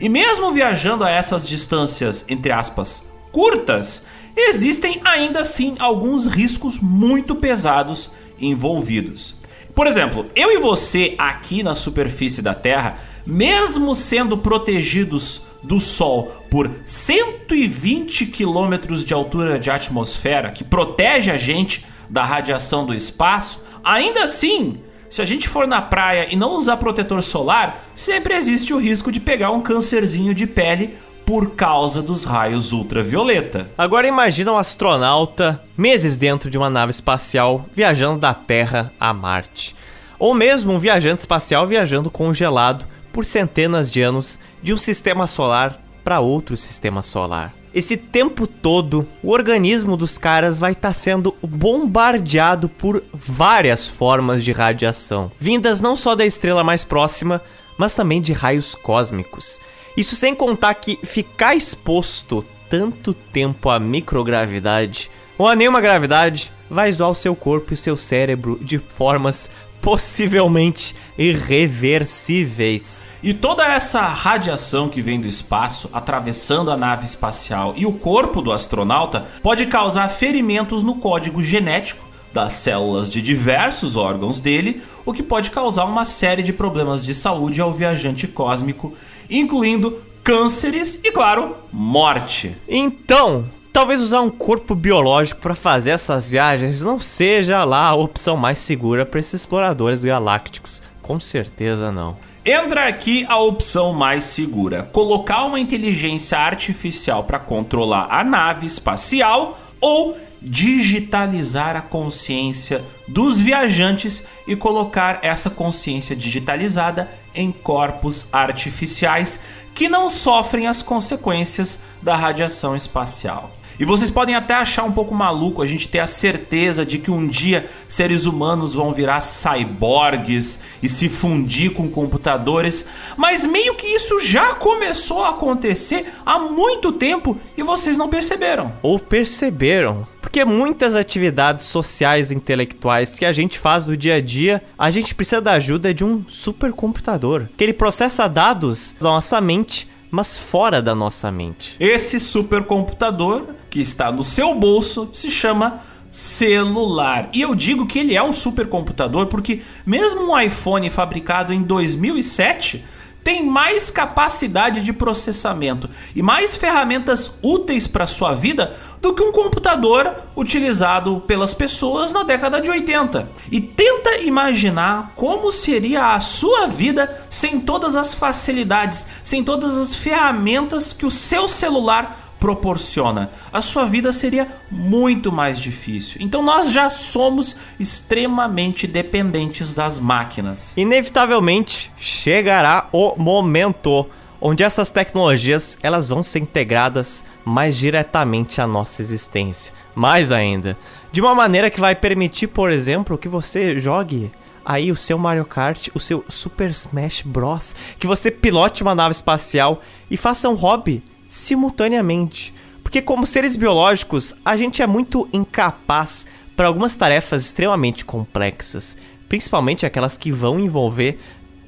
E mesmo viajando a essas distâncias, entre aspas, curtas, existem ainda assim alguns riscos muito pesados envolvidos. Por exemplo, eu e você aqui na superfície da Terra, mesmo sendo protegidos do Sol por 120 quilômetros de altura de atmosfera, que protege a gente da radiação do espaço, ainda assim, se a gente for na praia e não usar protetor solar, sempre existe o risco de pegar um câncerzinho de pele por causa dos raios ultravioleta. Agora imagina um astronauta meses dentro de uma nave espacial viajando da Terra a Marte. Ou mesmo um viajante espacial viajando congelado por centenas de anos de um sistema solar para outro sistema solar. Esse tempo todo, o organismo dos caras vai estar tá sendo bombardeado por várias formas de radiação, vindas não só da estrela mais próxima, mas também de raios cósmicos. Isso sem contar que ficar exposto tanto tempo à microgravidade ou a nenhuma gravidade vai zoar o seu corpo e o seu cérebro de formas possivelmente irreversíveis. E toda essa radiação que vem do espaço, atravessando a nave espacial e o corpo do astronauta, pode causar ferimentos no código genético das células de diversos órgãos dele, o que pode causar uma série de problemas de saúde ao viajante cósmico, incluindo cânceres e, claro, morte. Então, talvez usar um corpo biológico para fazer essas viagens não seja lá a opção mais segura para esses exploradores galácticos. Com certeza não. Entra aqui a opção mais segura: colocar uma inteligência artificial para controlar a nave espacial ou digitalizar a consciência dos viajantes e colocar essa consciência digitalizada em corpos artificiais que não sofrem as consequências da radiação espacial. E vocês podem até achar um pouco maluco a gente ter a certeza de que um dia seres humanos vão virar cyborgs e se fundir com computadores, mas meio que isso já começou a acontecer há muito tempo e vocês não perceberam. Ou perceberam, porque muitas atividades sociais e intelectuais que a gente faz no dia a dia, a gente precisa da ajuda de um supercomputador, que ele processa dados da nossa mente mas fora da nossa mente. Esse supercomputador que está no seu bolso se chama celular. E eu digo que ele é um supercomputador porque mesmo um iPhone fabricado em 2007 tem mais capacidade de processamento e mais ferramentas úteis para sua vida do que um computador utilizado pelas pessoas na década de 80. E tenta imaginar como seria a sua vida sem todas as facilidades, sem todas as ferramentas que o seu celular proporciona, a sua vida seria muito mais difícil. Então nós já somos extremamente dependentes das máquinas. Inevitavelmente chegará o momento onde essas tecnologias elas vão ser integradas mais diretamente à nossa existência. Mais ainda, de uma maneira que vai permitir, por exemplo, que você jogue aí o seu Mario Kart, o seu Super Smash Bros, que você pilote uma nave espacial e faça um hobby simultaneamente. Porque, como seres biológicos, a gente é muito incapaz para algumas tarefas extremamente complexas, principalmente aquelas que vão envolver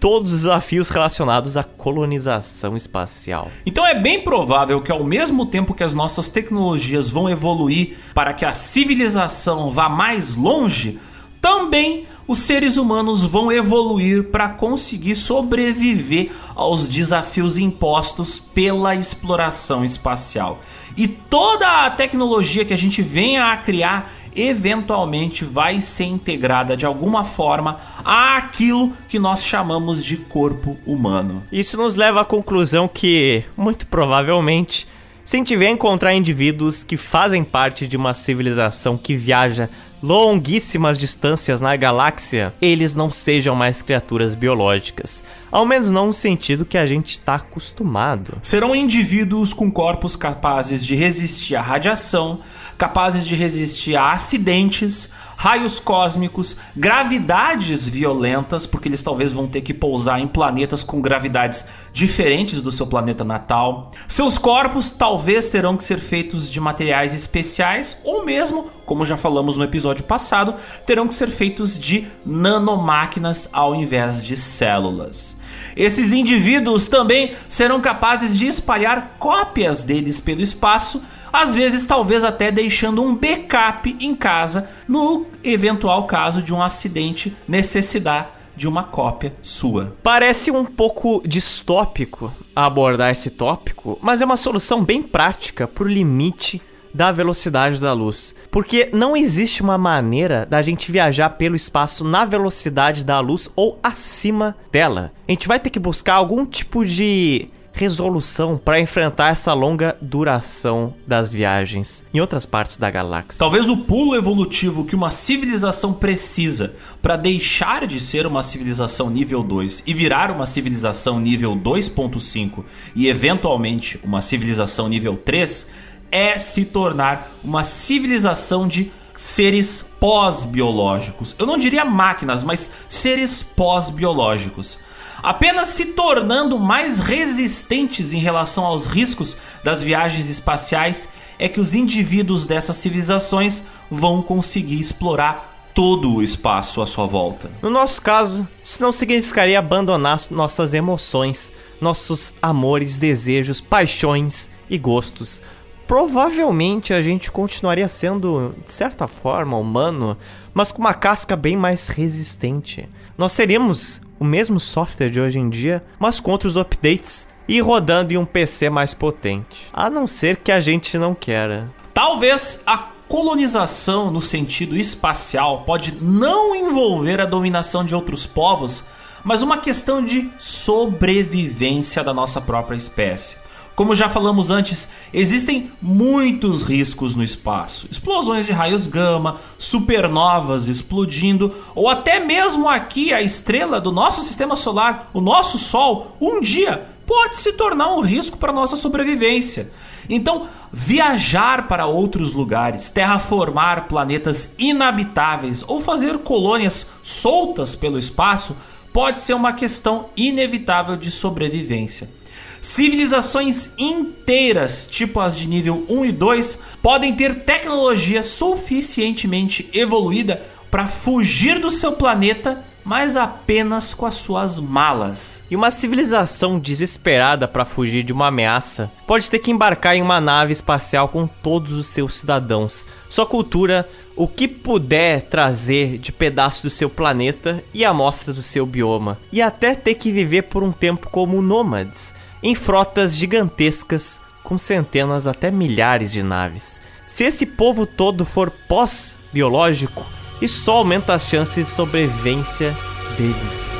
todos os desafios relacionados à colonização espacial. Então é bem provável que ao mesmo tempo que as nossas tecnologias vão evoluir para que a civilização vá mais longe, também os seres humanos vão evoluir para conseguir sobreviver aos desafios impostos pela exploração espacial. E toda a tecnologia que a gente venha a criar eventualmente vai ser integrada de alguma forma àquilo que nós chamamos de corpo humano. Isso nos leva à conclusão que, muito provavelmente, se a gente vier encontrar indivíduos que fazem parte de uma civilização que viaja longuíssimas distâncias na galáxia, eles não sejam mais criaturas biológicas. Ao menos não no sentido que a gente está acostumado. Serão indivíduos com corpos capazes de resistir à radiação, capazes de resistir a acidentes, raios cósmicos, gravidades violentas, porque eles talvez vão ter que pousar em planetas com gravidades diferentes do seu planeta natal. Seus corpos talvez terão que ser feitos de materiais especiais ou mesmo, como já falamos no episódio passado, terão que ser feitos de nanomáquinas ao invés de células. Esses indivíduos também serão capazes de espalhar cópias deles pelo espaço, às vezes talvez até deixando um backup em casa no eventual caso de um acidente necessitar de uma cópia sua. Parece um pouco distópico abordar esse tópico, mas é uma solução bem prática para o limite da velocidade da luz. Porque não existe uma maneira da gente viajar pelo espaço na velocidade da luz ou acima dela. A gente vai ter que buscar algum tipo de resolução para enfrentar essa longa duração das viagens em outras partes da galáxia. Talvez o pulo evolutivo que uma civilização precisa para deixar de ser uma civilização nível 2 e virar uma civilização nível 2.5 e eventualmente uma civilização nível 3 é se tornar uma civilização de seres pós-biológicos. Eu não diria máquinas, mas seres pós-biológicos. Apenas se tornando mais resistentes em relação aos riscos das viagens espaciais é que os indivíduos dessas civilizações vão conseguir explorar todo o espaço à sua volta. No nosso caso, isso não significaria abandonar nossas emoções, nossos amores, desejos, paixões e gostos provavelmente a gente continuaria sendo, de certa forma, humano, mas com uma casca bem mais resistente. Nós seríamos o mesmo software de hoje em dia, mas com outros updates e rodando em um PC mais potente. A não ser que a gente não queira. Talvez a colonização no sentido espacial pode não envolver a dominação de outros povos, mas uma questão de sobrevivência da nossa própria espécie. Como já falamos antes, existem muitos riscos no espaço: explosões de raios gama, supernovas explodindo, ou até mesmo aqui a estrela do nosso sistema solar, o nosso Sol, um dia pode se tornar um risco para nossa sobrevivência. Então, viajar para outros lugares, terraformar planetas inabitáveis ou fazer colônias soltas pelo espaço pode ser uma questão inevitável de sobrevivência. Civilizações inteiras, tipo as de nível 1 e 2, podem ter tecnologia suficientemente evoluída para fugir do seu planeta, mas apenas com as suas malas. E uma civilização desesperada para fugir de uma ameaça pode ter que embarcar em uma nave espacial com todos os seus cidadãos, sua cultura, o que puder trazer de pedaços do seu planeta e amostras do seu bioma, e até ter que viver por um tempo como nômades em frotas gigantescas com centenas até milhares de naves. Se esse povo todo for pós-biológico, isso só aumenta as chances de sobrevivência deles.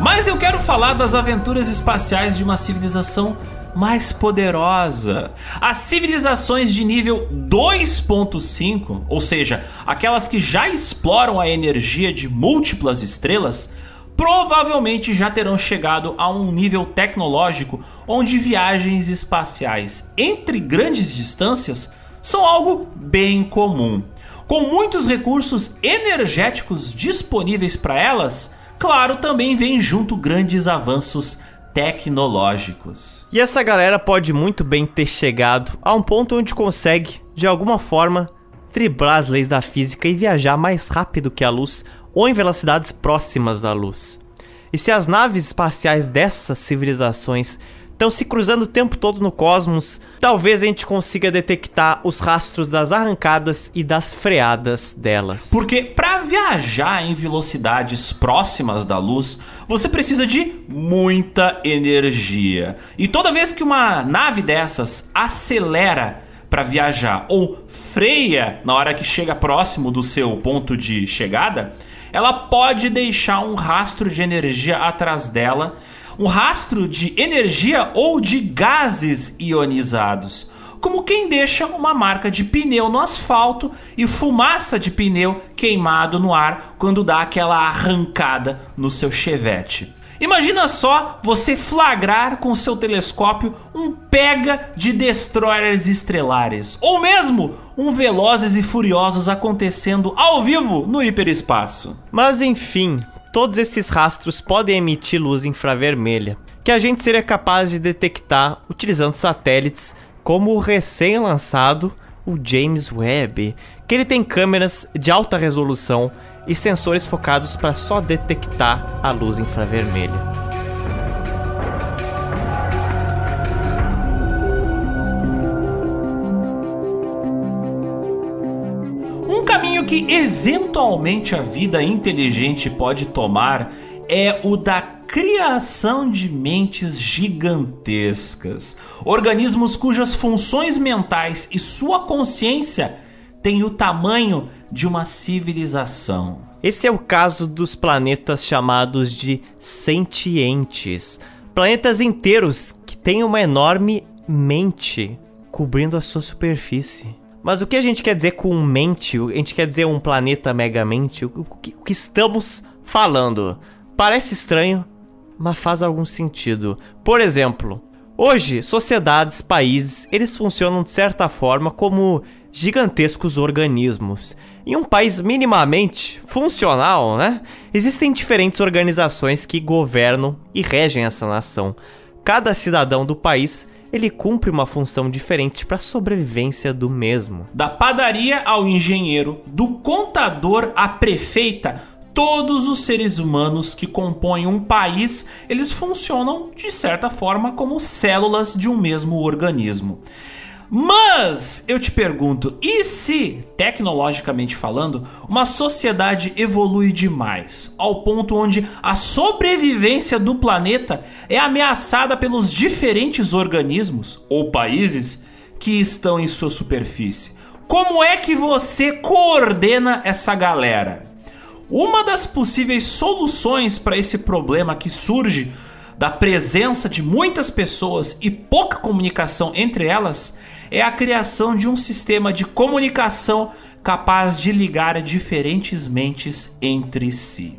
Mas eu quero falar das aventuras espaciais de uma civilização mais poderosa. As civilizações de nível 2.5, ou seja, aquelas que já exploram a energia de múltiplas estrelas, provavelmente já terão chegado a um nível tecnológico onde viagens espaciais entre grandes distâncias são algo bem comum. Com muitos recursos energéticos disponíveis para elas, claro, também vem junto grandes avanços tecnológicos. E essa galera pode muito bem ter chegado a um ponto onde consegue, de alguma forma, driblar as leis da física e viajar mais rápido que a luz ou em velocidades próximas da luz. E se as naves espaciais dessas civilizações estão se cruzando o tempo todo no cosmos, talvez a gente consiga detectar os rastros das arrancadas e das freadas delas. Porque para viajar em velocidades próximas da luz, você precisa de muita energia. E toda vez que uma nave dessas acelera para viajar ou freia na hora que chega próximo do seu ponto de chegada, ela pode deixar um rastro de energia atrás dela um rastro de energia ou de gases ionizados, como quem deixa uma marca de pneu no asfalto e fumaça de pneu queimado no ar quando dá aquela arrancada no seu chevette. Imagina só você flagrar com seu telescópio um pega de destroyers estrelares, ou mesmo um Velozes e Furiosos acontecendo ao vivo no hiperespaço. Mas enfim, todos esses rastros podem emitir luz infravermelha, que a gente seria capaz de detectar utilizando satélites como o recém-lançado o James Webb, que ele tem câmeras de alta resolução e sensores focados para só detectar a luz infravermelha. Que eventualmente a vida inteligente pode tomar é o da criação de mentes gigantescas, organismos cujas funções mentais e sua consciência têm o tamanho de uma civilização. Esse é o caso dos planetas chamados de sentientes. Planetas inteiros que têm uma enorme mente cobrindo a sua superfície. Mas o que a gente quer dizer com mente? A gente quer dizer um planeta megamente? O que, o que estamos falando? Parece estranho, mas faz algum sentido. Por exemplo, hoje, sociedades, países, eles funcionam de certa forma como gigantescos organismos. Em um país minimamente funcional, né? Existem diferentes organizações que governam e regem essa nação. Cada cidadão do país ele cumpre uma função diferente para a sobrevivência do mesmo. Da padaria ao engenheiro, do contador à prefeita, todos os seres humanos que compõem um país, eles funcionam de certa forma como células de um mesmo organismo. Mas eu te pergunto, e se, tecnologicamente falando, uma sociedade evolui demais, ao ponto onde a sobrevivência do planeta é ameaçada pelos diferentes organismos ou países que estão em sua superfície? Como é que você coordena essa galera? Uma das possíveis soluções para esse problema que surge da presença de muitas pessoas e pouca comunicação entre elas é a criação de um sistema de comunicação capaz de ligar diferentes mentes entre si.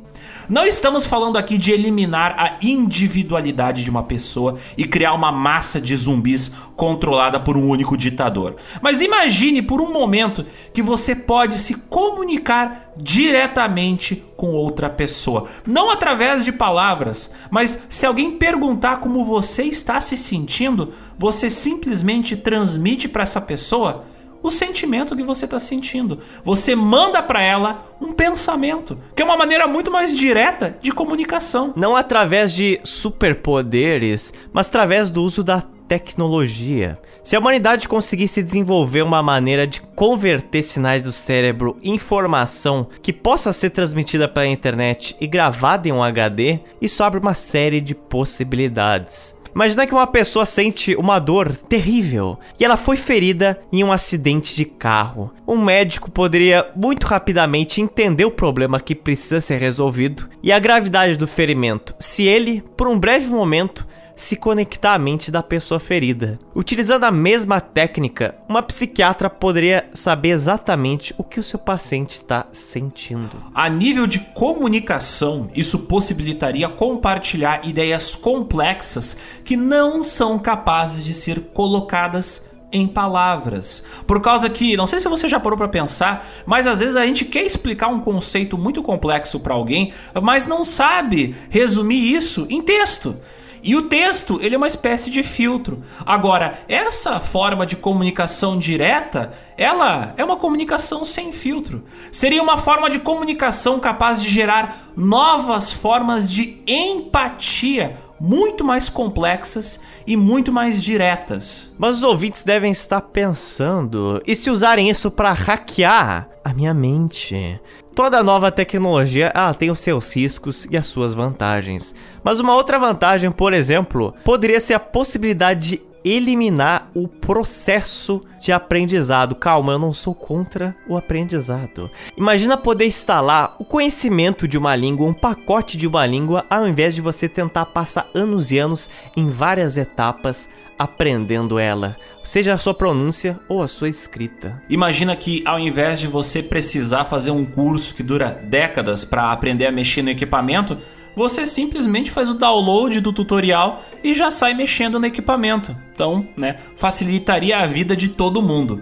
Não estamos falando aqui de eliminar a individualidade de uma pessoa e criar uma massa de zumbis controlada por um único ditador. Mas imagine por um momento que você pode se comunicar diretamente com outra pessoa. Não através de palavras, mas se alguém perguntar como você está se sentindo, você simplesmente transmite para essa pessoa o sentimento que você está sentindo. Você manda para ela um pensamento, que é uma maneira muito mais direta de comunicação. Não através de superpoderes, mas através do uso da tecnologia. Se a humanidade conseguisse desenvolver uma maneira de converter sinais do cérebro em informação que possa ser transmitida pela internet e gravada em um HD, isso abre uma série de possibilidades. Imagina que uma pessoa sente uma dor terrível e ela foi ferida em um acidente de carro. Um médico poderia muito rapidamente entender o problema que precisa ser resolvido e a gravidade do ferimento, se ele, por um breve momento, se conectar à mente da pessoa ferida. Utilizando a mesma técnica, uma psiquiatra poderia saber exatamente o que o seu paciente está sentindo. A nível de comunicação, isso possibilitaria compartilhar ideias complexas que não são capazes de ser colocadas em palavras. Por causa que, não sei se você já parou para pensar, mas às vezes a gente quer explicar um conceito muito complexo para alguém, mas não sabe resumir isso em texto. E o texto, ele é uma espécie de filtro. Agora, essa forma de comunicação direta, ela é uma comunicação sem filtro. Seria uma forma de comunicação capaz de gerar novas formas de empatia muito mais complexas e muito mais diretas. Mas os ouvintes devem estar pensando: e se usarem isso para hackear a minha mente? Toda nova tecnologia ela tem os seus riscos e as suas vantagens. Mas uma outra vantagem, por exemplo, poderia ser a possibilidade de eliminar o processo de aprendizado. Calma, eu não sou contra o aprendizado. Imagina poder instalar o conhecimento de uma língua, um pacote de uma língua, ao invés de você tentar passar anos e anos em várias etapas aprendendo ela, seja a sua pronúncia ou a sua escrita. Imagina que ao invés de você precisar fazer um curso que dura décadas para aprender a mexer no equipamento, você simplesmente faz o download do tutorial e já sai mexendo no equipamento. Então, né, facilitaria a vida de todo mundo.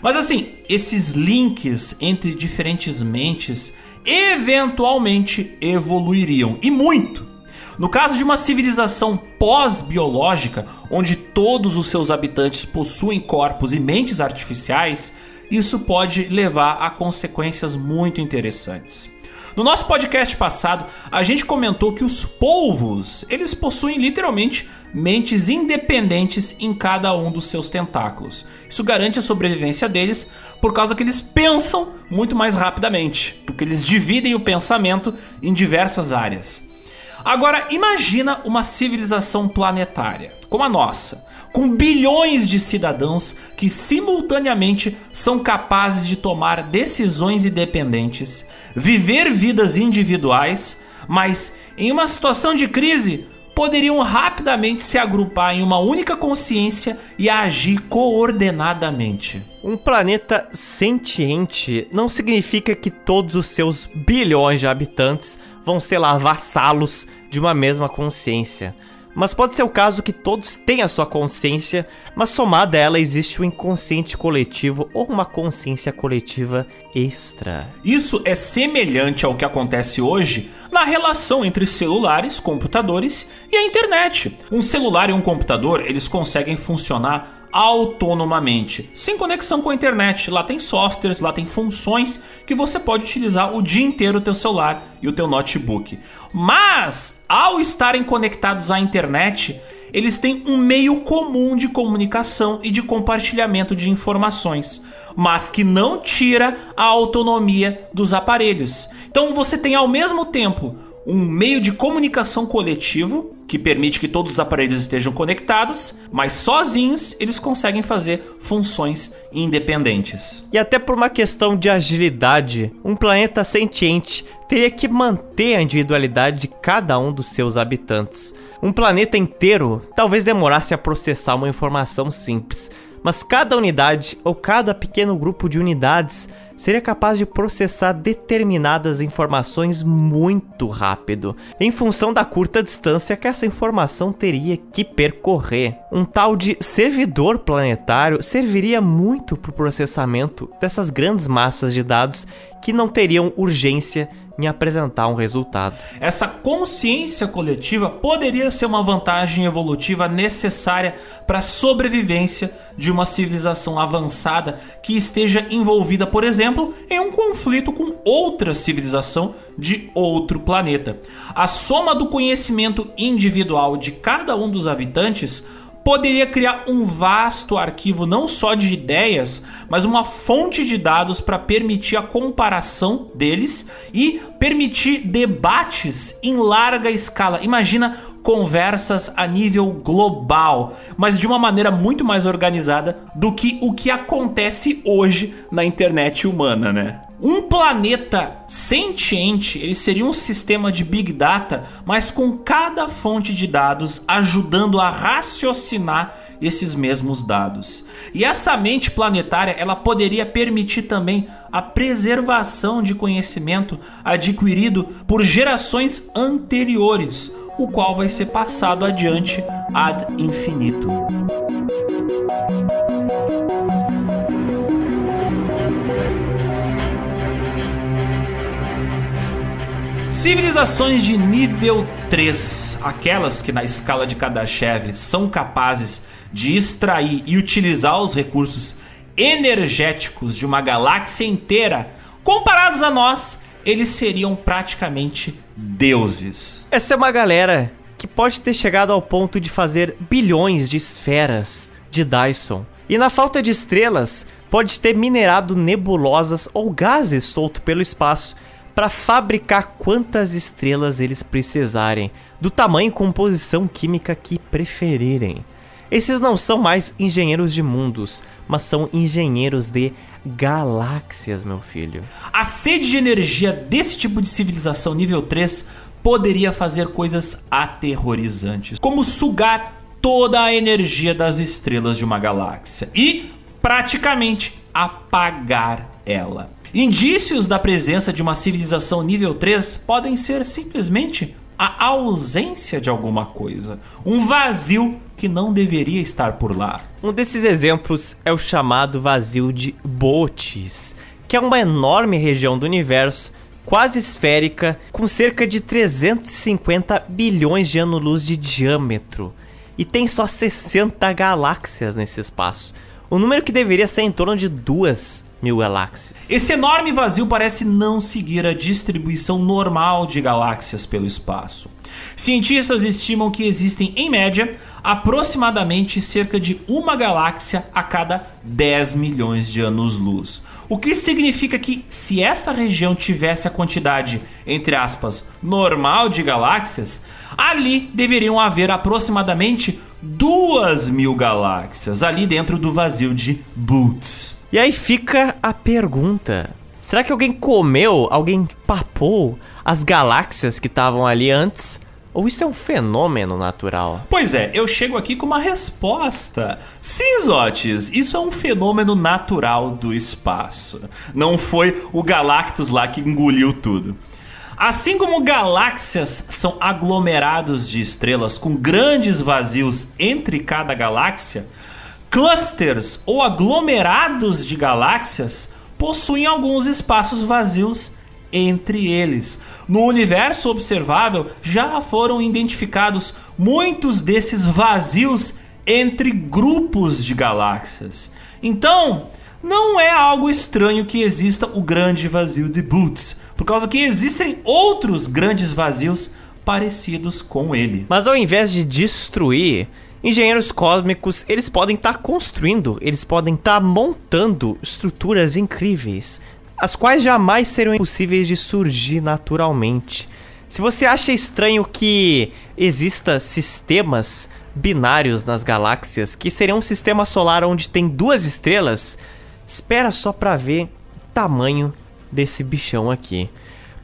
Mas assim, esses links entre diferentes mentes eventualmente evoluiriam e muito. No caso de uma civilização pós-biológica, onde todos os seus habitantes possuem corpos e mentes artificiais, isso pode levar a consequências muito interessantes. No nosso podcast passado, a gente comentou que os polvos, eles possuem literalmente mentes independentes em cada um dos seus tentáculos. Isso garante a sobrevivência deles por causa que eles pensam muito mais rapidamente, porque eles dividem o pensamento em diversas áreas. Agora, imagina uma civilização planetária, como a nossa com bilhões de cidadãos que simultaneamente são capazes de tomar decisões independentes, viver vidas individuais, mas em uma situação de crise poderiam rapidamente se agrupar em uma única consciência e agir coordenadamente. Um planeta sentiente não significa que todos os seus bilhões de habitantes vão ser lá vassalos de uma mesma consciência. Mas pode ser o caso que todos têm a sua consciência, mas somada a ela existe um inconsciente coletivo ou uma consciência coletiva extra. Isso é semelhante ao que acontece hoje na relação entre celulares, computadores e a internet. Um celular e um computador, eles conseguem funcionar autonomamente, sem conexão com a internet. Lá tem softwares, lá tem funções que você pode utilizar o dia inteiro o teu celular e o teu notebook. Mas ao estarem conectados à internet, eles têm um meio comum de comunicação e de compartilhamento de informações, mas que não tira a autonomia dos aparelhos. Então você tem ao mesmo tempo um meio de comunicação coletivo que permite que todos os aparelhos estejam conectados, mas sozinhos eles conseguem fazer funções independentes. E até por uma questão de agilidade, um planeta sentiente teria que manter a individualidade de cada um dos seus habitantes. Um planeta inteiro talvez demorasse a processar uma informação simples, mas cada unidade ou cada pequeno grupo de unidades seria capaz de processar determinadas informações muito rápido, em função da curta distância que essa informação teria que percorrer. Um tal de servidor planetário serviria muito para o processamento dessas grandes massas de dados que não teriam urgência em apresentar um resultado. Essa consciência coletiva poderia ser uma vantagem evolutiva necessária para a sobrevivência de uma civilização avançada que esteja envolvida, por exemplo, em um conflito com outra civilização de outro planeta. A soma do conhecimento individual de cada um dos habitantes poderia criar um vasto arquivo não só de ideias, mas uma fonte de dados para permitir a comparação deles e permitir debates em larga escala. Imagina conversas a nível global, mas de uma maneira muito mais organizada do que o que acontece hoje na internet humana, né? Um planeta sentiente, ele seria um sistema de big data, mas com cada fonte de dados ajudando a raciocinar esses mesmos dados. E essa mente planetária, ela poderia permitir também a preservação de conhecimento adquirido por gerações anteriores, o qual vai ser passado adiante ad infinito. Civilizações de nível 3, aquelas que na escala de Kardashev são capazes de extrair e utilizar os recursos energéticos de uma galáxia inteira, comparados a nós, eles seriam praticamente deuses. Essa é uma galera que pode ter chegado ao ponto de fazer bilhões de esferas de Dyson. E na falta de estrelas, pode ter minerado nebulosas ou gases solto pelo espaço para fabricar quantas estrelas eles precisarem, do tamanho e composição química que preferirem. Esses não são mais engenheiros de mundos, mas são engenheiros de galáxias, meu filho. A sede de energia desse tipo de civilização nível 3 poderia fazer coisas aterrorizantes, como sugar toda a energia das estrelas de uma galáxia e praticamente apagar ela. Indícios da presença de uma civilização nível 3 podem ser simplesmente a ausência de alguma coisa, um vazio que não deveria estar por lá. Um desses exemplos é o chamado vazio de Bootes, que é uma enorme região do universo quase esférica com cerca de 350 bilhões de anos-luz de diâmetro e tem só 60 galáxias nesse espaço. O número que deveria ser em torno de duas mil galáxias. Esse enorme vazio parece não seguir a distribuição normal de galáxias pelo espaço. Cientistas estimam que existem, em média, aproximadamente cerca de uma galáxia a cada 10 milhões de anos-luz. O que significa que, se essa região tivesse a quantidade, entre aspas, normal de galáxias, ali deveriam haver aproximadamente duas mil galáxias ali dentro do vazio de Boots. E aí fica a pergunta: será que alguém comeu, alguém papou as galáxias que estavam ali antes? Ou isso é um fenômeno natural? Pois é, eu chego aqui com uma resposta. Sim, Zotes, isso é um fenômeno natural do espaço. Não foi o Galactus lá que engoliu tudo. Assim como galáxias são aglomerados de estrelas com grandes vazios entre cada galáxia, clusters ou aglomerados de galáxias possuem alguns espaços vazios entre eles. No universo observável já foram identificados muitos desses vazios entre grupos de galáxias. Então, não é algo estranho que exista o grande vazio de Boots, por causa que existem outros grandes vazios parecidos com ele. Mas ao invés de destruir, engenheiros cósmicos, eles podem estar tá construindo, eles podem estar tá montando estruturas incríveis, as quais jamais serão possíveis de surgir naturalmente. Se você acha estranho que exista sistemas binários nas galáxias, que seria um sistema solar onde tem duas estrelas, espera só para ver o tamanho desse bichão aqui.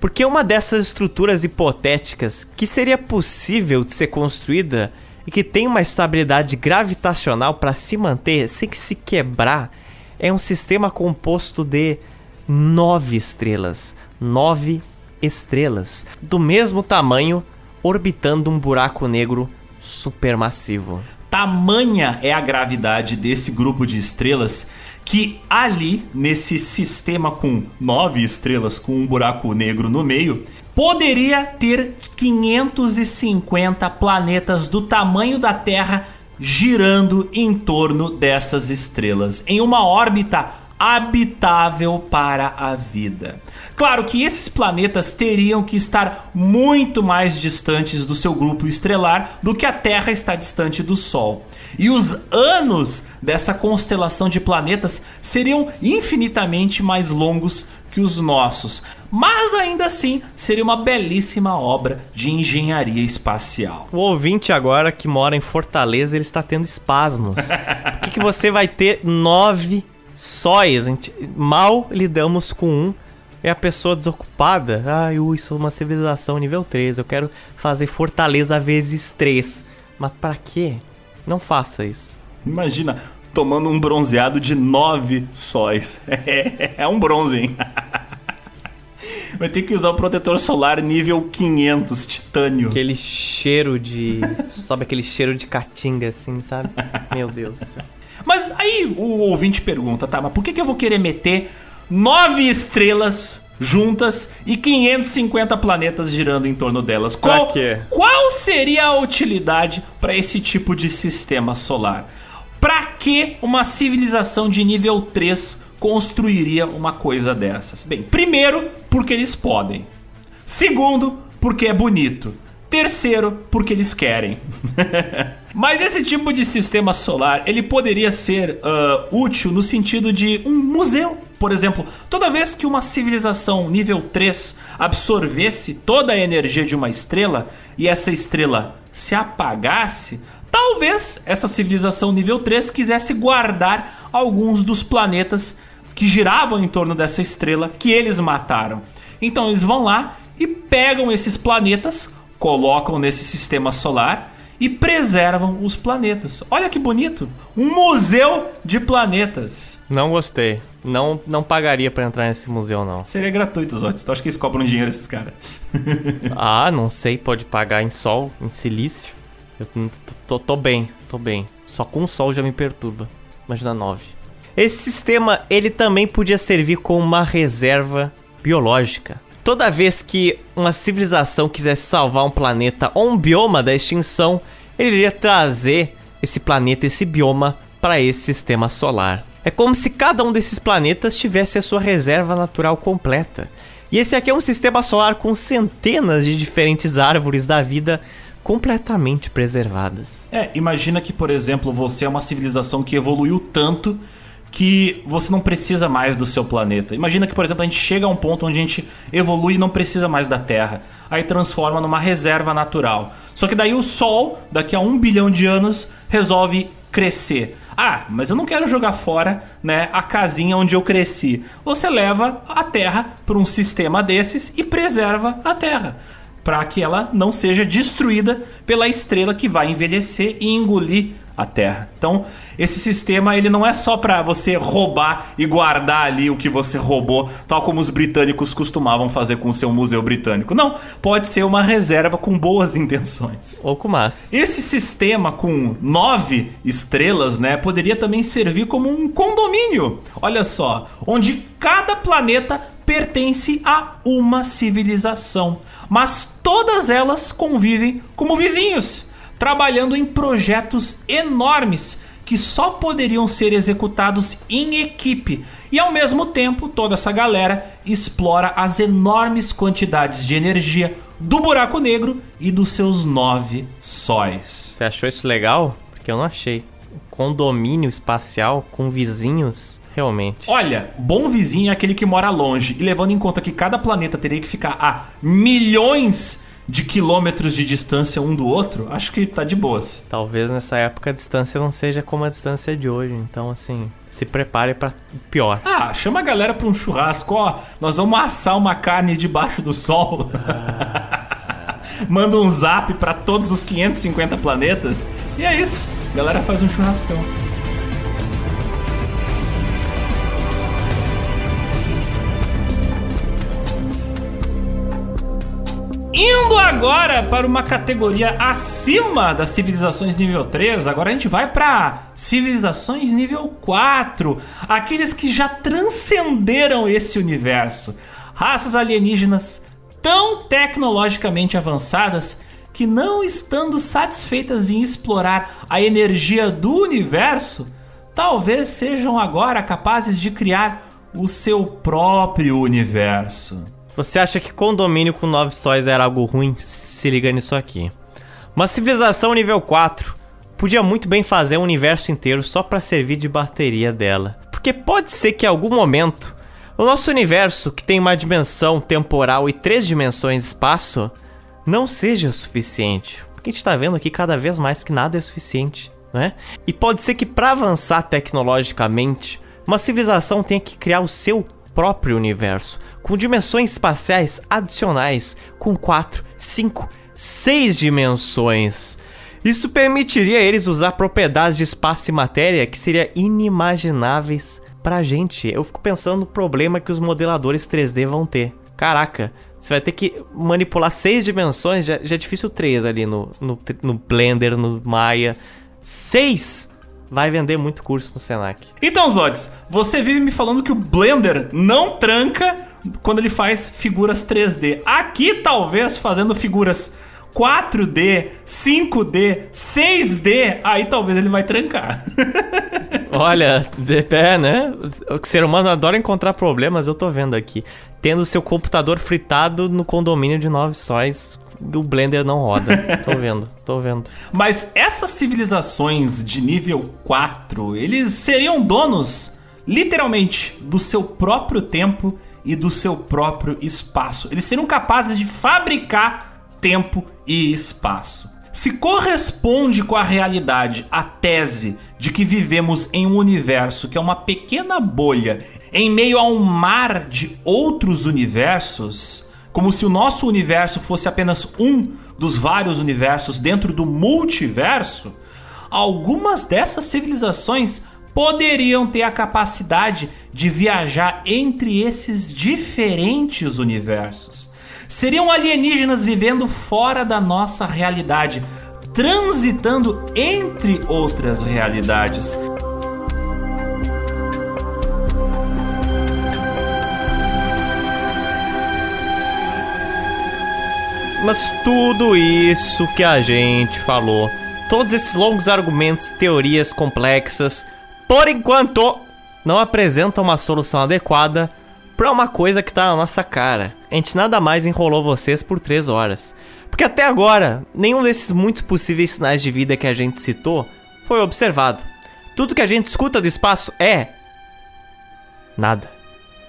Porque uma dessas estruturas hipotéticas que seria possível de ser construída e que tem uma estabilidade gravitacional para se manter sem que se quebrar, é um sistema composto de nove estrelas. Nove estrelas, do mesmo tamanho, orbitando um buraco negro supermassivo. Tamanha é a gravidade desse grupo de estrelas que ali, nesse sistema com nove estrelas com um buraco negro no meio, poderia ter 550 planetas do tamanho da Terra girando em torno dessas estrelas, em uma órbita habitável para a vida. Claro que esses planetas teriam que estar muito mais distantes do seu grupo estelar do que a Terra está distante do Sol. E os anos dessa constelação de planetas seriam infinitamente mais longos que os nossos, mas ainda assim seria uma belíssima obra de engenharia espacial. O ouvinte agora que mora em Fortaleza, ele está tendo espasmos. Por que, que você vai ter nove sóis, gente, mal lidamos com um. É a pessoa desocupada. Ai, ui, sou uma civilização nível 3. Eu quero fazer Fortaleza vezes 3. Mas para quê? Não faça isso. Imagina tomando um bronzeado de 9 sóis. é um bronze, hein? Vai ter que usar o protetor solar nível 500, titânio. Aquele cheiro de. Sobe aquele cheiro de caatinga, assim, sabe? Meu Deus. Mas aí o ouvinte pergunta, tá, mas por que, que eu vou querer meter nove estrelas juntas e 550 planetas girando em torno delas? Qual, qual seria a utilidade para esse tipo de sistema solar? Para que uma civilização de nível 3 construiria uma coisa dessas? Bem, primeiro, porque eles podem. Segundo, porque é bonito. Terceiro, porque eles querem. Mas esse tipo de sistema solar, ele poderia ser uh, útil no sentido de um museu. Por exemplo, toda vez que uma civilização nível 3 absorvesse toda a energia de uma estrela e essa estrela se apagasse, Talvez essa civilização nível 3 quisesse guardar alguns dos planetas que giravam em torno dessa estrela que eles mataram. Então eles vão lá e pegam esses planetas, colocam nesse sistema solar e preservam os planetas. Olha que bonito! Um museu de planetas. Não gostei. Não, não pagaria para entrar nesse museu, não. Seria gratuito, Zotes. Tu acha que eles cobram dinheiro esses caras? ah, não sei. Pode pagar em sol, em silício. Eu tô, tô bem, tô bem. Só com o sol já me perturba. Imagina 9. Esse sistema, ele também podia servir como uma reserva biológica. Toda vez que uma civilização quisesse salvar um planeta ou um bioma da extinção, ele iria trazer esse planeta, esse bioma, para esse sistema solar. É como se cada um desses planetas tivesse a sua reserva natural completa. E esse aqui é um sistema solar com centenas de diferentes árvores da vida completamente preservadas. É, imagina que, por exemplo, você é uma civilização que evoluiu tanto que você não precisa mais do seu planeta. Imagina que, por exemplo, a gente chega a um ponto onde a gente evolui e não precisa mais da Terra. Aí transforma numa reserva natural. Só que daí o Sol, daqui a um bilhão de anos, resolve crescer. Ah, mas eu não quero jogar fora, né, a casinha onde eu cresci. Você leva a Terra para um sistema desses e preserva a Terra para que ela não seja destruída pela estrela que vai envelhecer e engolir a Terra. Então, esse sistema ele não é só para você roubar e guardar ali o que você roubou, tal como os britânicos costumavam fazer com o seu museu britânico. Não, pode ser uma reserva com boas intenções. Ou com más. Esse sistema com nove estrelas, né, poderia também servir como um condomínio. Olha só, onde cada planeta pertence a uma civilização, mas todas elas convivem como vizinhos trabalhando em projetos enormes que só poderiam ser executados em equipe. E ao mesmo tempo, toda essa galera explora as enormes quantidades de energia do buraco negro e dos seus nove sóis. Você achou isso legal? Porque eu não achei. Condomínio espacial com vizinhos realmente. Olha, bom vizinho é aquele que mora longe. E levando em conta que cada planeta teria que ficar a milhões de quilômetros de distância um do outro, acho que tá de boas. Talvez nessa época a distância não seja como a distância de hoje. Então, assim, se prepare para pior. Ah, chama a galera pra um churrasco, ó. Nós vamos assar uma carne debaixo do sol. Ah. Manda um zap para todos os 550 planetas. E é isso. A galera faz um churrascão. Indo agora para uma categoria acima das civilizações nível 3, agora a gente vai para civilizações nível 4, aqueles que já transcenderam esse universo. Raças alienígenas tão tecnologicamente avançadas que, não estando satisfeitas em explorar a energia do universo, talvez sejam agora capazes de criar o seu próprio universo. Você acha que condomínio com nove sóis era algo ruim? Se liga nisso aqui. Uma civilização nível 4 podia muito bem fazer um universo inteiro só para servir de bateria dela. Porque pode ser que em algum momento o nosso universo, que tem uma dimensão temporal e três dimensões espaço, não seja o suficiente. Porque a gente está vendo aqui cada vez mais que nada é suficiente, né? E pode ser que para avançar tecnologicamente, uma civilização tenha que criar o seu próprio universo, com dimensões espaciais adicionais, com 4, 5, 6 dimensões. Isso permitiria eles usar propriedades de espaço e matéria que seriam inimagináveis pra gente. Eu fico pensando no problema que os modeladores 3D vão ter. Caraca, você vai ter que manipular seis dimensões, já, já é difícil três ali no, no, no Blender, no Maya. Seis vai vender muito curso no Senac. Então, Zods, você vive me falando que o Blender não tranca quando ele faz figuras 3D. Aqui, talvez, fazendo figuras 4D, 5D, 6D, aí talvez ele vai trancar. Olha, de pé, né? O ser humano adora encontrar problemas, eu tô vendo aqui. Tendo seu computador fritado no condomínio de nove sóis o Blender não roda. tô vendo, tô vendo. Mas essas civilizações de nível 4, eles seriam donos, literalmente, do seu próprio tempo e do seu próprio espaço. Eles seriam capazes de fabricar tempo e espaço. Se corresponde com a realidade a tese de que vivemos em um universo que é uma pequena bolha em meio a um mar de outros universos, como se o nosso universo fosse apenas um dos vários universos dentro do multiverso, algumas dessas civilizações poderiam ter a capacidade de viajar entre esses diferentes universos. Seriam alienígenas vivendo fora da nossa realidade, transitando entre outras realidades. Mas tudo isso que a gente falou, todos esses longos argumentos, teorias complexas, por enquanto, não apresenta uma solução adequada para uma coisa que tá na nossa cara. A gente nada mais enrolou vocês por 3 horas. Porque até agora, nenhum desses muitos possíveis sinais de vida que a gente citou foi observado. Tudo que a gente escuta do espaço é. Nada.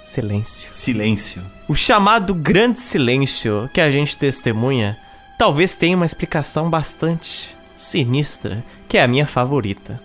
Silêncio. Silêncio. O chamado grande silêncio que a gente testemunha talvez tenha uma explicação bastante sinistra, que é a minha favorita.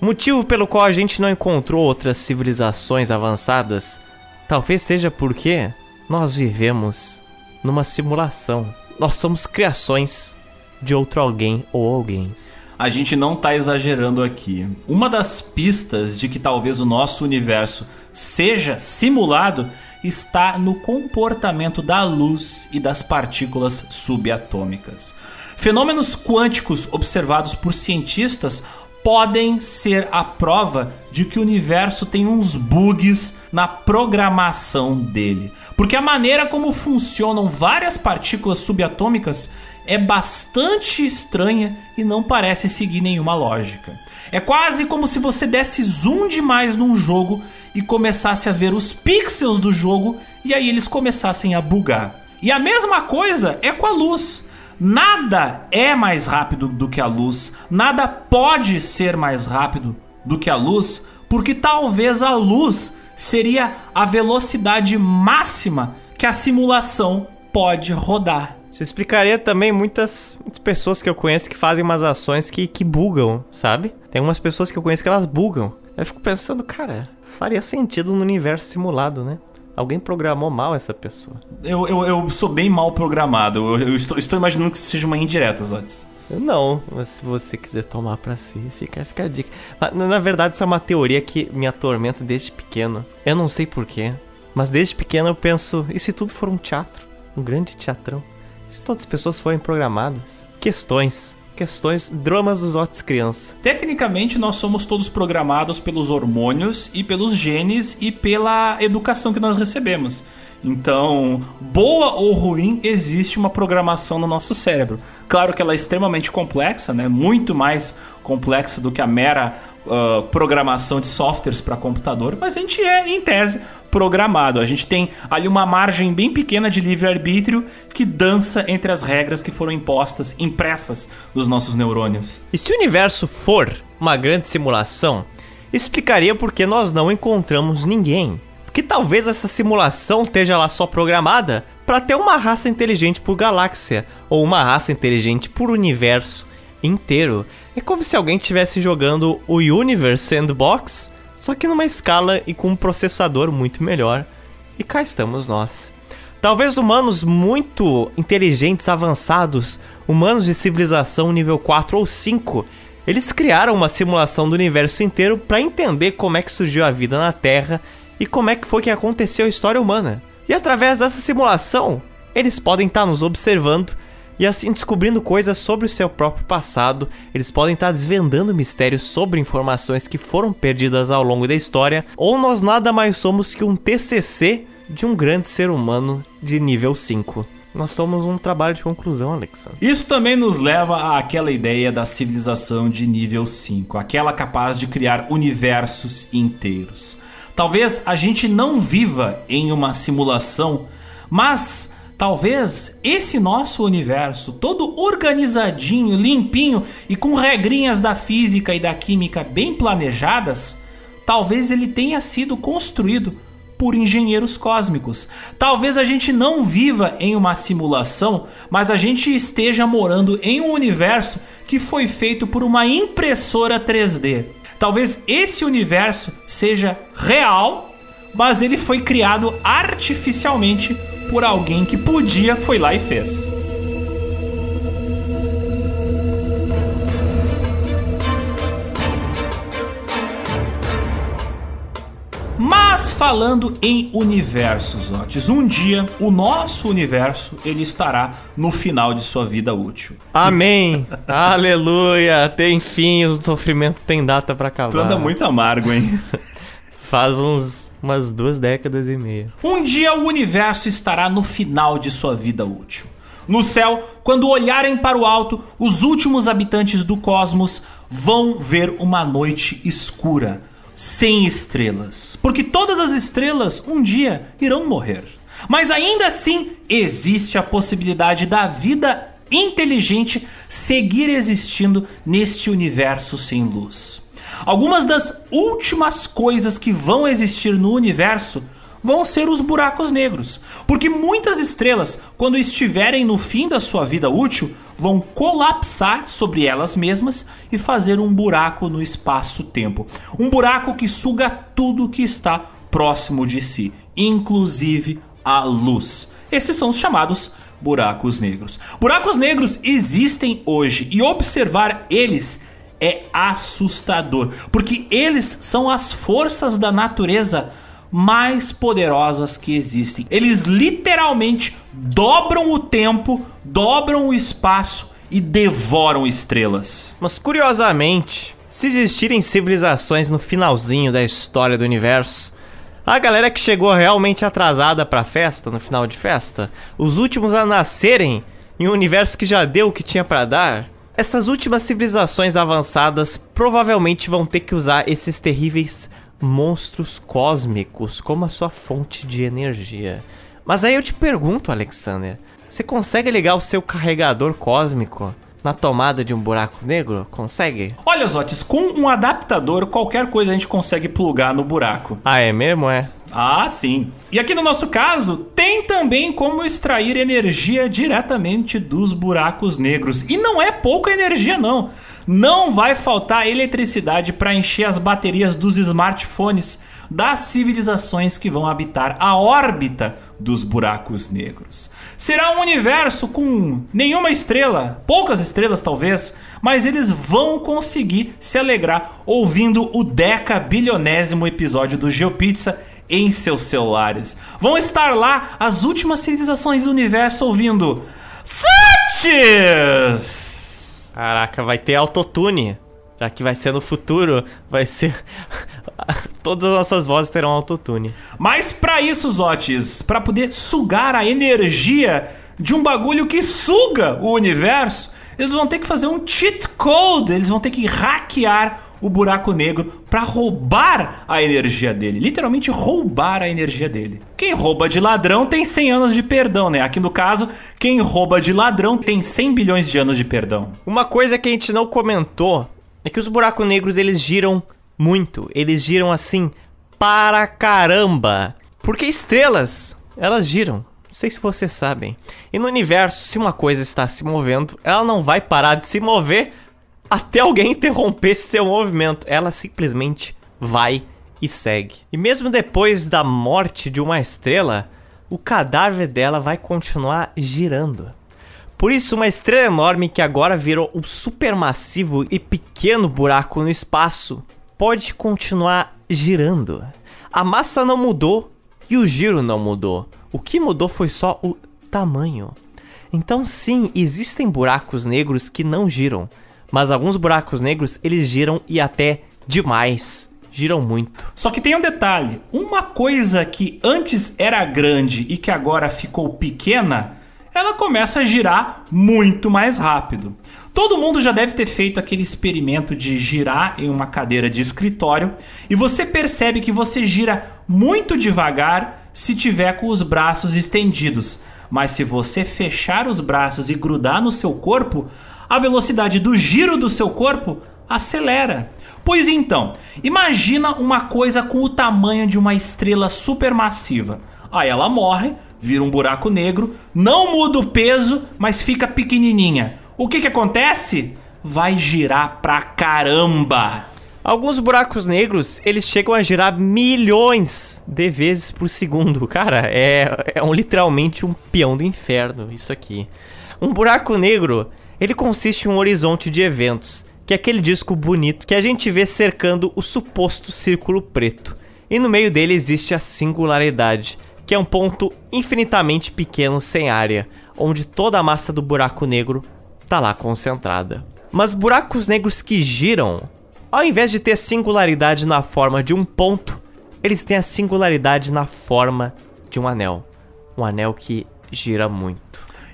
Motivo pelo qual a gente não encontrou outras civilizações avançadas talvez seja porque nós vivemos numa simulação. Nós somos criações de outro alguém ou alguém. A gente não tá exagerando aqui. Uma das pistas de que talvez o nosso universo seja simulado está no comportamento da luz e das partículas subatômicas. Fenômenos quânticos observados por cientistas podem ser a prova de que o universo tem uns bugs na programação dele. Porque a maneira como funcionam várias partículas subatômicas é bastante estranha e não parece seguir nenhuma lógica. É quase como se você desse zoom demais num jogo e começasse a ver os pixels do jogo e aí eles começassem a bugar. E a mesma coisa é com a luz. Nada é mais rápido do que a luz, nada pode ser mais rápido do que a luz, porque talvez a luz seria a velocidade máxima que a simulação pode rodar. Isso explicaria também muitas, muitas pessoas que eu conheço que fazem umas ações que, que bugam, sabe? Tem umas pessoas que eu conheço que elas bugam. Eu fico pensando, cara, faria sentido no universo simulado, né? Alguém programou mal essa pessoa. Eu, eu, eu sou bem mal programado. Eu, eu estou, estou, imaginando que isso seja uma indireta, Zotes. Não, mas se você quiser tomar para si, fica, fica a dica. Na verdade, isso é uma teoria que me atormenta desde pequeno. Eu não sei porquê, mas desde pequeno eu penso: e se tudo for um teatro? Um grande teatrão? Se todas as pessoas forem programadas? Questões questões, dramas dos Otis criança. Tecnicamente, nós somos todos programados pelos hormônios e pelos genes e pela educação que nós recebemos. Então, boa ou ruim, existe uma programação no nosso cérebro. Claro que ela é extremamente complexa, né? Muito mais complexa do que a mera uh, programação de softwares para computador, mas a gente é, em tese, programado. A gente tem ali uma margem bem pequena de livre-arbítrio que dança entre as regras que foram impostas, impressas nos nossos neurônios. E se o universo for uma grande simulação, explicaria por que nós não encontramos ninguém. Porque talvez essa simulação esteja lá só programada para ter uma raça inteligente por galáxia ou uma raça inteligente por universo inteiro. É como se alguém estivesse jogando o Universe Sandbox, só que numa escala e com um processador muito melhor. E cá estamos nós. Talvez humanos muito inteligentes, avançados, humanos de civilização nível 4 ou 5, eles criaram uma simulação do universo inteiro para entender como é que surgiu a vida na Terra e como é que foi que aconteceu a história humana. E através dessa simulação, eles podem estar tá nos observando e assim descobrindo coisas sobre o seu próprio passado, eles podem estar desvendando mistérios sobre informações que foram perdidas ao longo da história, ou nós nada mais somos que um TCC de um grande ser humano de nível 5. Nós somos um trabalho de conclusão, Alexa. Isso também nos leva àquela ideia da civilização de nível 5, aquela capaz de criar universos inteiros. Talvez a gente não viva em uma simulação, mas Talvez esse nosso universo, todo organizadinho, limpinho e com regrinhas da física e da química bem planejadas, talvez ele tenha sido construído por engenheiros cósmicos. Talvez a gente não viva em uma simulação, mas a gente esteja morando em um universo que foi feito por uma impressora 3D. Talvez esse universo seja real, mas ele foi criado artificialmente por alguém que podia, foi lá e fez. Mas falando em universos, Otis, um dia o nosso universo ele estará no final de sua vida útil. Amém. Aleluia. Tem fim, o sofrimento tem data para acabar. Tu anda muito amargo, hein? Faz uns umas duas décadas e meia. Um dia o universo estará no final de sua vida útil. No céu, quando olharem para o alto, os últimos habitantes do cosmos vão ver uma noite escura sem estrelas, porque todas as estrelas um dia irão morrer. Mas ainda assim existe a possibilidade da vida inteligente seguir existindo neste universo sem luz. Algumas das últimas coisas que vão existir no universo vão ser os buracos negros, porque muitas estrelas, quando estiverem no fim da sua vida útil, vão colapsar sobre elas mesmas e fazer um buraco no espaço-tempo. Um buraco que suga tudo que está próximo de si, inclusive a luz. Esses são os chamados buracos negros. Buracos negros existem hoje e observar eles é assustador, porque eles são as forças da natureza mais poderosas que existem. Eles literalmente dobram o tempo, dobram o espaço e devoram estrelas. Mas curiosamente, se existirem civilizações no finalzinho da história do universo, a galera que chegou realmente atrasada pra festa, no final de festa, os últimos a nascerem em um universo que já deu o que tinha para dar, essas últimas civilizações avançadas provavelmente vão ter que usar esses terríveis monstros cósmicos como a sua fonte de energia. Mas aí eu te pergunto, Alexander, você consegue ligar o seu carregador cósmico na tomada de um buraco negro? Consegue? Olha, Zotes, com um adaptador, qualquer coisa a gente consegue plugar no buraco. Ah, é mesmo? É. Ah, sim. E aqui no nosso caso, tem também como extrair energia diretamente dos buracos negros. E não é pouca energia, não não vai faltar eletricidade para encher as baterias dos smartphones das civilizações que vão habitar a órbita dos buracos negros. Será um universo com nenhuma estrela, poucas estrelas talvez, mas eles vão conseguir se alegrar ouvindo o deca bilionésimo episódio do GeoPizza em seus celulares. Vão estar lá as últimas civilizações do universo ouvindo Satis! Caraca, vai ter autotune. Já que vai ser no futuro, vai ser. Todas as nossas vozes terão autotune. Mas para isso, Zotes, para poder sugar a energia de um bagulho que suga o universo, eles vão ter que fazer um cheat code, eles vão ter que hackear o buraco negro para roubar a energia dele, literalmente roubar a energia dele. Quem rouba de ladrão tem 100 anos de perdão, né? Aqui no caso, quem rouba de ladrão tem 100 bilhões de anos de perdão. Uma coisa que a gente não comentou é que os buracos negros eles giram muito, eles giram assim para caramba. Porque estrelas, elas giram. Não sei se vocês sabem. E no universo, se uma coisa está se movendo, ela não vai parar de se mover até alguém interromper seu movimento. Ela simplesmente vai e segue. E mesmo depois da morte de uma estrela, o cadáver dela vai continuar girando. Por isso, uma estrela enorme que agora virou um supermassivo e pequeno buraco no espaço pode continuar girando. A massa não mudou e o giro não mudou. O que mudou foi só o tamanho. Então, sim, existem buracos negros que não giram, mas alguns buracos negros eles giram e até demais. Giram muito. Só que tem um detalhe: uma coisa que antes era grande e que agora ficou pequena, ela começa a girar muito mais rápido. Todo mundo já deve ter feito aquele experimento de girar em uma cadeira de escritório e você percebe que você gira muito devagar se tiver com os braços estendidos. Mas se você fechar os braços e grudar no seu corpo, a velocidade do giro do seu corpo acelera. Pois então, imagina uma coisa com o tamanho de uma estrela supermassiva. Aí ela morre, vira um buraco negro, não muda o peso, mas fica pequenininha. O que que acontece? Vai girar pra caramba. Alguns buracos negros, eles chegam a girar milhões de vezes por segundo. Cara, é, é um, literalmente um peão do inferno isso aqui. Um buraco negro, ele consiste em um horizonte de eventos, que é aquele disco bonito que a gente vê cercando o suposto círculo preto. E no meio dele existe a singularidade, que é um ponto infinitamente pequeno sem área, onde toda a massa do buraco negro tá lá concentrada. Mas buracos negros que giram, ao invés de ter singularidade na forma de um ponto, eles têm a singularidade na forma de um anel. Um anel que gira muito.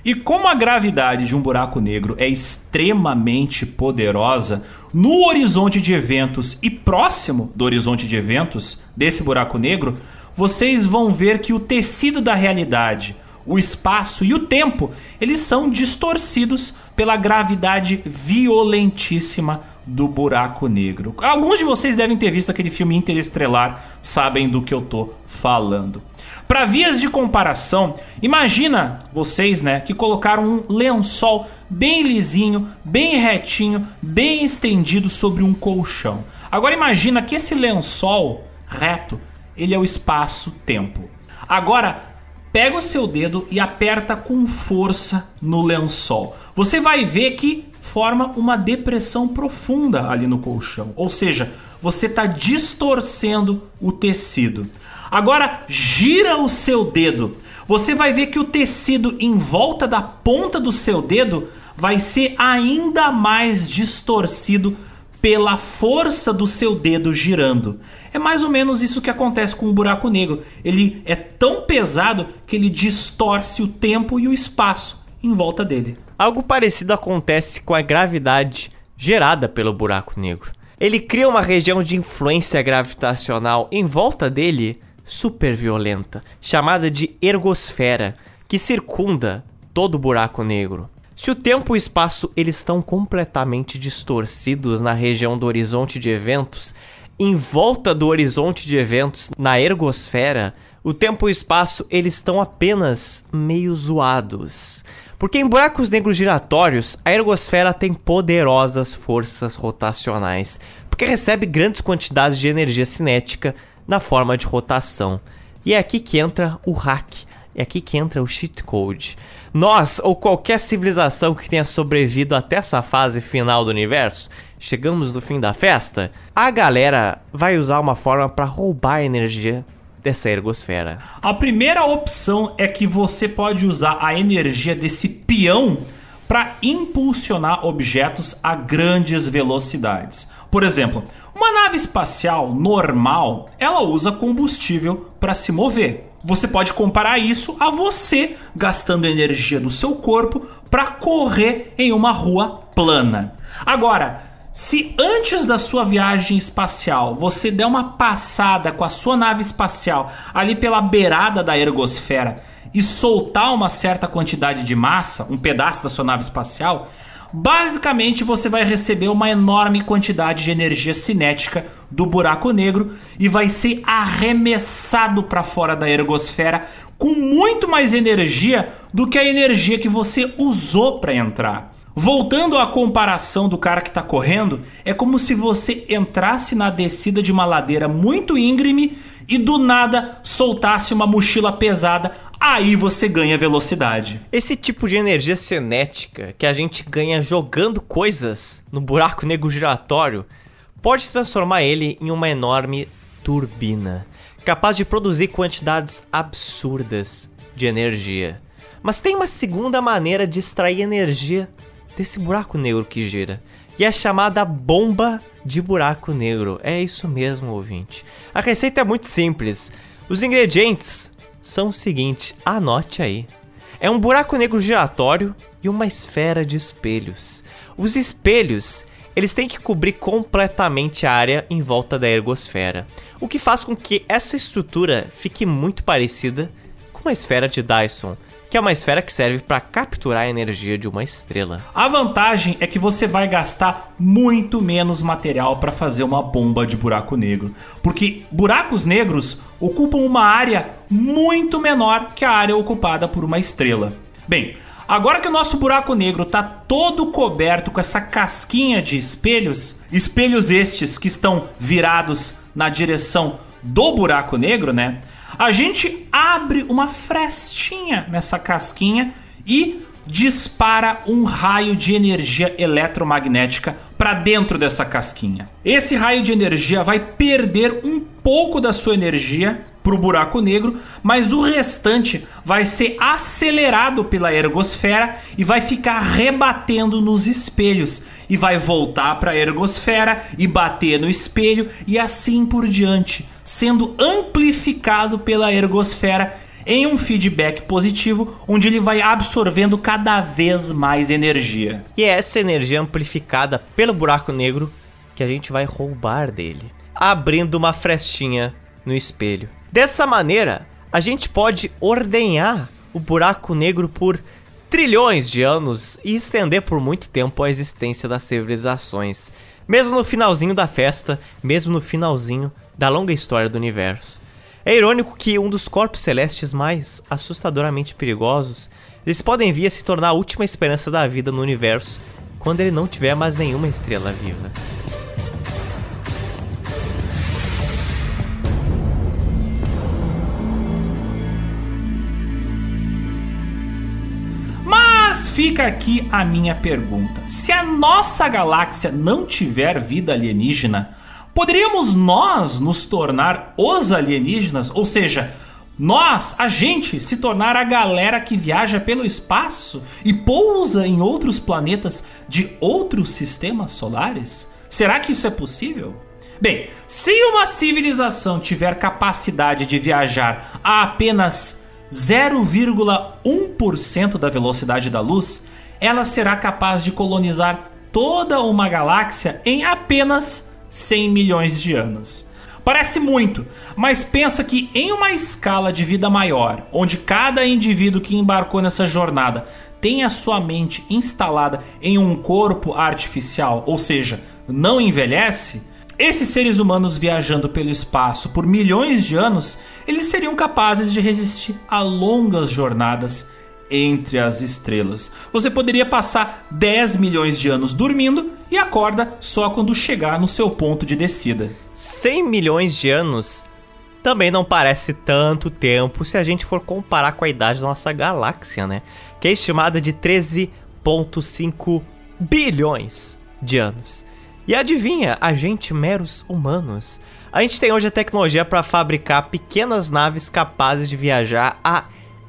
E como a gravidade de um buraco negro é extremamente poderosa, no horizonte de eventos e próximo do horizonte de eventos desse buraco negro, vocês vão ver que o tecido da realidade, o espaço e o tempo, eles são distorcidos pela gravidade violentíssima do buraco negro. Alguns de vocês devem ter visto aquele filme Interestelar, sabem do que eu tô falando. Para vias de comparação, imagina vocês, né, que colocaram um lençol bem lisinho, bem retinho, bem estendido sobre um colchão. Agora imagina que esse lençol reto, ele é o espaço-tempo. Agora pega o seu dedo e aperta com força no lençol. Você vai ver que forma uma depressão profunda ali no colchão. Ou seja, você está distorcendo o tecido. Agora gira o seu dedo. Você vai ver que o tecido em volta da ponta do seu dedo vai ser ainda mais distorcido pela força do seu dedo girando. É mais ou menos isso que acontece com o buraco negro. Ele é tão pesado que ele distorce o tempo e o espaço em volta dele. Algo parecido acontece com a gravidade gerada pelo buraco negro. Ele cria uma região de influência gravitacional em volta dele super violenta, chamada de ergosfera, que circunda todo o buraco negro. Se o tempo e o espaço eles estão completamente distorcidos na região do horizonte de eventos, em volta do horizonte de eventos, na ergosfera, o tempo e o espaço eles estão apenas meio zoados. Porque em buracos negros giratórios, a ergosfera tem poderosas forças rotacionais, porque recebe grandes quantidades de energia cinética na forma de rotação. E é aqui que entra o hack, é aqui que entra o cheat code. Nós, ou qualquer civilização que tenha sobrevivido até essa fase final do universo, chegamos no fim da festa, a galera vai usar uma forma para roubar energia dessa ergosfera. A primeira opção é que você pode usar a energia desse peão para impulsionar objetos a grandes velocidades. Por exemplo, uma nave espacial normal, ela usa combustível para se mover. Você pode comparar isso a você gastando energia do seu corpo para correr em uma rua plana. Agora, se antes da sua viagem espacial você der uma passada com a sua nave espacial ali pela beirada da ergosfera e soltar uma certa quantidade de massa, um pedaço da sua nave espacial, basicamente você vai receber uma enorme quantidade de energia cinética do buraco negro e vai ser arremessado para fora da ergosfera com muito mais energia do que a energia que você usou para entrar. Voltando à comparação do cara que está correndo, é como se você entrasse na descida de uma ladeira muito íngreme e do nada soltasse uma mochila pesada, aí você ganha velocidade. Esse tipo de energia cinética que a gente ganha jogando coisas no buraco negro giratório pode transformar ele em uma enorme turbina, capaz de produzir quantidades absurdas de energia. Mas tem uma segunda maneira de extrair energia desse buraco negro que gira. E é chamada bomba de buraco negro. É isso mesmo, ouvinte. A receita é muito simples. Os ingredientes são o seguinte, anote aí. É um buraco negro giratório e uma esfera de espelhos. Os espelhos, eles têm que cobrir completamente a área em volta da ergosfera, o que faz com que essa estrutura fique muito parecida com uma esfera de Dyson, que é uma esfera que serve para capturar a energia de uma estrela. A vantagem é que você vai gastar muito menos material para fazer uma bomba de buraco negro, porque buracos negros ocupam uma área muito menor que a área ocupada por uma estrela. Bem, Agora que o nosso buraco negro está todo coberto com essa casquinha de espelhos, espelhos estes que estão virados na direção do buraco negro, né? A gente abre uma frestinha nessa casquinha e dispara um raio de energia eletromagnética para dentro dessa casquinha. Esse raio de energia vai perder um pouco da sua energia para o buraco negro, mas o restante vai ser acelerado pela ergosfera e vai ficar rebatendo nos espelhos e vai voltar para a ergosfera e bater no espelho e assim por diante, sendo amplificado pela ergosfera em um feedback positivo, onde ele vai absorvendo cada vez mais energia. E é essa energia amplificada pelo buraco negro que a gente vai roubar dele, abrindo uma frestinha no espelho. Dessa maneira, a gente pode ordenhar o buraco negro por trilhões de anos e estender por muito tempo a existência das civilizações, mesmo no finalzinho da festa, mesmo no finalzinho da longa história do universo. É irônico que um dos corpos celestes mais assustadoramente perigosos, eles podem vir a se tornar a última esperança da vida no universo quando ele não tiver mais nenhuma estrela viva. Fica aqui a minha pergunta: se a nossa galáxia não tiver vida alienígena, poderíamos nós nos tornar os alienígenas? Ou seja, nós, a gente, se tornar a galera que viaja pelo espaço e pousa em outros planetas de outros sistemas solares? Será que isso é possível? Bem, se uma civilização tiver capacidade de viajar a apenas 0,1% da velocidade da luz, ela será capaz de colonizar toda uma galáxia em apenas 100 milhões de anos. Parece muito, mas pensa que em uma escala de vida maior, onde cada indivíduo que embarcou nessa jornada tem a sua mente instalada em um corpo artificial, ou seja, não envelhece, esses seres humanos viajando pelo espaço por milhões de anos, eles seriam capazes de resistir a longas jornadas entre as estrelas. Você poderia passar 10 milhões de anos dormindo e acorda só quando chegar no seu ponto de descida. 100 milhões de anos também não parece tanto tempo se a gente for comparar com a idade da nossa galáxia, né? Que é estimada de 13,5 bilhões de anos. E adivinha, a gente meros humanos. A gente tem hoje a tecnologia para fabricar pequenas naves capazes de viajar a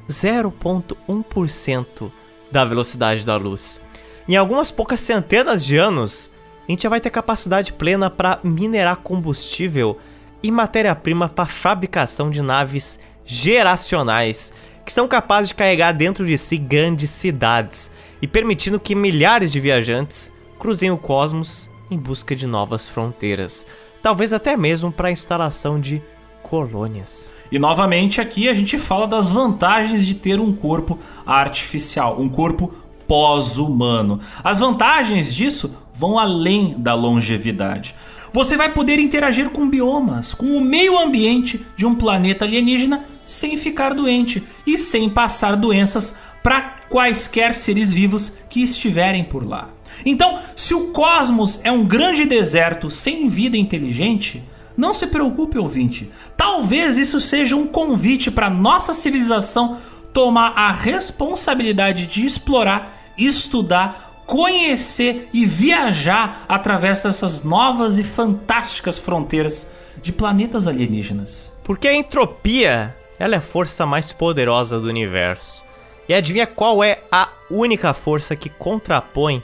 0.1% da velocidade da luz. Em algumas poucas centenas de anos, a gente já vai ter capacidade plena para minerar combustível e matéria-prima para fabricação de naves geracionais que são capazes de carregar dentro de si grandes cidades e permitindo que milhares de viajantes cruzem o cosmos em busca de novas fronteiras, talvez até mesmo para a instalação de colônias. E novamente aqui a gente fala das vantagens de ter um corpo artificial, um corpo pós-humano. As vantagens disso vão além da longevidade. Você vai poder interagir com biomas, com o meio ambiente de um planeta alienígena sem ficar doente e sem passar doenças para quaisquer seres vivos que estiverem por lá. Então, se o cosmos é um grande deserto sem vida inteligente, não se preocupe, ouvinte. Talvez isso seja um convite para nossa civilização tomar a responsabilidade de explorar, estudar, conhecer e viajar através dessas novas e fantásticas fronteiras de planetas alienígenas. Porque a entropia, ela é a força mais poderosa do universo. E adivinha qual é a única força que contrapõe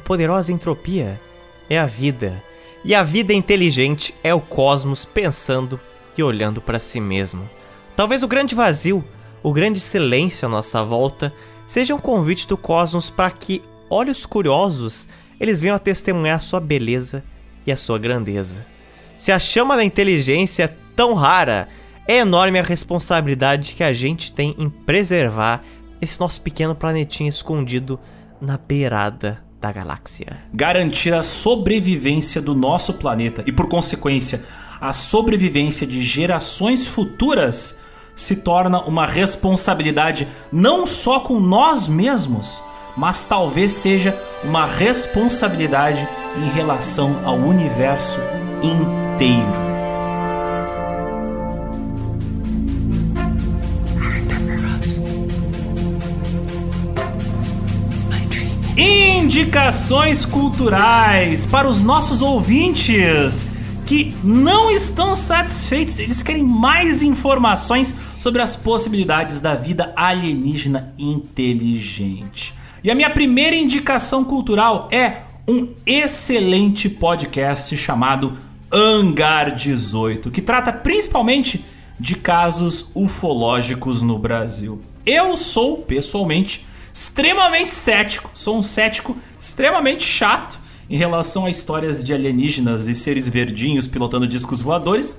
a poderosa entropia é a vida. E a vida inteligente é o cosmos pensando e olhando para si mesmo. Talvez o grande vazio, o grande silêncio à nossa volta, seja um convite do cosmos para que olhos curiosos eles venham a testemunhar sua beleza e a sua grandeza. Se a chama da inteligência é tão rara, é enorme a responsabilidade que a gente tem em preservar, esse nosso pequeno planetinha escondido na beirada da galáxia. Garantir a sobrevivência do nosso planeta e, por consequência, a sobrevivência de gerações futuras se torna uma responsabilidade não só com nós mesmos, mas talvez seja uma responsabilidade em relação ao universo inteiro. Indicações culturais para os nossos ouvintes que não estão satisfeitos, eles querem mais informações sobre as possibilidades da vida alienígena inteligente. E a minha primeira indicação cultural é um excelente podcast chamado Hangar 18, que trata principalmente de casos ufológicos no Brasil. Eu sou, pessoalmente, extremamente cético. Sou um cético extremamente chato em relação a histórias de alienígenas e seres verdinhos pilotando discos voadores.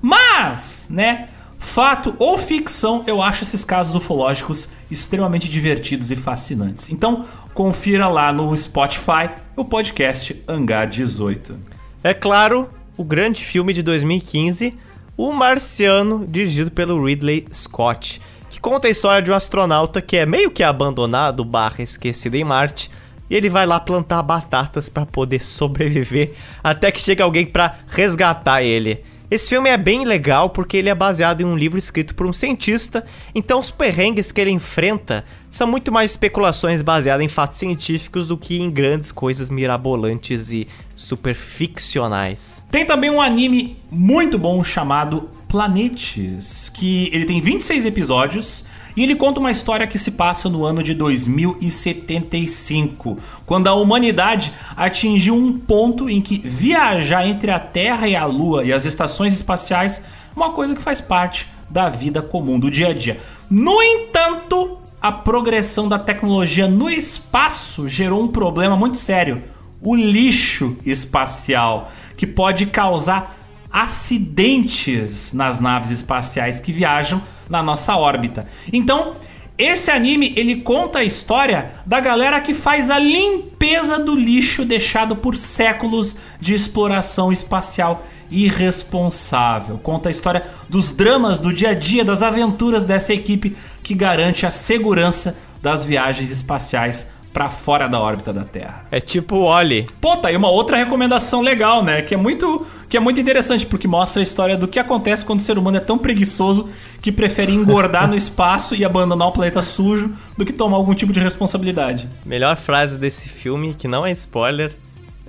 Mas, né, fato ou ficção, eu acho esses casos ufológicos extremamente divertidos e fascinantes. Então, confira lá no Spotify o podcast Hangar 18. É claro, o grande filme de 2015, O Marciano, dirigido pelo Ridley Scott que conta a história de um astronauta que é meio que abandonado barra esquecido em Marte. E ele vai lá plantar batatas para poder sobreviver até que chega alguém para resgatar ele. Esse filme é bem legal porque ele é baseado em um livro escrito por um cientista, então os perrengues que ele enfrenta são muito mais especulações baseadas em fatos científicos do que em grandes coisas mirabolantes e super ficcionais. Tem também um anime muito bom chamado Planetes, que ele tem 26 episódios e ele conta uma história que se passa no ano de 2075, quando a humanidade atingiu um ponto em que viajar entre a Terra e a Lua e as estações espaciais é uma coisa que faz parte da vida comum do dia a dia. No entanto, a progressão da tecnologia no espaço gerou um problema muito sério: o lixo espacial, que pode causar acidentes nas naves espaciais que viajam na nossa órbita. Então, esse anime ele conta a história da galera que faz a limpeza do lixo deixado por séculos de exploração espacial irresponsável. Conta a história dos dramas do dia a dia, das aventuras dessa equipe que garante a segurança das viagens espaciais para fora da órbita da Terra. É tipo o Oli. Pô, tá aí uma outra recomendação legal, né? Que é muito que é muito interessante porque mostra a história do que acontece quando o ser humano é tão preguiçoso que prefere engordar no espaço e abandonar o planeta sujo do que tomar algum tipo de responsabilidade. Melhor frase desse filme, que não é spoiler,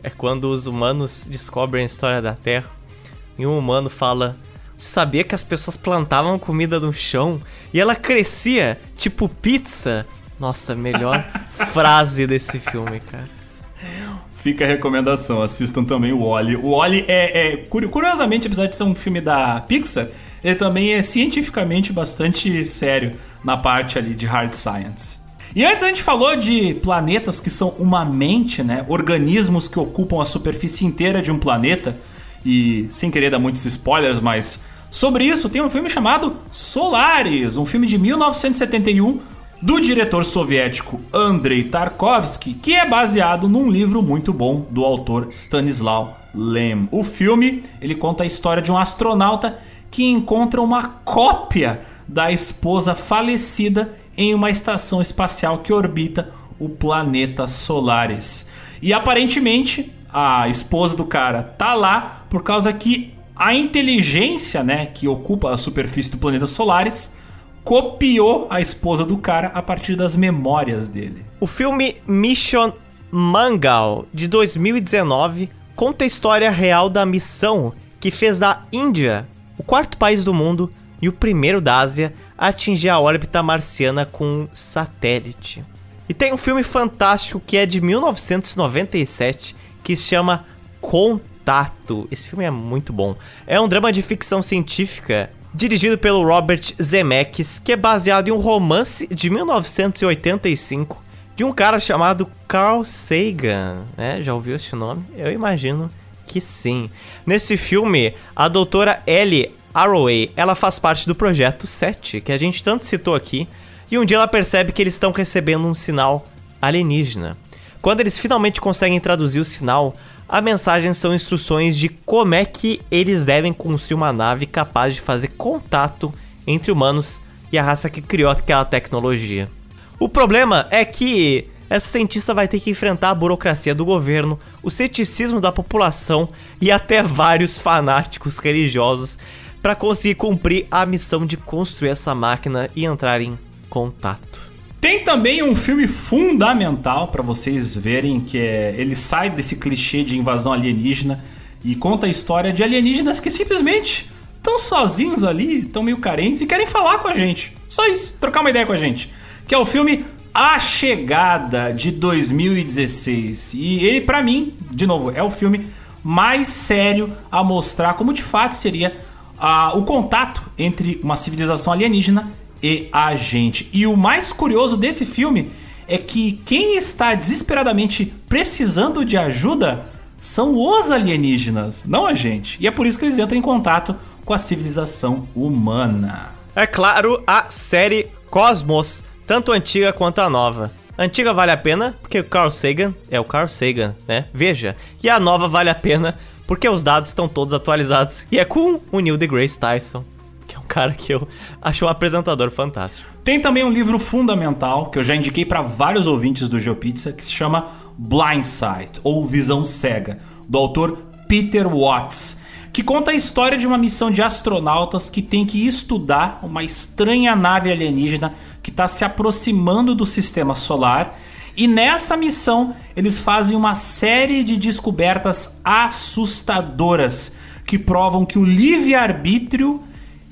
é quando os humanos descobrem a história da Terra e um humano fala: "Você sabia que as pessoas plantavam comida no chão e ela crescia tipo pizza?" Nossa, melhor frase desse filme, cara. Fica a recomendação, assistam também o Wally. O Wally é, é, curiosamente, apesar de ser um filme da Pixar, ele também é cientificamente bastante sério na parte ali de hard science. E antes a gente falou de planetas que são uma mente, né? Organismos que ocupam a superfície inteira de um planeta. E sem querer dar muitos spoilers, mas sobre isso tem um filme chamado Solaris, um filme de 1971 do diretor soviético Andrei Tarkovsky, que é baseado num livro muito bom do autor Stanislaw Lem. O filme, ele conta a história de um astronauta que encontra uma cópia da esposa falecida em uma estação espacial que orbita o planeta Solaris. E aparentemente a esposa do cara tá lá por causa que a inteligência, né, que ocupa a superfície do planeta Solaris copiou a esposa do cara a partir das memórias dele. O filme Mission Mangal, de 2019, conta a história real da missão que fez da Índia o quarto país do mundo e o primeiro da Ásia a atingir a órbita marciana com um satélite. E tem um filme fantástico que é de 1997 que se chama Contato. Esse filme é muito bom. É um drama de ficção científica dirigido pelo Robert Zemeckis, que é baseado em um romance de 1985 de um cara chamado Carl Sagan, né? Já ouviu esse nome? Eu imagino que sim. Nesse filme, a doutora Ellie Arroway, ela faz parte do projeto 7, que a gente tanto citou aqui, e um dia ela percebe que eles estão recebendo um sinal alienígena. Quando eles finalmente conseguem traduzir o sinal, a mensagem são instruções de como é que eles devem construir uma nave capaz de fazer contato entre humanos e a raça que criou aquela tecnologia. O problema é que essa cientista vai ter que enfrentar a burocracia do governo, o ceticismo da população e até vários fanáticos religiosos para conseguir cumprir a missão de construir essa máquina e entrar em contato. Tem também um filme fundamental para vocês verem que é, ele sai desse clichê de invasão alienígena e conta a história de alienígenas que simplesmente estão sozinhos ali, estão meio carentes e querem falar com a gente. Só isso, trocar uma ideia com a gente. Que é o filme A Chegada de 2016. E ele, para mim, de novo, é o filme mais sério a mostrar como de fato seria uh, o contato entre uma civilização alienígena e a gente. E o mais curioso desse filme é que quem está desesperadamente precisando de ajuda são os alienígenas, não a gente. E é por isso que eles entram em contato com a civilização humana. É claro, a série Cosmos, tanto antiga quanto a nova. A antiga vale a pena porque o Carl Sagan é o Carl Sagan, né? Veja. E a nova vale a pena porque os dados estão todos atualizados e é com o Neil deGrasse Tyson cara que eu acho um apresentador fantástico. Tem também um livro fundamental que eu já indiquei para vários ouvintes do GeoPizza que se chama Blindsight ou Visão Cega, do autor Peter Watts, que conta a história de uma missão de astronautas que tem que estudar uma estranha nave alienígena que está se aproximando do sistema solar. E nessa missão eles fazem uma série de descobertas assustadoras que provam que o livre-arbítrio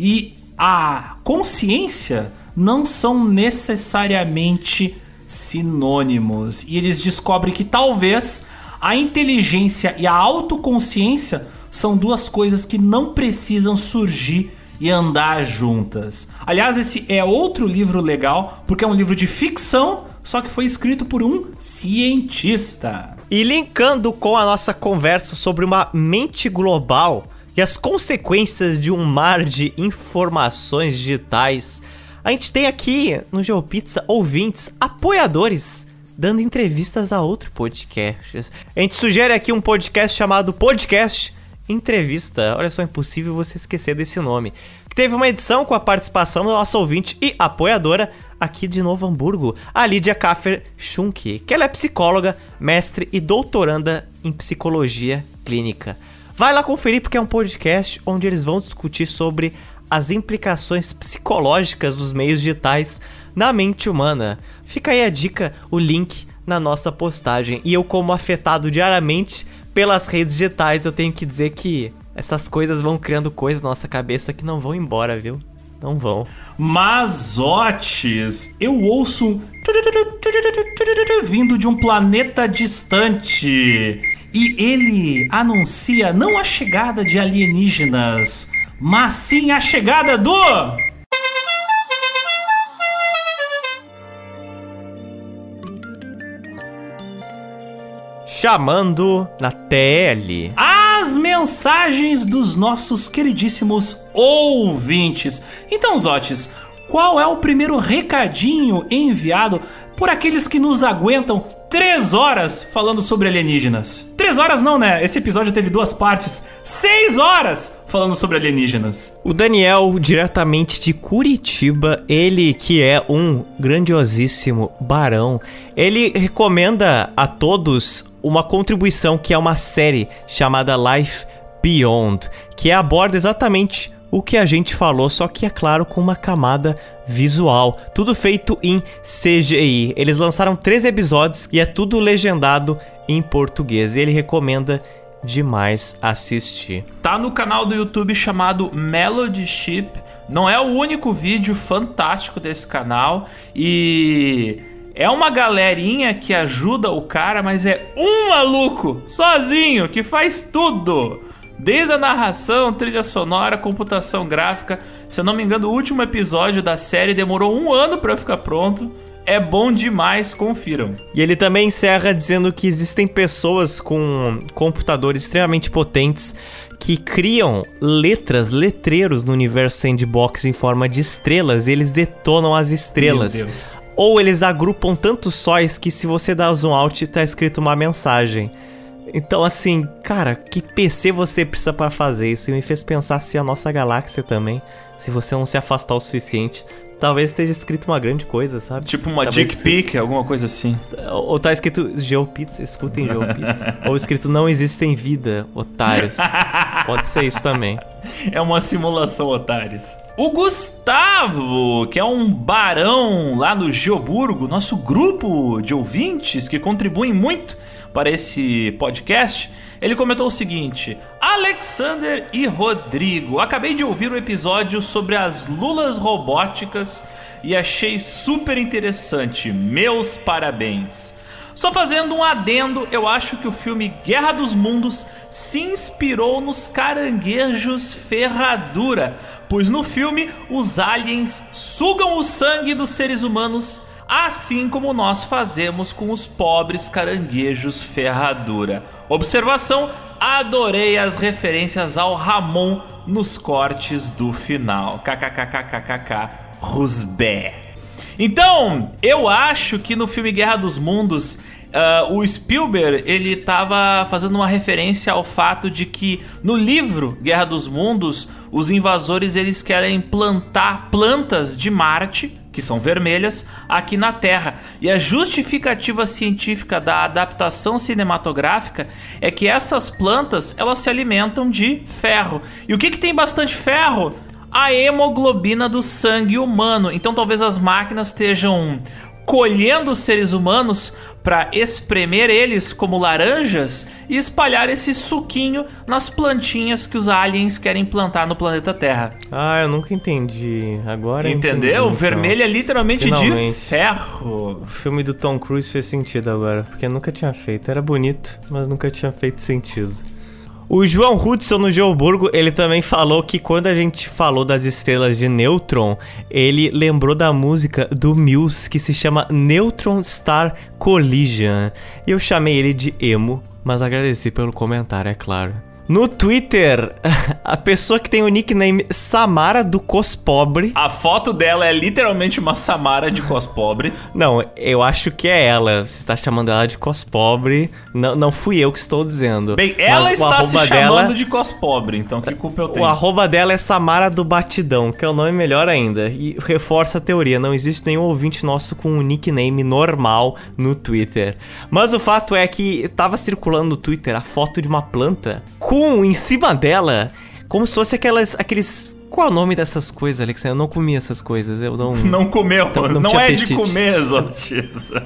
e a consciência não são necessariamente sinônimos. E eles descobrem que talvez a inteligência e a autoconsciência são duas coisas que não precisam surgir e andar juntas. Aliás, esse é outro livro legal, porque é um livro de ficção, só que foi escrito por um cientista. E linkando com a nossa conversa sobre uma mente global, as consequências de um mar de informações digitais. A gente tem aqui no GeoPizza ouvintes, apoiadores, dando entrevistas a outros podcasts. A gente sugere aqui um podcast chamado Podcast Entrevista. Olha só, é impossível você esquecer desse nome. Teve uma edição com a participação do nosso ouvinte e apoiadora aqui de Novo Hamburgo, a Lídia Kaffer Schunk, que ela é psicóloga, mestre e doutoranda em psicologia clínica. Vai lá conferir porque é um podcast onde eles vão discutir sobre as implicações psicológicas dos meios digitais na mente humana. Fica aí a dica, o link na nossa postagem. E eu, como afetado diariamente pelas redes digitais, eu tenho que dizer que essas coisas vão criando coisas na nossa cabeça que não vão embora, viu? Não vão. Mazotes, eu ouço vindo de um planeta distante. E ele anuncia não a chegada de alienígenas, mas sim a chegada do. Chamando na TL. As mensagens dos nossos queridíssimos ouvintes. Então, Zotes, qual é o primeiro recadinho enviado por aqueles que nos aguentam três horas falando sobre alienígenas. Três horas não, né? Esse episódio teve duas partes. Seis horas falando sobre alienígenas. O Daniel, diretamente de Curitiba, ele que é um grandiosíssimo barão, ele recomenda a todos uma contribuição que é uma série chamada Life Beyond, que aborda exatamente o que a gente falou, só que é claro com uma camada visual, tudo feito em CGI. Eles lançaram três episódios e é tudo legendado em português. Ele recomenda demais assistir. Tá no canal do YouTube chamado Melody Ship. Não é o único vídeo fantástico desse canal e é uma galerinha que ajuda o cara, mas é um maluco sozinho que faz tudo. Desde a narração, trilha sonora, computação gráfica. Se eu não me engano, o último episódio da série demorou um ano para ficar pronto. É bom demais, confiram. E ele também encerra dizendo que existem pessoas com computadores extremamente potentes que criam letras, letreiros no universo sandbox em forma de estrelas e eles detonam as estrelas. Meu Deus. Ou eles agrupam tantos sóis que se você dá zoom out tá escrito uma mensagem. Então, assim, cara, que PC você precisa para fazer isso? E me fez pensar se a nossa galáxia também, se você não se afastar o suficiente, talvez esteja escrito uma grande coisa, sabe? Tipo uma Talvez dick pic, alguma coisa assim. Ou ou tá escrito Geopizza, escutem Geopizza. Ou escrito não existem vida, otários. Pode ser isso também. É uma simulação, otários. O Gustavo, que é um barão lá no Geoburgo, nosso grupo de ouvintes que contribuem muito para esse podcast, ele comentou o seguinte: Alexander e Rodrigo, acabei de ouvir o episódio sobre as lulas robóticas e achei super interessante. Meus parabéns. Só fazendo um adendo, eu acho que o filme Guerra dos Mundos se inspirou nos caranguejos ferradura, pois no filme os aliens sugam o sangue dos seres humanos, assim como nós fazemos com os pobres caranguejos ferradura. Observação: adorei as referências ao Ramon nos cortes do final. KKKKKK Rusbé. Então, eu acho que no filme Guerra dos Mundos, ah, o Spielberg ele estava fazendo uma referência ao fato de que no livro Guerra dos Mundos, os invasores eles querem plantar plantas de Marte que são vermelhas, aqui na Terra. E a justificativa científica da adaptação cinematográfica é que essas plantas elas se alimentam de ferro. E o que, que tem bastante ferro? A hemoglobina do sangue humano. Então talvez as máquinas estejam colhendo os seres humanos para espremer eles como laranjas e espalhar esse suquinho nas plantinhas que os aliens querem plantar no planeta Terra. Ah, eu nunca entendi. Agora eu Entendeu? entendi, então. Vermelho é literalmente Finalmente. de ferro. O filme do Tom Cruise fez sentido agora, porque nunca tinha feito. Era bonito, mas nunca tinha feito sentido. O João Hudson no Geoburgo, ele também falou que quando a gente falou das estrelas de Neutron, ele lembrou da música do Muse que se chama Neutron Star Collision. Eu chamei ele de emo, mas agradeci pelo comentário, é claro. No Twitter, a pessoa que tem o nickname Samara do Cospobre. A foto dela é literalmente uma Samara de cos pobre. Não, eu acho que é ela. Você está chamando ela de Cospobre. Não, não fui eu que estou dizendo. Bem, ela o está se chamando dela- de cos pobre, então que culpa eu O tenho? arroba dela é Samara do Batidão, que é o nome melhor ainda. E reforça a teoria, não existe nenhum ouvinte nosso com um nickname normal no Twitter. Mas o fato é que estava circulando no Twitter a foto de uma planta com em cima dela, como se fosse aquelas, aqueles... Qual é o nome dessas coisas, Alex? Eu não comi essas coisas, eu não... Não comeu, Então, não, não é de apetite. comer, Zotis.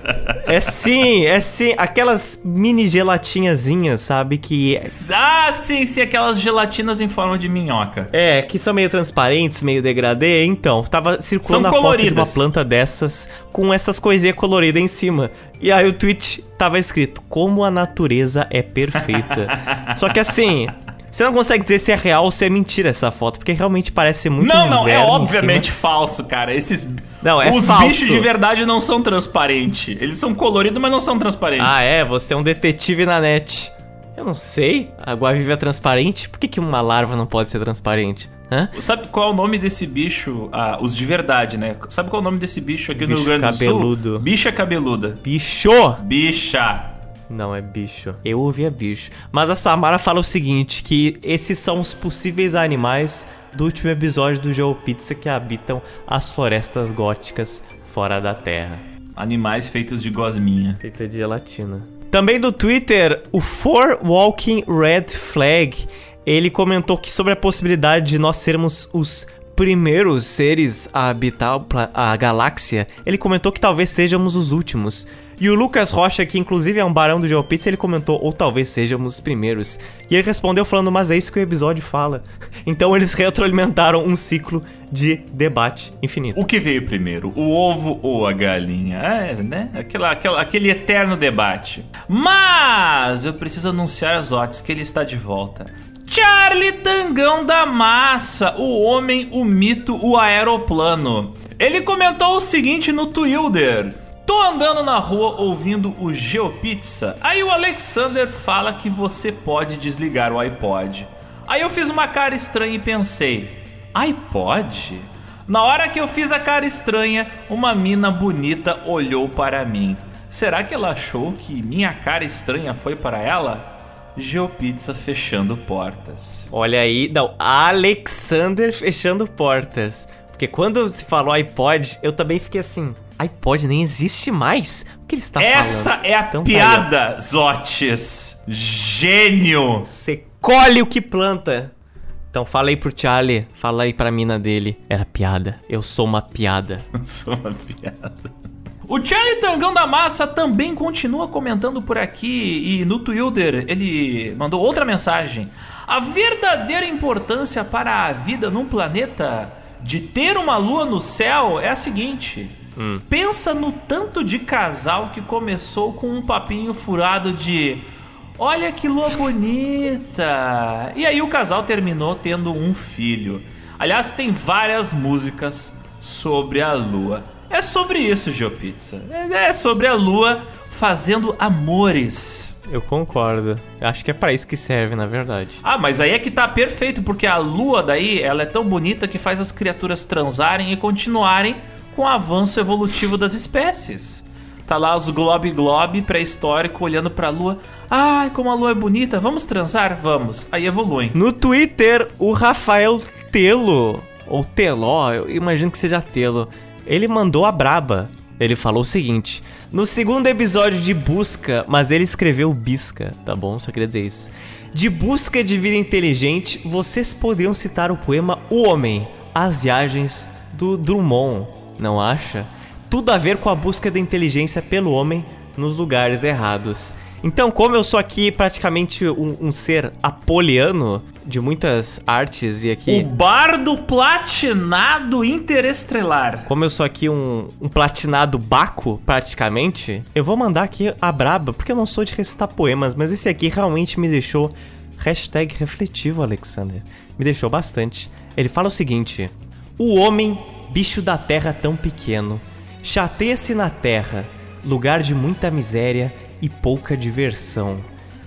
É sim, é sim. Aquelas mini gelatinhazinhas, sabe? Que ah, sim, sim, aquelas gelatinas em forma de minhoca. É, que são meio transparentes, meio degradê. Então, tava circulando São a foto de uma planta dessas com essas coisinhas coloridas em cima. E aí o tweet tava escrito: Como a natureza é perfeita. Só que assim. Você não consegue dizer se é real ou se é mentira essa foto, porque realmente parece ser muito Não, não, é obviamente falso, cara. Esses. Não, é Os falso. bichos de verdade não são transparentes. Eles são coloridos, mas não são transparentes. Ah, é? Você é um detetive na net. Eu não sei. A Guaviva é transparente? Por que, que uma larva não pode ser transparente? Hã? Sabe qual é o nome desse bicho? Ah, os de verdade, né? Sabe qual é o nome desse bicho aqui no Bicho Rio Grande do cabeludo. Sul? Bicha cabeluda. Bicho! Bicha. Não, é bicho. Eu ouvia bicho. Mas a Samara fala o seguinte, que esses são os possíveis animais do último episódio do GeoPizza que habitam as florestas góticas fora da Terra. Animais feitos de gosminha. Feita de gelatina. Também do Twitter, o For Walking Red Flag, ele comentou que sobre a possibilidade de nós sermos os primeiros seres a habitar a galáxia, ele comentou que talvez sejamos os últimos. E o Lucas Rocha, que inclusive é um barão do GeoPizza, ele comentou, ou talvez sejamos os primeiros. E ele respondeu falando, mas é isso que o episódio fala. Então eles retroalimentaram um ciclo de debate infinito. O que veio primeiro, o ovo ou a galinha? É, né? Aquela, aquela- aquele eterno debate. Mas eu preciso anunciar as Otis que ele está de volta. Charlie Tangão da Massa, o homem, o mito, o aeroplano. Ele comentou o seguinte no Twitter. Tô andando na rua ouvindo o Geopizza. Aí o Alexander fala que você pode desligar o iPod. Aí eu fiz uma cara estranha e pensei: iPod? Na hora que eu fiz a cara estranha, uma mina bonita olhou para mim. Será que ela achou que minha cara estranha foi para ela? GeoPizza fechando portas. Olha aí, não, Alexander fechando portas. Porque quando se falou iPod, eu também fiquei assim, iPod nem existe mais. O que ele está Essa falando? é a Então tá piada, Zotes. Gênio. Você colhe o que planta. Então fala aí pro Charlie, fala aí pra mina dele. Era piada. Eu sou uma piada. Sou uma piada. O Charlie Tangão da Massa também continua comentando por aqui e no Twitter ele mandou outra mensagem. A verdadeira importância para a vida num planeta de ter uma lua no céu é a seguinte. Pensa no tanto de casal que começou com um papinho furado de Olha que lua bonita! E aí o casal terminou tendo um filho. Aliás, tem várias músicas sobre a lua. É sobre isso, GeoPizza. É é sobre a lua fazendo amores. Eu concordo. Acho que é pra isso que serve, na verdade. Ah, mas aí é que tá perfeito, porque a lua daí, ela é tão bonita que faz as criaturas transarem e continuarem com o avanço evolutivo das espécies. Tá lá os Glob Glob pré-histórico olhando pra lua. Ai, como a lua é bonita, vamos transar? Vamos. Aí evoluem. No Twitter, o Rafael Telo, ou Teló, eu imagino que seja Telo, ele mandou a braba. Ele falou o seguinte: No segundo episódio de Busca, mas ele escreveu Bisca, tá bom? Só queria dizer isso. De Busca de Vida Inteligente, vocês poderiam citar o poema O Homem, As Viagens do Drummond, não acha? Tudo a ver com a busca da inteligência pelo homem nos lugares errados. Então, como eu sou aqui praticamente um, um ser apoliano de muitas artes e aqui. O bardo platinado interestrelar. Como eu sou aqui um, um platinado baco, praticamente, eu vou mandar aqui a braba, porque eu não sou de recitar poemas, mas esse aqui realmente me deixou. Hashtag refletivo, Alexander. Me deixou bastante. Ele fala o seguinte: O homem, bicho da terra tão pequeno, chateia-se na terra, lugar de muita miséria e pouca diversão.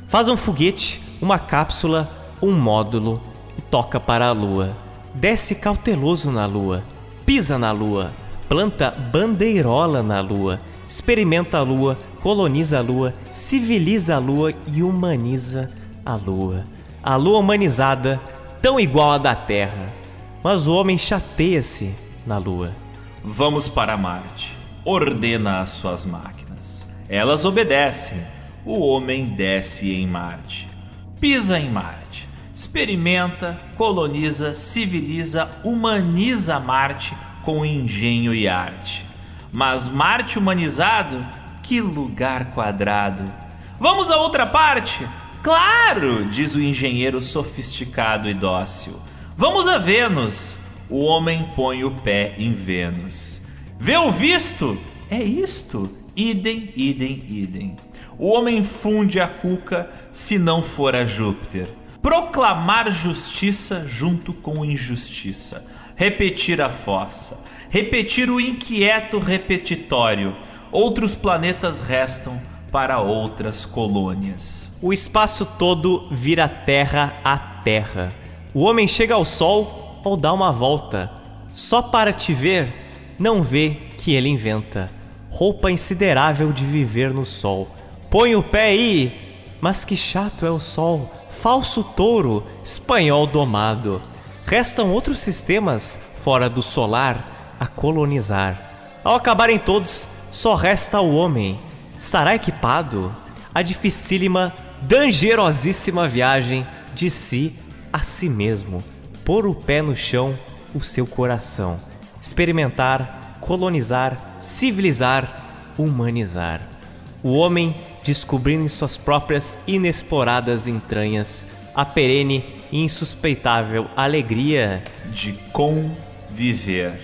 Faz um foguete, uma cápsula, um módulo e toca para a lua. Desce cauteloso na lua, pisa na lua, planta bandeirola na lua, experimenta a lua, coloniza a lua, civiliza a lua e humaniza a lua. A lua humanizada, tão igual à da terra, mas o homem chateia-se na lua. Vamos para Marte. Ordena as suas máquinas. Elas obedecem. O homem desce em Marte. Pisa em Marte. Experimenta, coloniza, civiliza, humaniza Marte com engenho e arte. Mas Marte humanizado, que lugar quadrado. Vamos a outra parte? Claro, diz o engenheiro sofisticado e dócil. Vamos a Vênus. O homem põe o pé em Vênus. Vê o visto? É isto. Idem, idem, idem. O homem funde a cuca se não for a Júpiter. Proclamar justiça junto com injustiça. Repetir a fossa. Repetir o inquieto repetitório. Outros planetas restam para outras colônias. O espaço todo vira terra a terra. O homem chega ao sol ou dá uma volta. Só para te ver, não vê que ele inventa. Roupa insiderável de viver no sol. Põe o pé aí, mas que chato é o sol. Falso touro, espanhol domado. Restam outros sistemas fora do solar a colonizar. Ao acabarem todos, só resta o homem. Estará equipado a dificílima, dangerosíssima viagem de si a si mesmo. Pôr o pé no chão, o seu coração. Experimentar, colonizar, civilizar, humanizar. O homem descobrindo em suas próprias inexploradas entranhas a perene e insuspeitável alegria de conviver.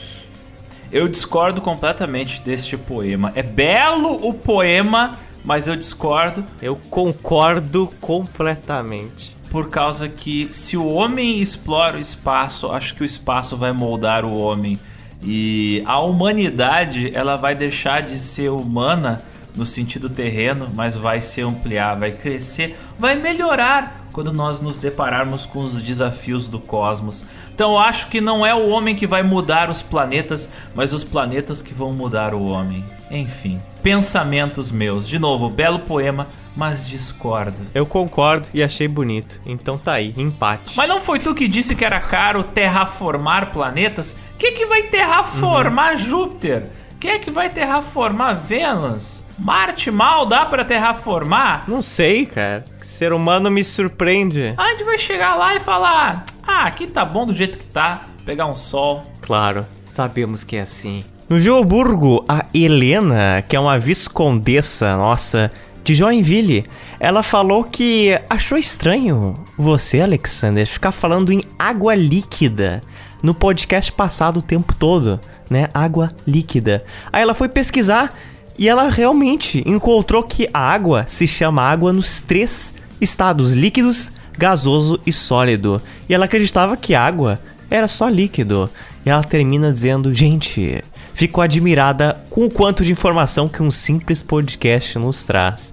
Eu discordo completamente deste poema. É belo o poema, mas eu discordo Eu concordo completamente. Por causa que se o homem explora o espaço, acho que o espaço vai moldar o homem. E a humanidade, ela vai deixar de ser humana no sentido terreno, mas vai se ampliar, vai crescer, vai melhorar quando nós nos depararmos com os desafios do cosmos. Então acho que não é o homem que vai mudar os planetas, mas os planetas que vão mudar o homem. Enfim, pensamentos meus. De novo, belo poema mas discordo. Eu concordo e achei bonito. Então tá aí, empate. Mas não foi tu que disse que era caro terraformar planetas? Quem é que vai terraformar uhum. Júpiter? Quem é que vai terraformar Vênus? Marte mal dá para terraformar? Não sei, cara. Ser humano me surpreende. A gente vai chegar lá e falar: "Ah, aqui tá bom do jeito que tá, pegar um sol". Claro, sabemos que é assim. No Geoburgo, a Helena, que é uma viscondessa nossa, de Joinville. Ela falou que achou estranho você, Alexander, ficar falando em água líquida no podcast passado o tempo todo, né? Água líquida. Aí ela foi pesquisar e ela realmente encontrou que a água se chama água nos três estados: líquidos, gasoso e sólido. E ela acreditava que água era só líquido. E ela termina dizendo: Gente, fico admirada com o quanto de informação que um simples podcast nos traz.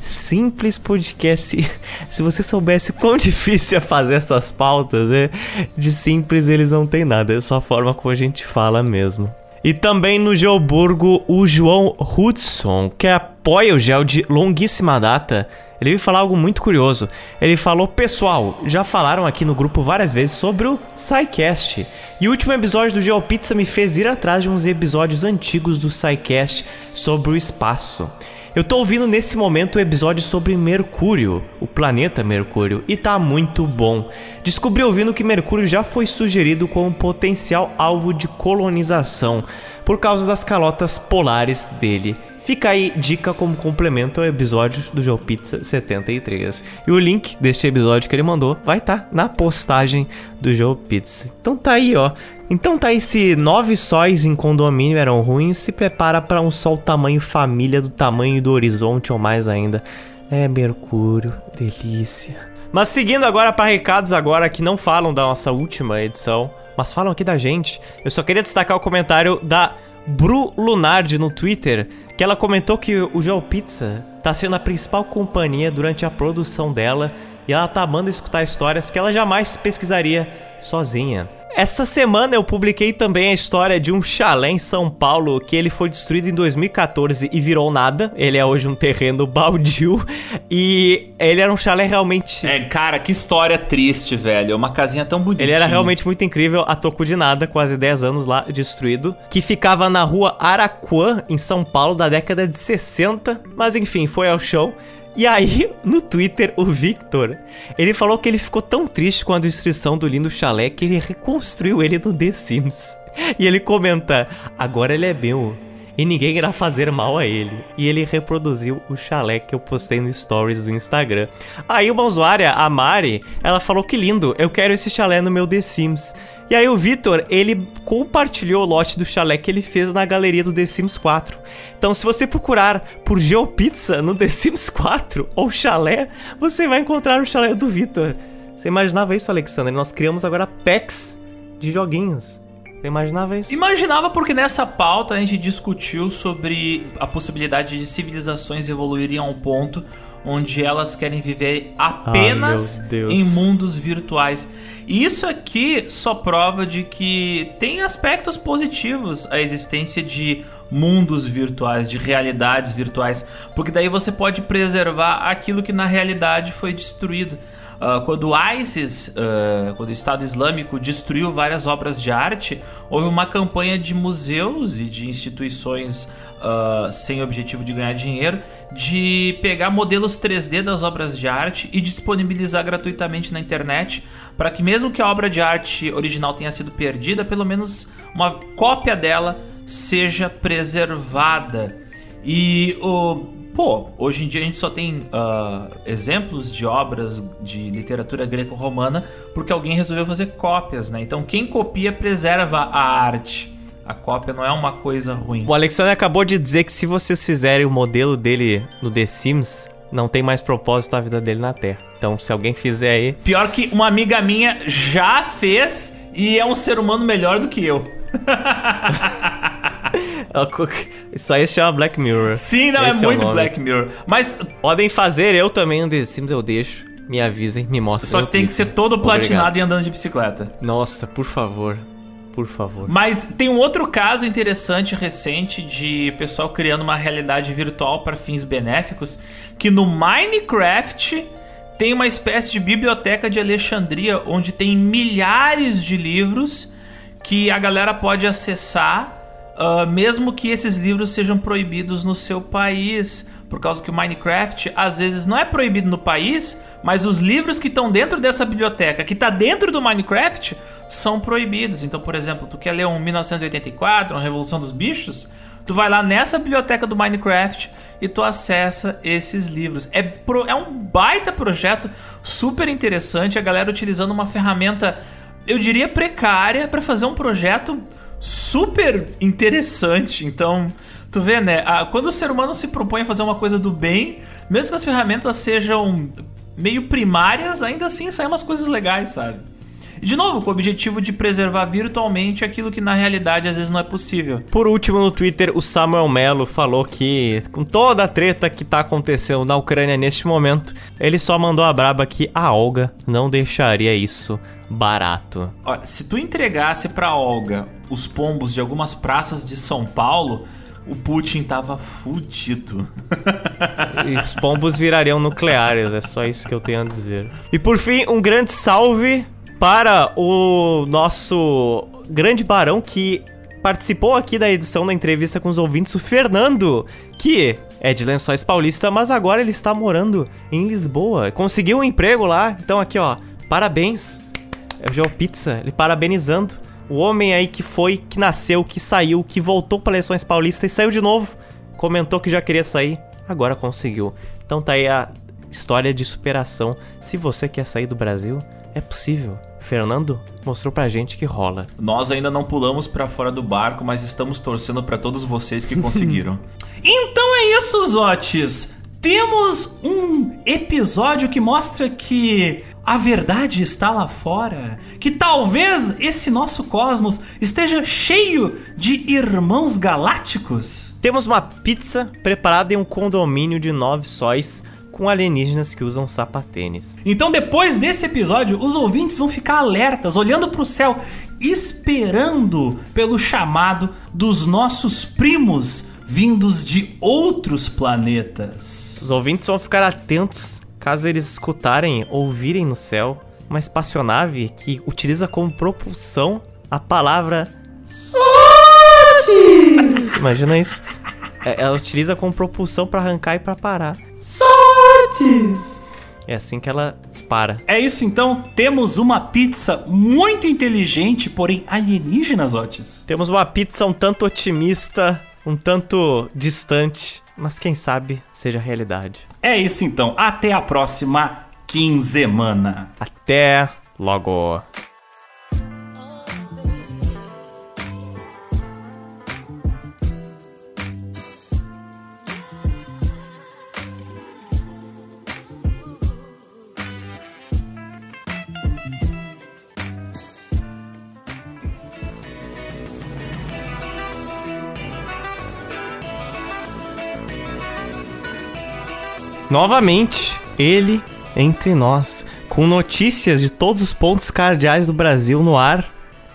Simples podcast. Se você soubesse quão difícil é fazer essas pautas, é, de simples eles não tem nada, é só a forma como a gente fala mesmo. E também no Geoburgo, o João Hudson, que apoia o gel de longuíssima data, ele veio falar algo muito curioso. Ele falou: Pessoal, já falaram aqui no grupo várias vezes sobre o SciCast. E o último episódio do GeoPizza me fez ir atrás de uns episódios antigos do SciCast sobre o espaço. Eu tô ouvindo nesse momento o episódio sobre Mercúrio, o planeta Mercúrio, e tá muito bom. Descobri ouvindo que Mercúrio já foi sugerido como potencial alvo de colonização por causa das calotas polares dele. Fica aí dica como complemento ao episódio do Joe Pizza 73. E o link deste episódio que ele mandou vai estar tá na postagem do Joe Pizza. Então tá aí, ó. Então tá aí, se nove sóis em condomínio eram ruins, se prepara para um sol tamanho família do tamanho do horizonte ou mais ainda. É Mercúrio, delícia. Mas seguindo agora para recados agora que não falam da nossa última edição, mas falam aqui da gente. Eu só queria destacar o comentário da Bru Lunardi no Twitter, que ela comentou que o Joe Pizza tá sendo a principal companhia durante a produção dela e ela tá amando escutar histórias que ela jamais pesquisaria sozinha. Essa semana eu publiquei também a história de um chalé em São Paulo que ele foi destruído em 2014 e virou nada. Ele é hoje um terreno baldio e ele era um chalé realmente. É, cara, que história triste, velho. É uma casinha tão bonita. Ele era realmente muito incrível, a toco de nada, quase 10 anos lá destruído, que ficava na rua Araquã, em São Paulo, da década de 60. Mas enfim, foi ao show. E aí, no Twitter, o Victor, ele falou que ele ficou tão triste com a destruição do lindo chalé que ele reconstruiu ele no The Sims. E ele comenta: agora ele é meu e ninguém irá fazer mal a ele. E ele reproduziu o chalé que eu postei no stories do Instagram. Aí uma usuária, a Mari, ela falou que lindo, eu quero esse chalé no meu The Sims. E aí o Vitor, ele compartilhou o lote do chalé que ele fez na galeria do The Sims 4. Então se você procurar por GeoPizza no The Sims 4 ou chalé, você vai encontrar o chalé do Vitor. Você imaginava isso, Alexandre? Nós criamos agora packs de joguinhos. Imaginava isso? Imaginava porque nessa pauta a gente discutiu sobre a possibilidade de civilizações evoluírem a um ponto onde elas querem viver apenas ah, em mundos virtuais. E isso aqui só prova de que tem aspectos positivos a existência de mundos virtuais, de realidades virtuais, porque daí você pode preservar aquilo que na realidade foi destruído. Uh, quando o ISIS, uh, quando o Estado Islâmico destruiu várias obras de arte, houve uma campanha de museus e de instituições uh, sem objetivo de ganhar dinheiro de pegar modelos 3D das obras de arte e disponibilizar gratuitamente na internet para que mesmo que a obra de arte original tenha sido perdida, pelo menos uma cópia dela seja preservada. E o Pô, hoje em dia a gente só tem uh, exemplos de obras de literatura greco-romana porque alguém resolveu fazer cópias, né? Então quem copia preserva a arte. A cópia não é uma coisa ruim. O Alexandre acabou de dizer que se vocês fizerem o modelo dele no The Sims, não tem mais propósito a vida dele na Terra. Então, se alguém fizer aí. Pior que uma amiga minha já fez e é um ser humano melhor do que eu. Isso aí se chama Black Mirror. Sim, não, é Esse é muito é Black Mirror. Mas. Podem fazer, eu também um The Sims eu deixo. me avisem, me mostrem. Só que tem que ser todo platinado Obrigado. e andando de bicicleta. Nossa, por favor. Por favor. Mas tem um outro caso interessante recente de pessoal criando uma realidade virtual para fins benéficos, que no Minecraft tem uma espécie de biblioteca de Alexandria onde tem milhares de livros que a galera pode acessar, uh, mesmo que esses livros sejam proibidos no seu país por causa que o Minecraft às vezes não é proibido no país, mas os livros que estão dentro dessa biblioteca, que está dentro do Minecraft, são proibidos. Então, por exemplo, tu quer ler um 1984, uma Revolução dos Bichos, tu vai lá nessa biblioteca do Minecraft e tu acessa esses livros. É, pro, é um baita projeto, super interessante, a galera utilizando uma ferramenta, eu diria precária, para fazer um projeto super interessante. Então, Tu vê, né? quando o ser humano se propõe a fazer uma coisa do bem, mesmo que as ferramentas sejam meio primárias, ainda assim saem umas coisas legais, sabe? E de novo, com o objetivo de preservar virtualmente aquilo que na realidade às vezes não é possível. Por último, no Twitter, o Samuel Mello falou que, com toda a treta que tá acontecendo na Ucrânia neste momento, ele só mandou a braba que a Olga não deixaria isso barato. Olha, se tu entregasse pra Olga os pombos de algumas praças de São Paulo, o Putin tava fudido. e os pombos virariam nucleares, é só isso que eu tenho a dizer. E por fim, um grande salve para o nosso grande barão que participou aqui da edição da entrevista com os ouvintes, o Fernando, que é de Lençóis Paulista, mas agora ele está morando em Lisboa. Conseguiu um emprego lá, então aqui ó, parabéns. É o João Pizza, ele parabenizando o homem aí que foi, que nasceu, que saiu, que voltou para Eleições Paulistas e saiu de novo, comentou que já queria sair, agora conseguiu. Então tá aí a história de superação. Se você quer sair do Brasil, é possível. Fernando mostrou pra gente que rola. Nós ainda não pulamos para fora do barco, mas estamos torcendo para todos vocês que conseguiram. então é isso, Zotes. Temos um episódio que mostra que a verdade está lá fora, que talvez esse nosso cosmos esteja cheio de irmãos galácticos. Temos uma pizza preparada em um condomínio de nove sóis com alienígenas que usam sapatênis. Então, depois desse episódio, os ouvintes vão ficar alertas, olhando para o céu, esperando pelo chamado dos nossos primos vindos de outros planetas. Os ouvintes vão ficar atentos caso eles escutarem, ouvirem no céu uma espaçonave que utiliza como propulsão a palavra sorte. Imagina isso. É, ela utiliza como propulsão para arrancar e para parar. Sorte. É assim que ela dispara. É isso então, temos uma pizza muito inteligente, porém alienígena, Otis. Temos uma pizza um tanto otimista, um tanto distante, mas quem sabe seja realidade. É isso então, até a próxima quinzemana. Até logo. Novamente, ele entre nós, com notícias de todos os pontos cardeais do Brasil no ar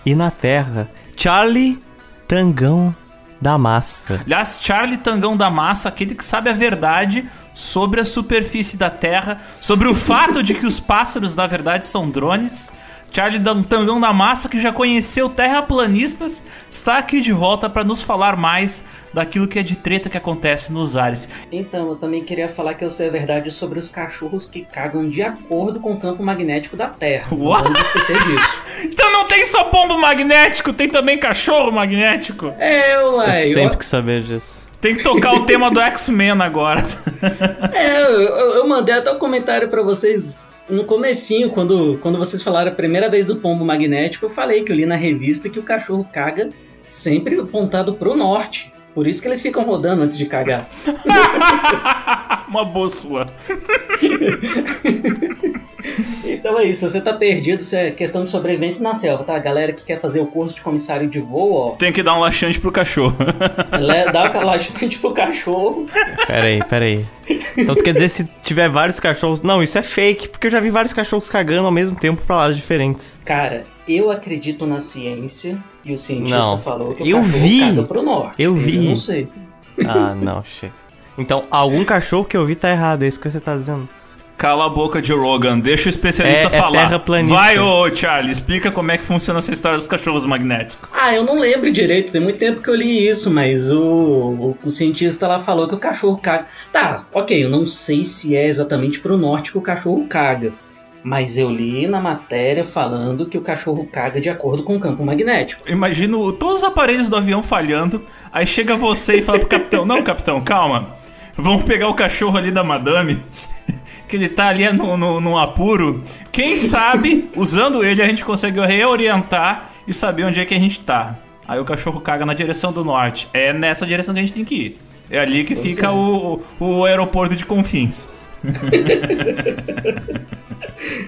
e na terra. Charlie Tangão da Massa. Aliás, Charlie Tangão da Massa, aquele que sabe a verdade sobre a superfície da Terra, sobre o fato de que os pássaros, na verdade, são drones Charlie Tangão da Massa, que já conheceu terraplanistas, está aqui de volta para nos falar mais daquilo que é de treta que acontece nos ares. Então, eu também queria falar que eu sei a verdade sobre os cachorros que cagam de acordo com o campo magnético da Terra. Não vamos esquecer disso. então não tem só pombo magnético, tem também cachorro magnético? É, ué. Eu sempre eu... que saber disso. Tem que tocar o tema do X-Men agora. é, eu, eu mandei até um comentário para vocês no comecinho, quando, quando vocês falaram a primeira vez do pombo magnético, eu falei que eu li na revista que o cachorro caga sempre apontado pro norte. Por isso que eles ficam rodando antes de cagar. Uma boa sua. Então é isso, você tá perdido, isso é questão de sobrevivência na selva, tá? A galera que quer fazer o curso de comissário de voo, ó. Tem que dar um laxante pro cachorro. Dá o laxante pro cachorro. Peraí, peraí. Então tu quer dizer se tiver vários cachorros. Não, isso é fake, porque eu já vi vários cachorros cagando ao mesmo tempo pra lados diferentes. Cara, eu acredito na ciência e o cientista Não. falou que o Eu cachorro vi. caga pro norte. Eu vi. Eu não sei. Ah, não, chega. Então, algum cachorro que eu vi tá errado, é isso que você tá dizendo. Cala a boca, Joe Rogan. Deixa o especialista É- é falar. Vai, ô Charlie, explica como é que funciona essa história dos cachorros magnéticos. Ah, eu não lembro direito, tem muito tempo que eu li isso, mas o, o, o cientista lá falou que o cachorro caga. Tá, ok, eu não sei se é exatamente pro norte que o cachorro caga. Mas eu li na matéria falando que o cachorro caga de acordo com o campo magnético. Imagino todos os aparelhos do avião falhando. Aí chega você e fala pro capitão: Não, capitão, calma. Vamos pegar o cachorro ali da madame. Que ele tá ali no, no, num apuro. Quem sabe, usando ele, a gente consegue reorientar e saber onde é que a gente tá. Aí o cachorro caga na direção do norte. É nessa direção que a gente tem que ir. É ali que Pois fica é. o, o aeroporto de Confins.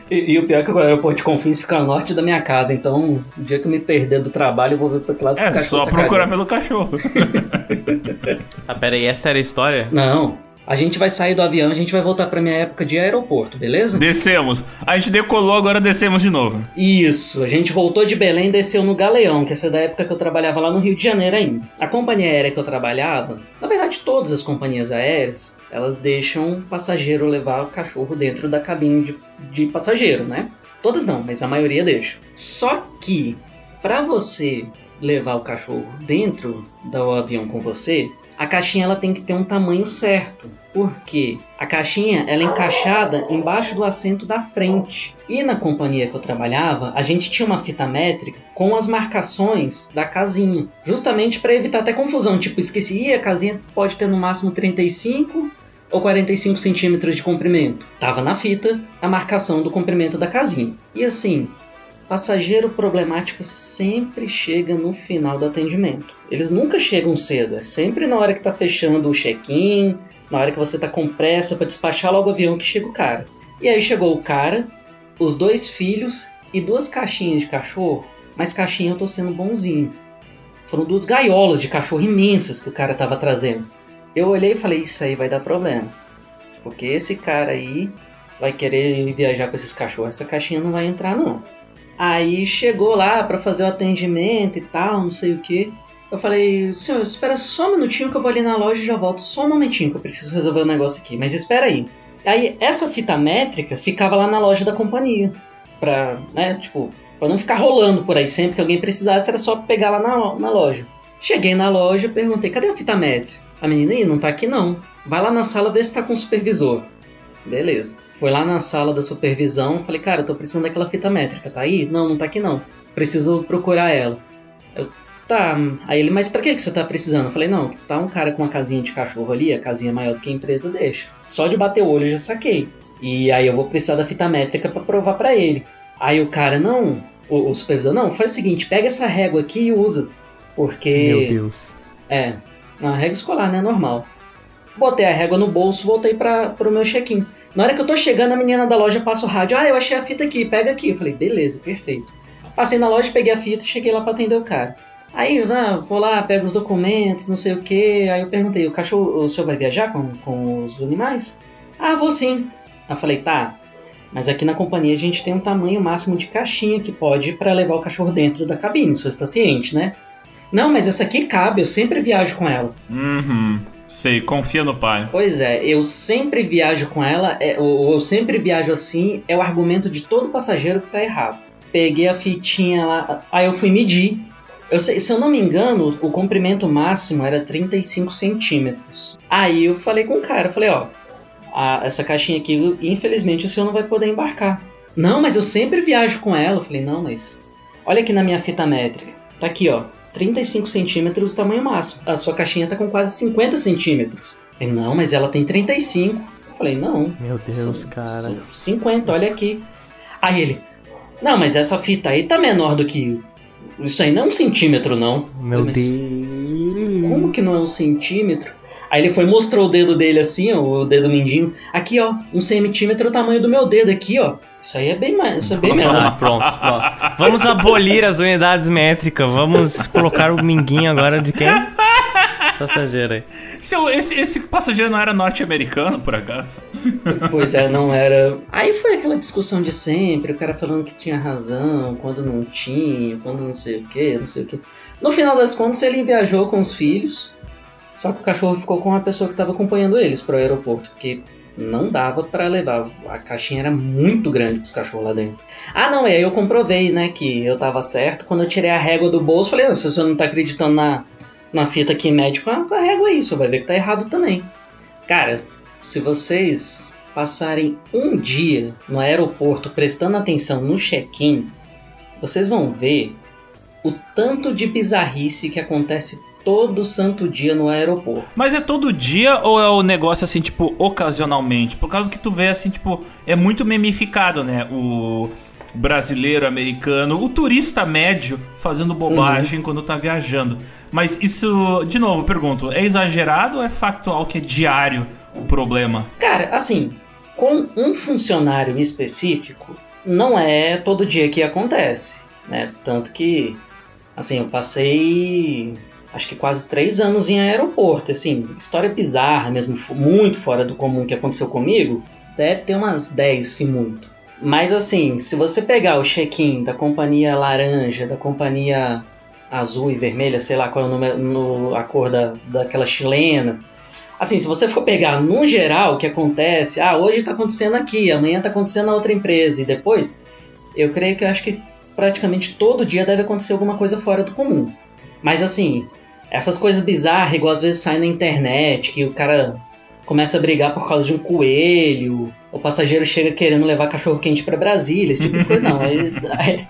E, e o pior é que o aeroporto de Confins fica ao norte da minha casa, então o dia que eu me perder do trabalho eu vou ver pra que lado que É só tá procurar cagando. pelo cachorro. Ah, peraí, essa era a história? Não, a gente vai sair do avião, a gente vai voltar pra minha época de aeroporto, beleza? Descemos. A gente decolou, agora descemos de novo. Isso, a gente voltou de Belém e desceu no Galeão, que essa é da época que eu trabalhava lá no Rio de Janeiro ainda. A companhia aérea que eu trabalhava, na verdade todas as companhias aéreas, elas deixam o passageiro levar o cachorro dentro da cabine de, de passageiro, né? Todas não, mas a maioria deixa. Só que, para você levar o cachorro dentro do avião com você, a caixinha ela tem que ter um tamanho certo. Porque a caixinha ela é encaixada embaixo do assento da frente. E na companhia que eu trabalhava, a gente tinha uma fita métrica com as marcações da casinha. Justamente para evitar até confusão. Tipo, esqueci, "Ih, a casinha pode ter no máximo 35 ou 45 centímetros de comprimento. Tava na fita a marcação do comprimento da casinha. E assim, passageiro problemático sempre chega no final do atendimento. Eles nunca chegam cedo, é sempre na hora que tá fechando o check-in, na hora que você tá com pressa para despachar logo o avião que chega o cara. E aí chegou o cara, os dois filhos e duas caixinhas de cachorro, mas caixinha eu tô sendo bonzinho. Foram duas gaiolas de cachorro imensas que o cara tava trazendo. Eu olhei e falei, isso aí vai dar problema. Porque esse cara aí vai querer viajar com esses cachorros, essa caixinha não vai entrar não. Aí chegou lá pra fazer o atendimento e tal, não sei o que. Eu falei, senhor, espera só um minutinho que eu vou ali na loja e já volto. Só um momentinho que eu preciso resolver um negócio aqui, mas espera aí. Aí essa fita métrica ficava lá na loja da companhia. Pra, né, tipo, pra não ficar rolando por aí sempre que alguém precisasse, era só pegar lá na, na loja. Cheguei na loja, perguntei, cadê a fita métrica? A menina, Ih, não tá aqui não. Vai lá na sala ver se tá com o supervisor. Beleza. Foi lá na sala da supervisão, falei, cara, eu tô precisando daquela fita métrica, tá aí? Não, não tá aqui não. Preciso procurar ela. Tá. Aí ele, mas pra que que você tá precisando? Eu falei, não, tá um cara com uma casinha de cachorro ali, a casinha maior do que a empresa deixa. Só de bater o olho eu já saquei. E aí eu vou precisar da fita métrica pra provar pra ele. Aí o cara, não, o, o supervisor, não, faz o seguinte, pega essa régua aqui e usa. Porque. Meu Deus. É, na régua escolar, né? Normal. Botei a régua no bolso, voltei para pro meu check-in. Na hora que eu tô chegando, a menina da loja passa o rádio. Ah, eu achei a fita aqui, pega aqui. Eu falei, beleza, perfeito. Passei na loja, peguei a fita e cheguei lá pra atender o cara. Aí, ah, vou lá, pego os documentos, não sei o que. Aí eu perguntei, o cachorro, o senhor vai viajar com, com os animais? Ah, vou sim. Aí eu falei, tá. Mas aqui na companhia a gente tem um tamanho máximo de caixinha que pode para levar o cachorro dentro da cabine, o senhor está ciente, né? Não, mas essa aqui cabe, eu sempre viajo com ela. Uhum. Sei, confia no pai. Pois é, eu sempre viajo com ela, é, ou eu sempre viajo assim, é o argumento de todo passageiro que tá errado. Peguei a fitinha lá, aí eu fui medir. Eu sei, se eu não me engano, o comprimento máximo era 35 centímetros. Aí eu falei com o cara, eu falei, ó, a- essa caixinha aqui, infelizmente o senhor não vai poder embarcar. Não, mas eu sempre viajo com ela. Eu falei, não, mas olha aqui na minha fita métrica. Tá aqui, ó. 35 centímetros o tamanho máximo. A sua caixinha tá com quase 50 centímetros. Ele, não, mas ela tem 35. Eu falei, não. Meu Deus, são- cara. são 50, olha aqui. Aí ele, não, mas essa fita aí tá menor do que. Isso aí não é um centímetro, não. Meu Mas Deus. Como que não é um centímetro? Aí ele foi e mostrou o dedo dele assim, ó, o dedo mindinho. Aqui, ó, um centímetro é o tamanho do meu dedo aqui, ó. Isso aí é bem mais, isso é bem Ah, menor. pronto. Nossa. Vamos abolir as unidades métricas. Vamos colocar o minguinho agora de quem? Passageiro aí. Esse, esse, esse passageiro não era norte-americano, por acaso? Pois é, não era. Aí foi aquela discussão de sempre, o cara falando que tinha razão, quando não tinha, quando não sei o que, não sei o que. No final das contas, ele viajou com os filhos, só que o cachorro ficou com a pessoa que estava acompanhando eles pro aeroporto, porque não dava para levar. A caixinha era muito grande pros cachorros lá dentro. Ah, não, e aí eu comprovei, né, que eu tava certo. Quando eu tirei a régua do bolso, falei, ah, se você não tá acreditando na, na fita aqui médico, ah, com a régua aí, você vai ver que tá errado também. Cara, se vocês passarem um dia no aeroporto prestando atenção no check-in, vocês vão ver o tanto de bizarrice que acontece todo santo dia no aeroporto. Mas é todo dia ou é o negócio assim, tipo, ocasionalmente? Por causa que tu vê assim, tipo, é muito memificado, né? O brasileiro, americano, o turista médio fazendo bobagem quando tá viajando. Mas isso, de novo, pergunto, é exagerado ou é factual que é diário o problema? Cara, assim, com um funcionário específico, não é todo dia que acontece, né? Tanto que, assim, eu passei acho que quase três anos em aeroporto, assim, história bizarra mesmo, muito fora do comum que aconteceu comigo, deve ter umas 10, se muito. Mas assim, se você pegar o check-in da companhia laranja, da companhia azul e vermelha, sei lá qual é o número, no, a cor da, daquela chilena, Assim, se você for pegar no geral o que acontece, ah, hoje tá acontecendo aqui, amanhã tá acontecendo na outra empresa e depois, eu creio que eu acho que praticamente todo dia deve acontecer alguma coisa fora do comum. Mas assim, essas coisas bizarras, igual às vezes sai na internet, que o cara começa a brigar por causa de um coelho, o passageiro chega querendo levar cachorro quente pra Brasília, esse tipo de coisa não. Aí, aí,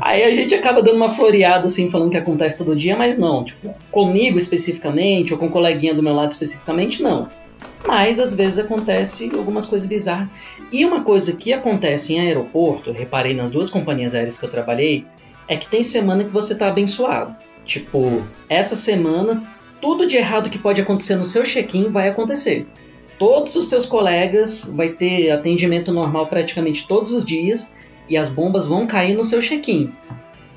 aí a gente acaba dando uma floreada assim, falando que acontece todo dia, mas não. Tipo, comigo especificamente, ou com um coleguinha do meu lado especificamente, não. Mas às vezes acontece algumas coisas bizarras. E uma coisa que acontece em aeroporto, reparei nas duas companhias aéreas que eu trabalhei, é que tem semana que você tá abençoado. Tipo, essa semana, tudo de errado que pode acontecer no seu check-in vai acontecer. Todos os seus colegas vai ter atendimento normal praticamente todos os dias e as bombas vão cair no seu check-in.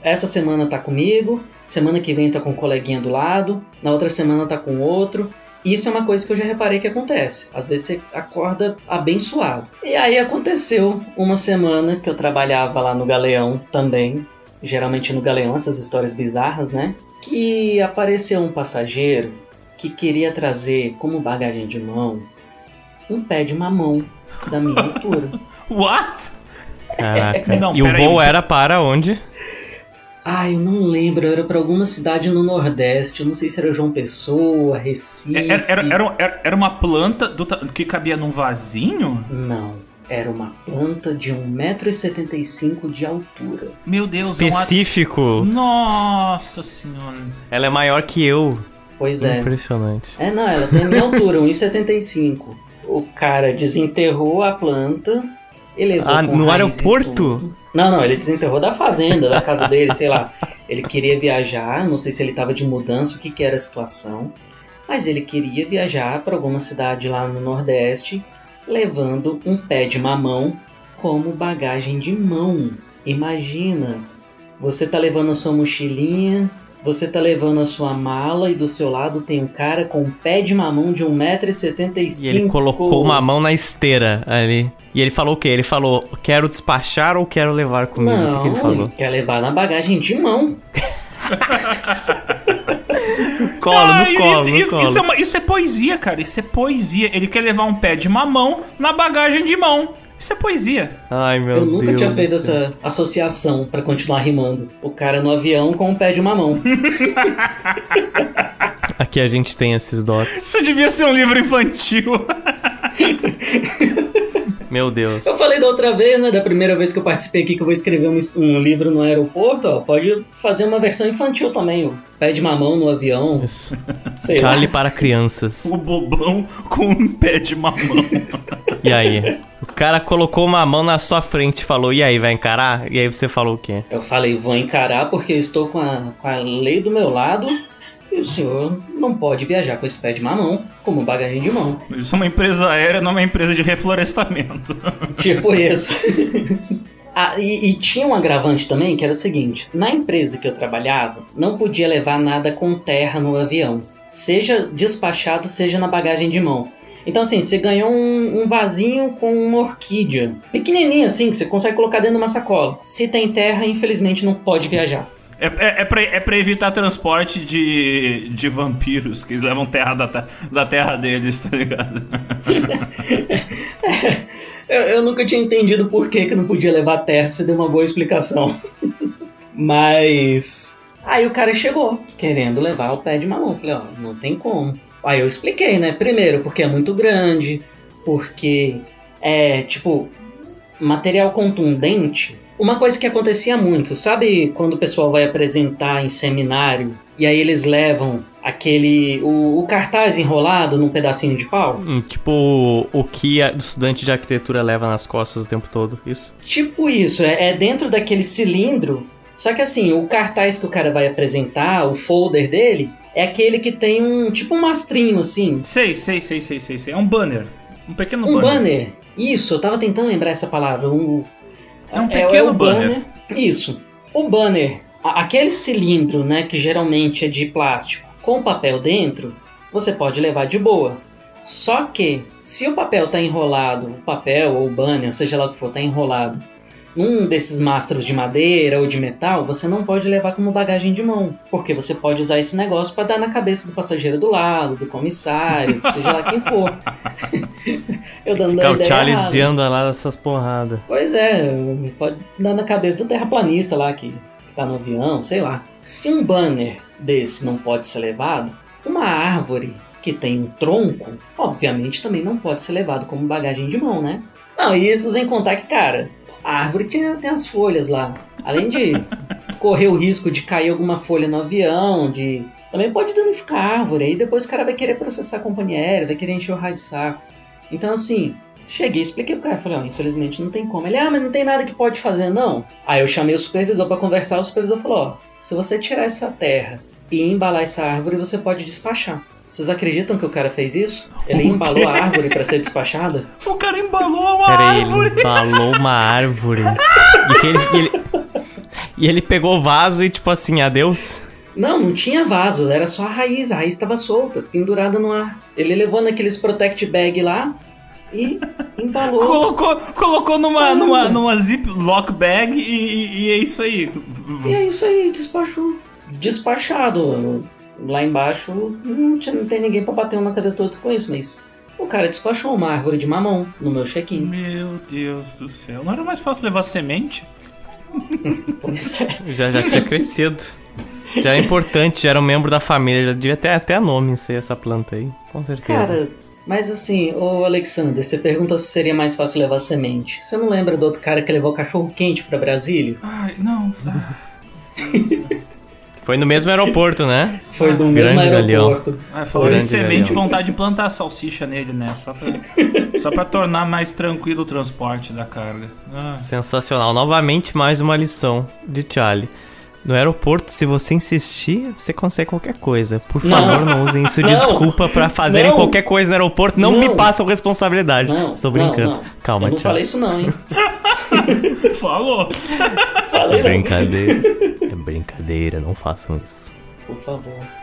Essa semana tá comigo, semana que vem tá com um coleguinha do lado, na outra semana tá com outro. Isso é uma coisa que eu já reparei que acontece. Às vezes você acorda abençoado. E aí aconteceu uma semana que eu trabalhava lá no Galeão também. Geralmente no Galeão, essas histórias bizarras, né? Que apareceu um passageiro que queria trazer como bagagem de mão um pé de mamão da minha altura. What? Caraca. Não, e o pera aí. voo era para onde? Ah, eu não lembro, era pra alguma cidade no Nordeste. Eu não sei se era João Pessoa, Recife. É, Era, era, era, era- uma planta do que cabia num vasinho? Não, era uma planta de 1,75m de altura. Meu Deus, é um at- Específico. Nossa senhora. Ela é maior que eu. Pois é. Impressionante. É, não, ela tem a minha altura, 1,75. O cara desenterrou a planta e levou Ah, com no aeroporto? Não, não, ele desenterrou da fazenda, da casa dele, sei lá. Ele queria viajar, não sei se ele tava de mudança, o que que era a situação. Mas ele queria viajar para alguma cidade lá no Nordeste, levando um pé de mamão como bagagem de mão. Imagina, você tá levando a sua mochilinha, você tá levando a sua mala e do seu lado tem um cara com um pé de mamão de 1,75m. E ele colocou uma mão na esteira ali. E ele falou o quê? Ele falou, quero despachar ou quero levar comigo? o que Não, que ele falou? quer levar na bagagem de mão. Colo, Ah, no colo, isso, no isso- colo. isso é uma- isso é poesia, cara. Isso é poesia. Ele quer levar um pé de mamão na bagagem de mão. Isso é poesia. Ai, meu Eu Deus. nunca tinha feito céu. essa associação pra continuar rimando. O cara no avião com um pé de mamão. Aqui a gente tem esses dots. Isso devia ser um livro infantil. Meu Deus. Eu falei da outra vez, né? Da primeira vez que eu participei aqui que eu vou escrever um, um livro no aeroporto, ó. Pode fazer uma versão infantil também, ó. Pé de mamão no avião. Isso. Sei Charlie lá. para crianças. o bobão com um pé de mamão. E aí? O cara colocou uma mão na sua frente e falou, e aí, vai encarar? E aí você falou o quê? Eu falei, vou encarar porque eu estou com a, com a lei do meu lado E o senhor não pode viajar com esse pé de mamão como bagagem de mão. Isso é uma empresa aérea, não é uma empresa de reflorestamento. Tipo isso. ah, e, e, tinha um agravante também que era o seguinte: na empresa que eu trabalhava, não podia levar nada com terra no avião, seja despachado, seja na bagagem de mão. Então, assim, você ganhou um, um, vasinho com uma orquídea. Pequenininho, assim, que você consegue colocar dentro de uma sacola. Se tem terra, infelizmente não pode viajar. É, é, é, pra, é pra evitar transporte de, de vampiros, que eles levam terra da, da terra deles, tá ligado? eu, eu, nunca tinha entendido por que, que não podia levar terra, você deu uma boa explicação. Mas. Aí o cara chegou, querendo levar o pé de mamão. Falei, ó, não tem como. Aí eu expliquei, né? Primeiro, porque é muito grande, porque é, tipo, material contundente. Uma coisa que acontecia muito, sabe quando o pessoal vai apresentar em seminário e aí eles levam aquele. o, o cartaz enrolado num pedacinho de pau? Hum, tipo o que o estudante de arquitetura leva nas costas o tempo todo, isso? Tipo isso, é, é dentro daquele cilindro. Só que assim, o cartaz que o cara vai apresentar, o folder dele, é aquele que tem um. tipo um mastrinho assim. Sei, sei, sei, sei, sei, sei. É um banner. Um pequeno um banner. Um banner. Isso, eu tava tentando lembrar essa palavra. Um, é um pequeno é, é banner. banner. Isso. O banner, aquele cilindro, né, que geralmente é de plástico, com papel dentro, você pode levar de boa. Só que, se o papel tá enrolado, o papel ou o banner, seja lá o que for, tá enrolado num desses mastros de madeira ou de metal, você não pode levar como bagagem de mão, porque você pode usar esse negócio para dar na cabeça do passageiro do lado, do comissário, seja lá quem for. Eu dando Ficar ideia o Charlie errada. desviando lá dessas porradas. Pois é, pode dar na cabeça do terraplanista lá que, que tá no avião, sei lá. Se um banner desse não pode ser levado, uma árvore que tem um tronco, obviamente também não pode ser levado como bagagem de mão, né? Não, e isso sem contar que, cara, a árvore tinha, tem as folhas lá. Além de correr o risco de cair alguma folha no avião, de. Também pode danificar a árvore. Aí depois o cara vai querer processar a companhia aérea, vai querer encher o raio de saco. Então, assim, cheguei, expliquei pro cara. Falei, ó, infelizmente não tem como. Ele, ah, mas não tem nada que pode fazer, não. Aí eu chamei o supervisor para conversar. O supervisor falou: ó, se você tirar essa terra e embalar essa árvore, você pode despachar. Vocês acreditam que o cara fez isso? Ele embalou a árvore para ser despachada? O cara embalou uma Pera árvore! Ele embalou uma árvore. e, ele, e, ele, e ele pegou o vaso e tipo assim, adeus? Não, não tinha vaso, era só a raiz, a raiz estava solta, pendurada no ar. Ele levou naqueles protect bag lá e embalou. colocou, colocou numa, numa, numa zip lock bag e, e, é isso aí. E é isso aí, despachou. Despachado lá embaixo não, tinha, não tem ninguém para bater um na cabeça do outro com isso, mas o cara despachou uma árvore de mamão no meu check-in. Meu Deus do céu. Não era mais fácil levar semente? pois é. Já, já tinha crescido. Já era importante, já era um membro da família, já devia ter até nome ser essa planta aí, com certeza. Cara, mas assim, ô Alexander, você pergunta se seria mais fácil levar semente. Você não lembra do outro cara que levou cachorro quente para Brasília? Ai, não. Foi no mesmo aeroporto, né? Foi no mesmo aeroporto. Ah, falou em semente, vontade de plantar salsicha nele, né? Só pra, só pra tornar mais tranquilo o transporte da carga. Ah. Sensacional. Novamente, mais uma lição de Charlie. No aeroporto, se você insistir, você consegue qualquer coisa. Por favor, não, não usem isso de não, desculpa para fazerem não, qualquer coisa no aeroporto. Não, me passam responsabilidade. Não, Estou brincando. Calma, Eu não Charlie. falei isso não, hein? Falou. Falei é brincadeira. É brincadeira, não façam isso. Por favor.